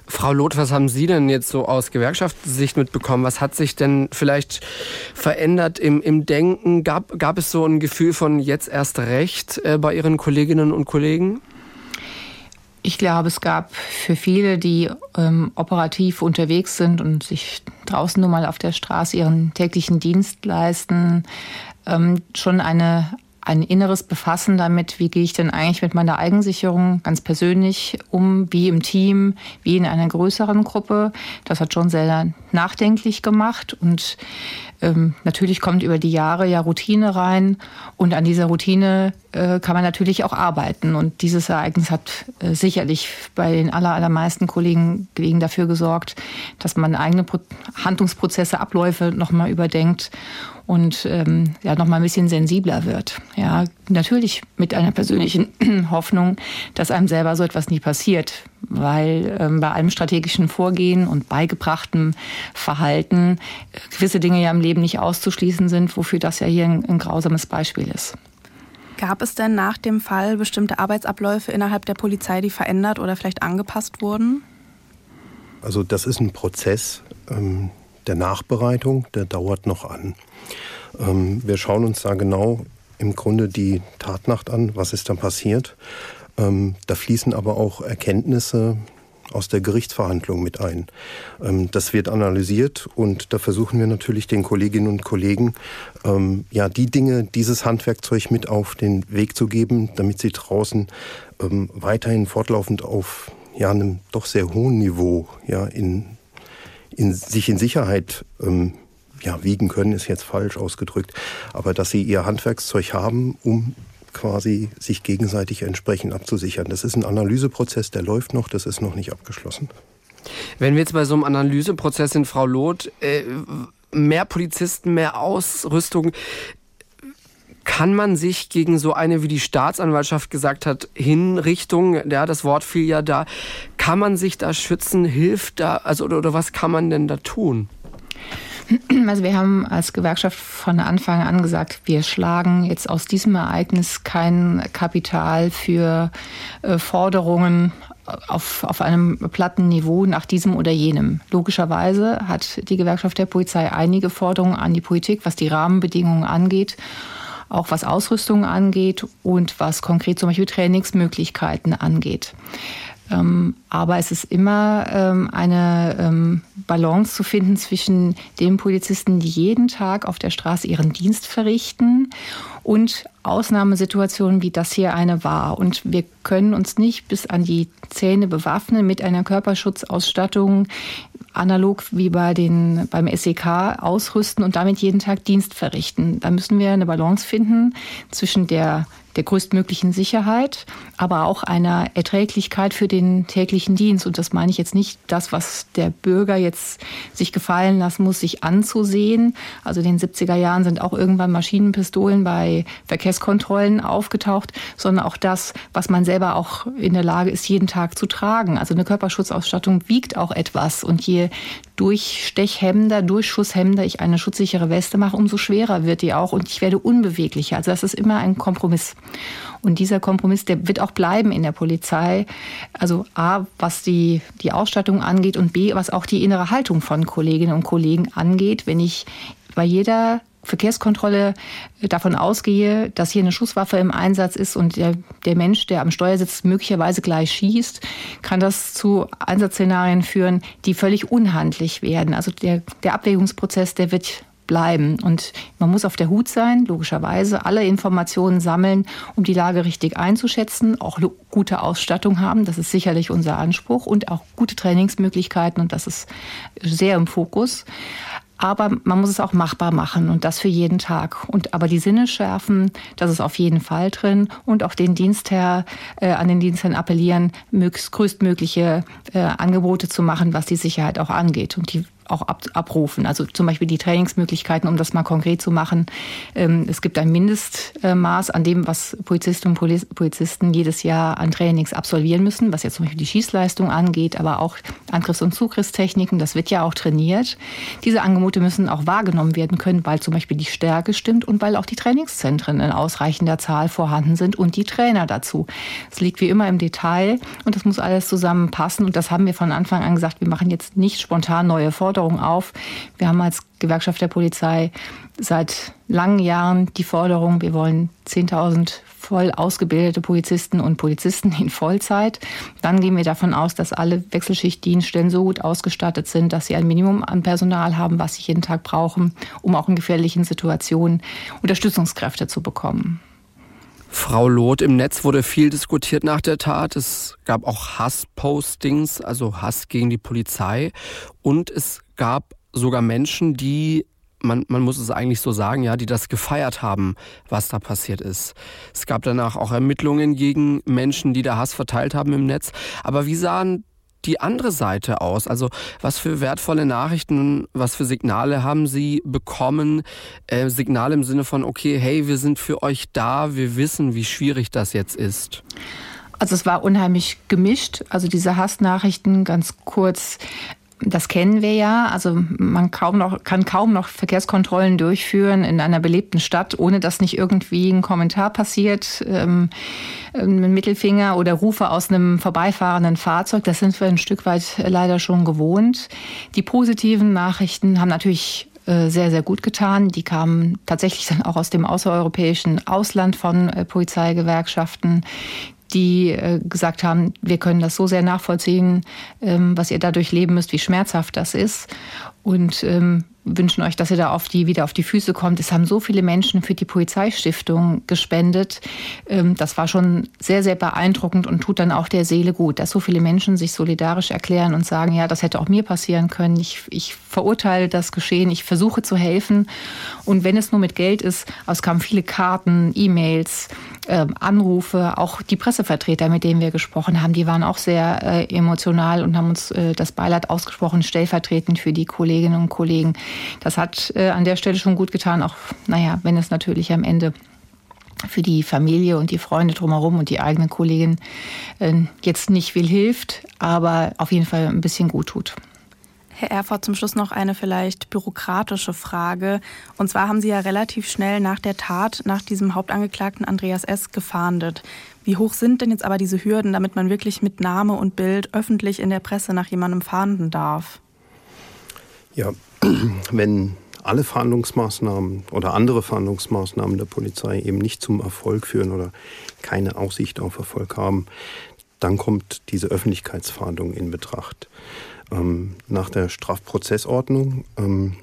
Frau Loth, was haben Sie denn jetzt so aus Gewerkschaftssicht mitbekommen? Was hat sich denn vielleicht verändert im, im Denken? Gab, gab es so ein Gefühl von jetzt erst recht äh, bei Ihren Kolleginnen und Kollegen? Ich glaube, es gab für viele, die ähm, operativ unterwegs sind und sich draußen nur mal auf der Straße ihren täglichen Dienst leisten, ähm, schon eine, ein inneres Befassen damit, wie gehe ich denn eigentlich mit meiner Eigensicherung ganz persönlich um, wie im Team, wie in einer größeren Gruppe. Das hat schon sehr nachdenklich gemacht und ähm, natürlich kommt über die Jahre ja Routine rein und an dieser Routine äh, kann man natürlich auch arbeiten und dieses Ereignis hat äh, sicherlich bei den aller, allermeisten Kollegen, Kollegen dafür gesorgt, dass man eigene Pro Handlungsprozesse, Abläufe nochmal überdenkt und ähm, ja noch mal ein bisschen sensibler wird. Ja, natürlich mit einer persönlichen Hoffnung, dass einem selber so etwas nie passiert, weil ähm, bei allem strategischen Vorgehen und beigebrachtem Verhalten äh, gewisse Dinge ja im Leben nicht auszuschließen sind, wofür das ja hier ein, ein grausames Beispiel ist. Gab es denn nach dem Fall bestimmte Arbeitsabläufe innerhalb der Polizei, die verändert oder vielleicht angepasst wurden? Also das ist ein Prozess ähm, der Nachbereitung, der dauert noch an. Ähm, wir schauen uns da genau im Grunde die Tatnacht an, was ist dann passiert. Ähm, da fließen aber auch Erkenntnisse aus der Gerichtsverhandlung mit ein. Ähm, das wird analysiert und da versuchen wir natürlich den Kolleginnen und Kollegen, ähm, ja, die Dinge, dieses Handwerkzeug mit auf den Weg zu geben, damit sie draußen ähm, weiterhin fortlaufend auf ja, einem doch sehr hohen Niveau ja, in, in, sich in Sicherheit ähm, ja, wiegen können, ist jetzt falsch ausgedrückt, aber dass sie ihr Handwerkszeug haben, um quasi sich gegenseitig entsprechend abzusichern. Das ist ein Analyseprozess, der läuft noch, das ist noch nicht abgeschlossen. Wenn wir jetzt bei so einem Analyseprozess sind, Frau Loth, äh, mehr Polizisten, mehr Ausrüstung, kann man sich gegen so eine, wie die Staatsanwaltschaft gesagt hat, Hinrichtung, ja, das Wort fiel ja da, kann man sich da schützen, hilft da, also oder, oder was kann man denn da tun? Also wir haben als Gewerkschaft von Anfang an gesagt, wir schlagen jetzt aus diesem Ereignis kein Kapital für äh, Forderungen auf, auf einem platten Niveau nach diesem oder jenem. Logischerweise hat die Gewerkschaft der Polizei einige Forderungen an die Politik, was die Rahmenbedingungen angeht auch was Ausrüstung angeht und was konkret zum Beispiel Trainingsmöglichkeiten angeht. Ähm, aber es ist immer ähm, eine ähm, Balance zu finden zwischen den Polizisten, die jeden Tag auf der Straße ihren Dienst verrichten und Ausnahmesituationen, wie das hier eine war. Und wir können uns nicht bis an die Zähne bewaffnen mit einer Körperschutzausstattung, analog wie bei den, beim SEK ausrüsten und damit jeden Tag Dienst verrichten. Da müssen wir eine Balance finden zwischen der der größtmöglichen Sicherheit, aber auch einer Erträglichkeit für den täglichen Dienst. Und das meine ich jetzt nicht das, was der Bürger jetzt sich gefallen lassen muss, sich anzusehen. Also in den 70er Jahren sind auch irgendwann Maschinenpistolen bei Verkehrskontrollen aufgetaucht, sondern auch das, was man selber auch in der Lage ist, jeden Tag zu tragen. Also eine Körperschutzausstattung wiegt auch etwas. Und je durchstechhemmender, durchschusshemmender ich eine schutzsichere Weste mache, umso schwerer wird die auch und ich werde unbeweglicher. Also das ist immer ein Kompromiss. Und dieser Kompromiss, der wird auch bleiben in der Polizei. Also A, was die, die Ausstattung angeht und B, was auch die innere Haltung von Kolleginnen und Kollegen angeht. Wenn ich bei jeder Verkehrskontrolle davon ausgehe, dass hier eine Schusswaffe im Einsatz ist und der, der Mensch, der am Steuer sitzt, möglicherweise gleich schießt, kann das zu Einsatzszenarien führen, die völlig unhandlich werden. Also der, der Abwägungsprozess, der wird bleiben. Und man muss auf der Hut sein, logischerweise, alle Informationen sammeln, um die Lage richtig einzuschätzen, auch gute Ausstattung haben, das ist sicherlich unser Anspruch, und auch gute Trainingsmöglichkeiten, und das ist sehr im Fokus. Aber man muss es auch machbar machen und das für jeden Tag. Und aber die Sinne schärfen, das ist auf jeden Fall drin und auch den Dienstherr äh, an den Dienstherrn appellieren, möglichst größtmögliche äh, Angebote zu machen, was die Sicherheit auch angeht. Und die auch ab, abrufen. Also zum Beispiel die Trainingsmöglichkeiten, um das mal konkret zu machen. Ähm, es gibt ein Mindestmaß an dem, was Polizistinnen und Polizisten jedes Jahr an Trainings absolvieren müssen, was jetzt zum Beispiel die Schießleistung angeht, aber auch Angriffs- und Zugriffstechniken. Das wird ja auch trainiert. Diese Angebote müssen auch wahrgenommen werden können, weil zum Beispiel die Stärke stimmt und weil auch die Trainingszentren in ausreichender Zahl vorhanden sind und die Trainer dazu. Es liegt wie immer im Detail und das muss alles zusammenpassen. Und das haben wir von Anfang an gesagt. Wir machen jetzt nicht spontan neue Forderungen Forderung auf. Wir haben als Gewerkschaft der Polizei seit langen Jahren die Forderung, wir wollen 10.000 voll ausgebildete Polizisten und Polizisten in Vollzeit. Dann gehen wir davon aus, dass alle Wechselschichtdienststellen so gut ausgestattet sind, dass sie ein Minimum an Personal haben, was sie jeden Tag brauchen, um auch in gefährlichen Situationen Unterstützungskräfte zu bekommen. Frau Loth, im Netz wurde viel diskutiert nach der Tat. Es gab auch Hasspostings, also Hass gegen die Polizei. Und es gab sogar Menschen, die man, man muss es eigentlich so sagen, ja, die das gefeiert haben, was da passiert ist. Es gab danach auch Ermittlungen gegen Menschen, die da Hass verteilt haben im Netz. Aber wie sahen die andere Seite aus? Also was für wertvolle Nachrichten, was für Signale haben Sie bekommen? Äh, Signale im Sinne von, okay, hey, wir sind für euch da, wir wissen, wie schwierig das jetzt ist. Also es war unheimlich gemischt. Also diese Hassnachrichten ganz kurz das kennen wir ja. Also man kaum noch, kann kaum noch Verkehrskontrollen durchführen in einer belebten Stadt, ohne dass nicht irgendwie ein Kommentar passiert, ähm, ein Mittelfinger oder Rufe aus einem vorbeifahrenden Fahrzeug. Das sind wir ein Stück weit leider schon gewohnt. Die positiven Nachrichten haben natürlich äh, sehr, sehr gut getan. Die kamen tatsächlich dann auch aus dem außereuropäischen Ausland von äh, Polizeigewerkschaften die äh, gesagt haben, wir können das so sehr nachvollziehen, ähm, was ihr dadurch leben müsst, wie schmerzhaft das ist. Und ähm, wünschen euch, dass ihr da auf die, wieder auf die Füße kommt. Es haben so viele Menschen für die Polizeistiftung gespendet. Ähm, das war schon sehr, sehr beeindruckend und tut dann auch der Seele gut, dass so viele Menschen sich solidarisch erklären und sagen, ja, das hätte auch mir passieren können. Ich, ich verurteile das Geschehen, ich versuche zu helfen. Und wenn es nur mit Geld ist, es kamen viele Karten, E-Mails, äh, Anrufe, auch die Pressevertreter, mit denen wir gesprochen haben, die waren auch sehr äh, emotional und haben uns äh, das Beileid ausgesprochen, stellvertretend für die Kolleginnen und Kollegen. Das hat äh, an der Stelle schon gut getan, auch, naja, wenn es natürlich am Ende für die Familie und die Freunde drumherum und die eigenen Kolleginnen äh, jetzt nicht viel hilft, aber auf jeden Fall ein bisschen gut tut. Herr Erfurt, zum Schluss noch eine vielleicht bürokratische Frage. Und zwar haben Sie ja relativ schnell nach der Tat, nach diesem Hauptangeklagten Andreas S. gefahndet. Wie hoch sind denn jetzt aber diese Hürden, damit man wirklich mit Name und Bild öffentlich in der Presse nach jemandem fahnden darf? Ja, wenn alle Fahndungsmaßnahmen oder andere Fahndungsmaßnahmen der Polizei eben nicht zum Erfolg führen oder keine Aussicht auf Erfolg haben, dann kommt diese Öffentlichkeitsfahndung in Betracht. Ähm, nach der Strafprozessordnung ähm,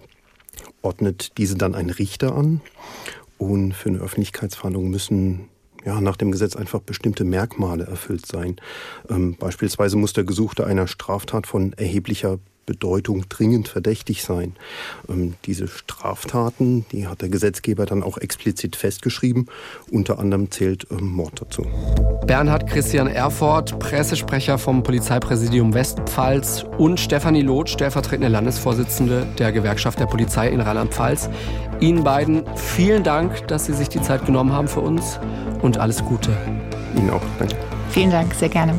ordnet diese dann ein Richter an und für eine Öffentlichkeitsfahndung müssen ja, nach dem Gesetz einfach bestimmte Merkmale erfüllt sein. Ähm, beispielsweise muss der Gesuchte einer Straftat von erheblicher Bedeutung dringend verdächtig sein. Ähm, diese Straftaten, die hat der Gesetzgeber dann auch explizit festgeschrieben. Unter anderem zählt ähm, Mord dazu. Bernhard Christian Erfurt, Pressesprecher vom Polizeipräsidium Westpfalz und Stefanie Loth, stellvertretende Landesvorsitzende der Gewerkschaft der Polizei in Rheinland-Pfalz. Ihnen beiden vielen Dank, dass Sie sich die Zeit genommen haben für uns und alles Gute. Ihnen auch. Danke. Vielen Dank, sehr gerne.